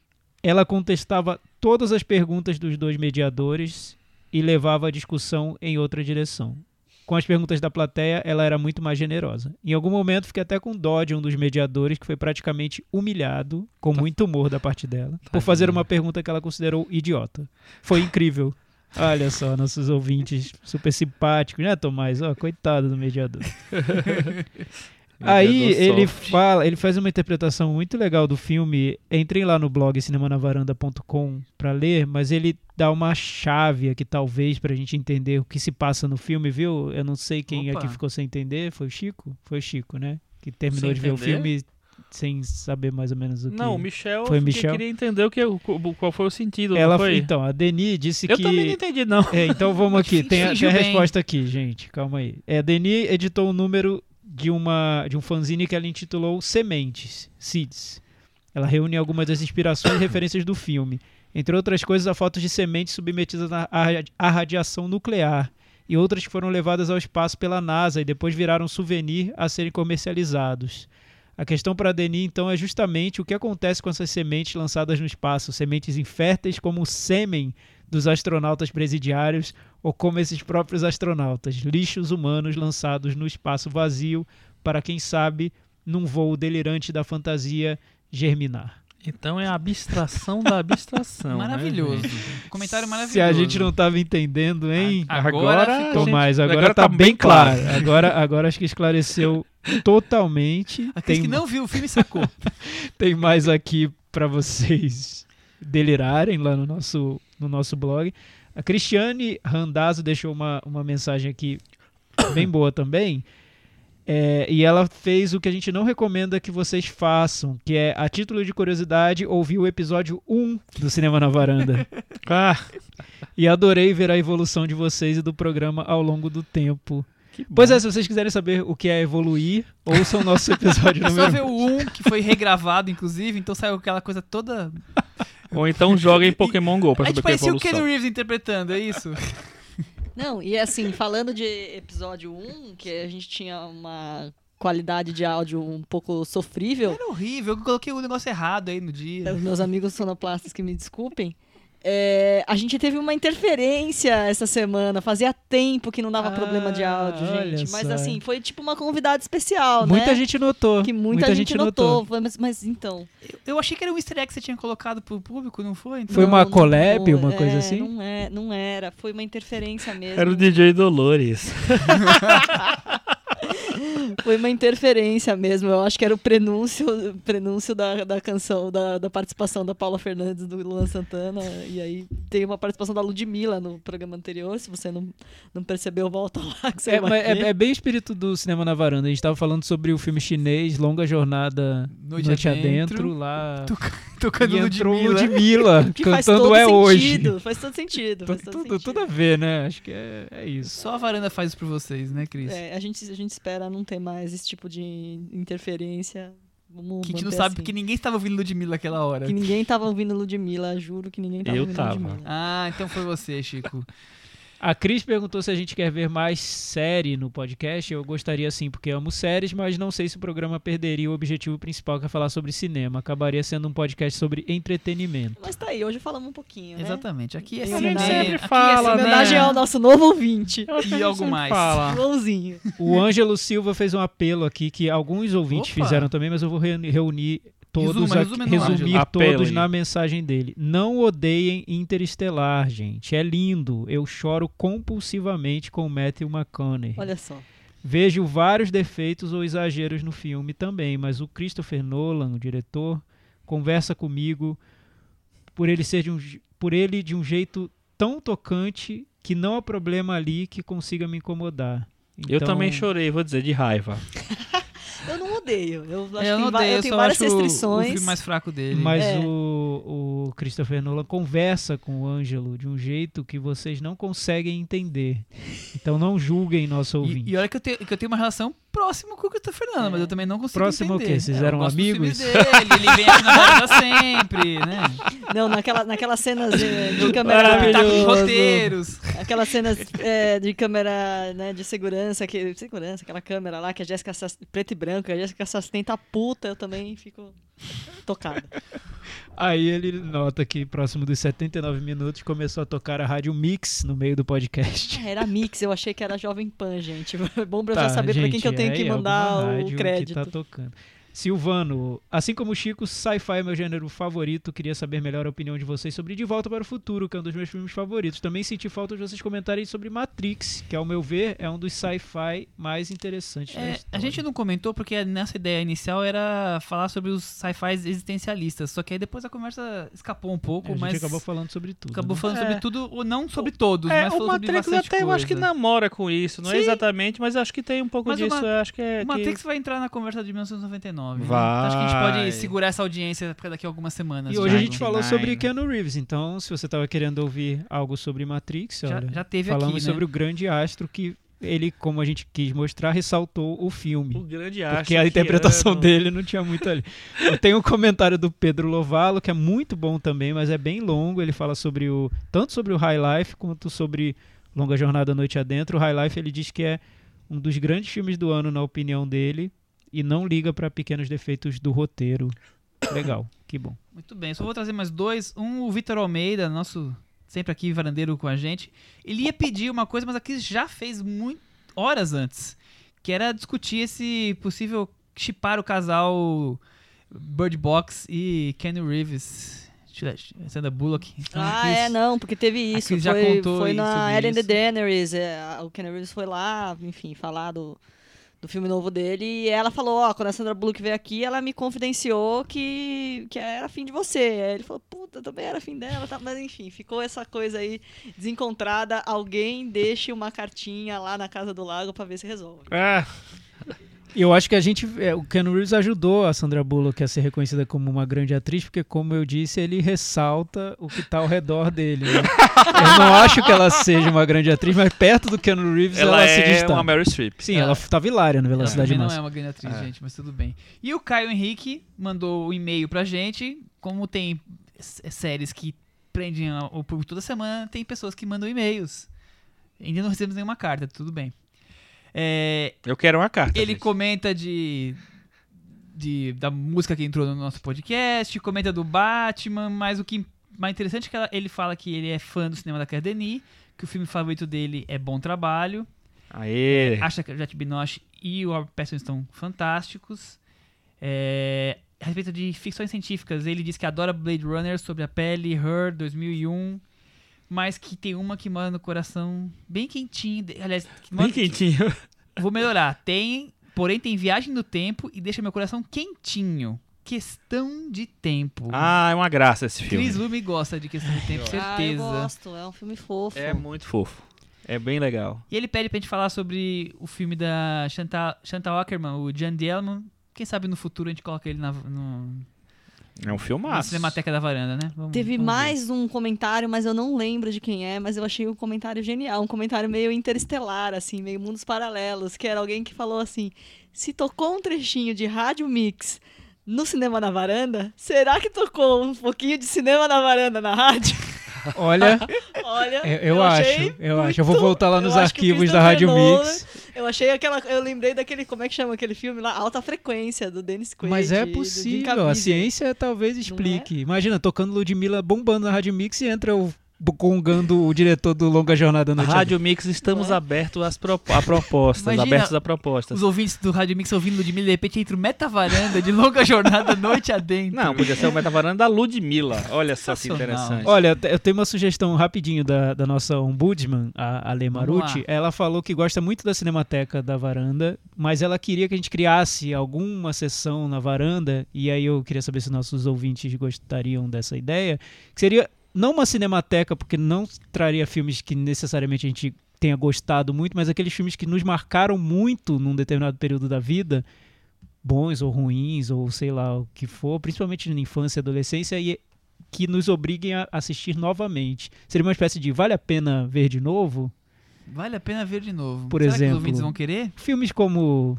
Ela contestava todas as perguntas dos dois mediadores e levava a discussão em outra direção. Com as perguntas da plateia, ela era muito mais generosa. Em algum momento, fiquei até com dó de um dos mediadores, que foi praticamente humilhado, com muito humor da parte dela, por fazer uma pergunta que ela considerou idiota. Foi incrível. Olha só, nossos ouvintes super simpáticos, né, Tomás? Ó, coitado do mediador. Aí ele soft. fala, ele faz uma interpretação muito legal do filme. Entrem lá no blog cinemanavaranda.com pra ler, mas ele dá uma chave aqui talvez pra gente entender o que se passa no filme, viu? Eu não sei quem Opa. aqui ficou sem entender, foi o Chico? Foi o Chico, né? Que terminou Sem de ver o entender? filme sem saber mais ou menos o que. Não, o Michel, Foi Michel? queria entender o que, qual foi o sentido, Ela não foi? então, a Deni disse Eu que também não entendi, não. É, então vamos aqui. Tem a, tem a resposta aqui, gente. Calma aí. É, a Deni editou um número de, uma, de um fanzine que ela intitulou Sementes, Seeds. Ela reúne algumas das inspirações e referências do filme. Entre outras coisas, há fotos de sementes submetidas à à radi- à radiação nuclear e outras que foram levadas ao espaço pela NASA e depois viraram souvenir a serem comercializados. A questão para a Denis, então, é justamente o que acontece com essas sementes lançadas no espaço, sementes inférteis como o sêmen dos astronautas presidiários ou como esses próprios astronautas, lixos humanos lançados no espaço vazio para, quem sabe, num voo delirante da fantasia germinar. Então é a abstração da abstração. né, Maravilhoso. gente? Comentário maravilhoso. Se a gente não estava entendendo, hein? Agora Agora, ficou- Tomás, gente- agora, tá, bem claro. claro. Agora, agora acho que esclareceu totalmente. Aqueles Tem, que não viu o filme sacou. tem mais aqui para vocês delirarem lá no nosso, no nosso blog. A Cristiane Randazzo deixou uma, uma mensagem aqui bem boa também. É, e ela fez o que a gente não recomenda que vocês façam, que é, a título de curiosidade, ouvir o episódio 1 do Cinema na Varanda. Ah, e adorei ver a evolução de vocês e do programa ao longo do tempo. Pois é, se vocês quiserem saber o que é evoluir, ouçam o nosso episódio É só número ver o 1, que foi regravado, inclusive, então saiu aquela coisa toda. Ou então joga em Pokémon GO pra A saber gente o que é parecia o. Ken Reeves interpretando, é isso? Não, e assim, falando de episódio 1, que a gente tinha uma qualidade de áudio um pouco sofrível, Era horrível, eu coloquei o negócio errado aí no dia. os meus amigos sonoplastas que me desculpem. É, a gente teve uma interferência essa semana. Fazia tempo que não dava Ah, problema de áudio, gente. Mas só. assim, foi tipo uma convidada especial, Muita né? gente notou. que muita, gente, notou. Mas, mas então. Eu, eu achei que era um easter egg que você tinha colocado pro público, não foi? Foi não, uma não collab, foi. uma coisa É, assim? Não, é, não era. Foi uma interferência mesmo. Era o DJ Dolores. Foi uma interferência mesmo. Eu acho que era o prenúncio, prenúncio da, da canção, da, da participação da Paula Fernandes do Luan Santana. E aí tem uma participação da Ludmilla no programa anterior. Se você não, não percebeu, volta lá que você É, é- ver. é bem o espírito do cinema na varanda. A gente tava falando sobre o filme chinês, Longa Jornada Noite Noite, Adentro. Adentro, lá. Tocando e entrou Ludmilla. Ludmilla que faz cantando todo É Hoje. sentido. Faz todo sentido. Faz todo Tudo, sentido. tudo a ver, né? Acho que é, é isso. Só a varanda faz isso pra vocês, né, Cris? É, a, gente, a gente espera não ter mais esse tipo de interferência. Vamos que a gente não sabe assim. porque ninguém estava ouvindo Ludmilla naquela hora. Que ninguém tava ouvindo Ludmilla, juro que ninguém tava Eu ouvindo tava. Ludmilla. Ah, então foi você, Chico. A Cris perguntou se a gente quer ver mais série no podcast. Eu gostaria sim, porque amo séries, mas não sei se o programa perderia o objetivo principal, que é falar sobre cinema. Acabaria sendo um podcast sobre entretenimento. Mas tá aí, hoje falamos um pouquinho, né? Exatamente. Aqui é Em cinema. homenagem- aqui sempre fala, é né? Homenagem ao nosso novo ouvinte. A E gente algo mais. Fala. O Ângelo Silva fez um apelo aqui que alguns ouvintes Opa! fizeram também, mas eu vou reuni- reunir todos, Resuma, aqui- resumir Ângelo. todos na mensagem dele. Não odeiem Interestelar, gente. É lindo. Eu choro compulsivamente com o Matthew McConaughey. Olha só. Vejo vários defeitos ou exageros no filme também, mas o Christopher Nolan, o diretor, conversa comigo por ele ser de um, por ele de um jeito tão tocante que não há problema ali que consiga me incomodar. Eu Então, também chorei, vou dizer, de raiva. Eu não odeio. Eu acho que eu va- odeio, eu eu tenho várias acho o restrições. filme mais fraco dele. Mas É. o, o Christopher Nolan conversa com o Ângelo de um jeito que vocês não conseguem entender. Então não julguem nosso ouvinte. E, e olha que eu, tenho, que eu tenho uma relação próxima com o Christopher Nolan, mas eu também não consigo Próximo o entender. quê? Vocês É, eu eram amigos? Dele, ele vem aqui na varanda sempre, né? Não, naquela, naquelas cenas de, de Tá câmera. com os roteiros. Aquelas cenas é, de câmera né, de segurança, que, segurança, aquela câmera lá que a Jéssica preto e branco, a Jéssica Sastain tá puta, eu também fico tocada. Aí ele nota que próximo dos 79 minutos começou a tocar a rádio Mix no meio do podcast. Ah, Era Mix, eu achei que era Jovem Pan, gente. É bom pra eu Tá, já saber pra quem gente, que eu tenho é que aí mandar alguma o crédito. Que tá tocando. Silvano, assim como o Chico, sci-fi é meu gênero favorito. Queria saber melhor a opinião de vocês sobre De Volta para o Futuro, que é um dos meus filmes favoritos. Também senti falta de vocês comentarem sobre Matrix, que ao meu ver é um dos sci-fi mais interessantes É, a gente não comentou porque nessa ideia inicial era falar sobre os sci-fi existencialistas, só que aí depois a conversa escapou um pouco, É, a gente mas acabou falando sobre tudo. acabou né? falando É. sobre tudo, ou não sobre todos, É, mas o falou sobre Matrix até eu acho que coisa. namora com isso, não é Sim. exatamente, mas acho que tem um pouco Mas o disso. Ma- eu acho que é. O que- Matrix vai entrar na conversa de 1999. Né? Vai. Então acho que a gente pode segurar essa audiência daqui a algumas semanas. E já. hoje a gente falou 99, sobre né? Keanu Reeves, então se você estava querendo ouvir algo sobre Matrix, Já- olha, já teve falamos aqui, né? sobre o grande astro que ele, como a gente quis mostrar, ressaltou o filme. O grande astro. Porque a interpretação Keanu. dele não tinha muito ali. Eu tenho um comentário do Pedro Lovalo, que é muito bom também, mas é bem longo. Ele fala sobre o. tanto sobre o High Life quanto sobre Longa Jornada Noite Adentro. O High Life ele diz que é um dos grandes filmes do ano, na opinião dele, e não liga para pequenos defeitos do roteiro. Legal, que bom. Muito bem, só vou trazer mais dois. Um, o Vitor Almeida, nosso sempre aqui varandeiro com a gente. Ele ia pedir uma coisa, mas a Cris já fez muito, horas antes, que era discutir esse possível chipar o casal Bird Box e Kenny Reeves. Sandra Bullock. Então, Ah, é, não, porque teve isso. Cris já Foi, contou foi na Ellen. DeGeneres. É, o Ken Reeves foi lá, enfim, falar do, do filme novo dele. E ela falou: Ó, quando a Sandra Bullock veio aqui, ela me confidenciou que, que era fim de você. Aí ele falou: Puta, também era fim dela. Tá? Mas enfim, ficou essa coisa aí desencontrada. Alguém deixe uma cartinha lá na casa do lago pra ver se resolve. Ah, Eu acho que a gente. é, o Keanu Reeves ajudou a Sandra Bullock a ser reconhecida como uma grande atriz, porque, como eu disse, ele ressalta o que está ao redor dele. né? eu não acho que ela seja uma grande atriz, mas perto do Keanu Reeves ela, ela se é destaca. uma Meryl Streep. Sim, Ela- ela estava hilária no Ela Velocidade também não é Máxima. uma grande atriz, É. gente, mas tudo bem. E o Caio Henrique mandou um e-mail pra gente. Como tem s- séries que prendem o público toda semana, tem pessoas que mandam e-mails. Ainda não recebemos nenhuma carta, tudo bem. É, Eu quero uma carta. ele gente. comenta de, de- da música que entrou no nosso podcast, comenta do Batman, mas o que mais interessante é que ela- ele fala que ele é fã do cinema da Claire Denis, que o filme favorito dele é Bom Trabalho, Aê. acha que o Jet Binoche e o Robert Pattinson estão fantásticos. É, a respeito de ficções científicas, ele diz que adora Blade Runner sobre a pele, Her, 2001, mas que tem uma que mora no coração bem quentinho. de- Aliás, que Bem manda- quentinho. vou melhorar. Tem, porém tem Viagem no Tempo e deixa meu coração quentinho. Questão de tempo. Ah, é uma graça esse filme. Cris Lume gosta de Questão de Tempo, Ah, eu certeza. gosto, é um filme fofo. É muito fofo. É bem legal. E ele pede pra gente falar sobre o filme da Chantal, Chantal Ackerman, o Jan Dielman. Quem sabe no futuro a gente coloca ele na, no, É um na filmaço. Cinemateca da Varanda, né? Vamos- Teve vamos ver. mais um comentário, mas eu não lembro de quem é, mas eu achei um comentário genial, um comentário meio interestelar, assim, meio mundos paralelos, que era alguém que falou assim: se tocou um trechinho de Rádio Mix no cinema na varanda, será que tocou um pouquinho de cinema na varanda na rádio? Olha, Olha, eu, eu acho, achei eu acho. Eu vou voltar lá nos eu acho arquivos da Rádio Mix. Eu achei aquela. Eu lembrei daquele. Como é que chama aquele filme lá? Alta Frequência, do Dennis Quaid. Mas é do possível, a ciência talvez é? explique. Imagina, tocando Ludmilla bombando na Rádio Mix e entra o congando o diretor do Longa Jornada Noite Rádio Mix, estamos é? abertos às propo- a propostas, Imagina abertos a propostas. Os ouvintes do Rádio Mix ouvindo Ludmilla, de repente entra o Meta Varanda de longa jornada noite adentro. Não, podia ser o metavaranda da Ludmilla. Olha só que interessante. Olha, eu tenho uma sugestão rapidinho da, da nossa ombudsman, a Ale Marucci. Ela falou que gosta muito da Cinemateca da Varanda, mas ela queria que a gente criasse alguma sessão na varanda, e aí eu queria saber se nossos ouvintes gostariam dessa ideia, que seria não uma cinemateca, porque não traria filmes que necessariamente a gente tenha gostado muito, mas aqueles filmes que nos marcaram muito num determinado período da vida, bons ou ruins, ou sei lá o que for, principalmente na infância e adolescência, e que nos obriguem a assistir novamente. Seria uma espécie de vale a pena ver de novo? Vale a pena ver de novo. Por Será que exemplo- os ouvintes vão querer? Filmes como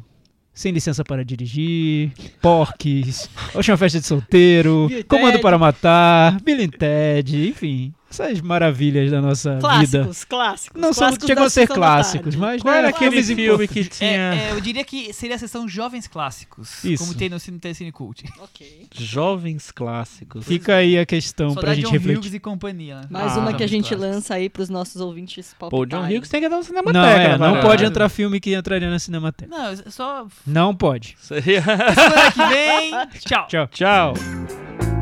Sem Licença para Dirigir, Porques, Última Festa de Solteiro, Comando para Matar, Bill Ted, enfim, essas maravilhas da nossa vida. Clássicos, clássicos. Não são, clássicos chegam da a ser clássicos, mas Qual né, era aquele filmes filme que tinha É, é, eu diria que seria a sessão Jovens Clássicos. Isso. Como tem no Cine Telecine Cult. Ok. jovens clássicos? Fica aí a questão Só pra gente John refletir. Hughes e companhia. né? Mais Ah, uma que a gente Clássicos. lança aí pros nossos ouvintes Pô, o John. Hughes tem que dar uma cinemateca. Não, é, não pode entrar filme que entraria na Cinemateca. Não, é só Não pode. Seria- semana que vem. Tchau. Tchau. Tchau.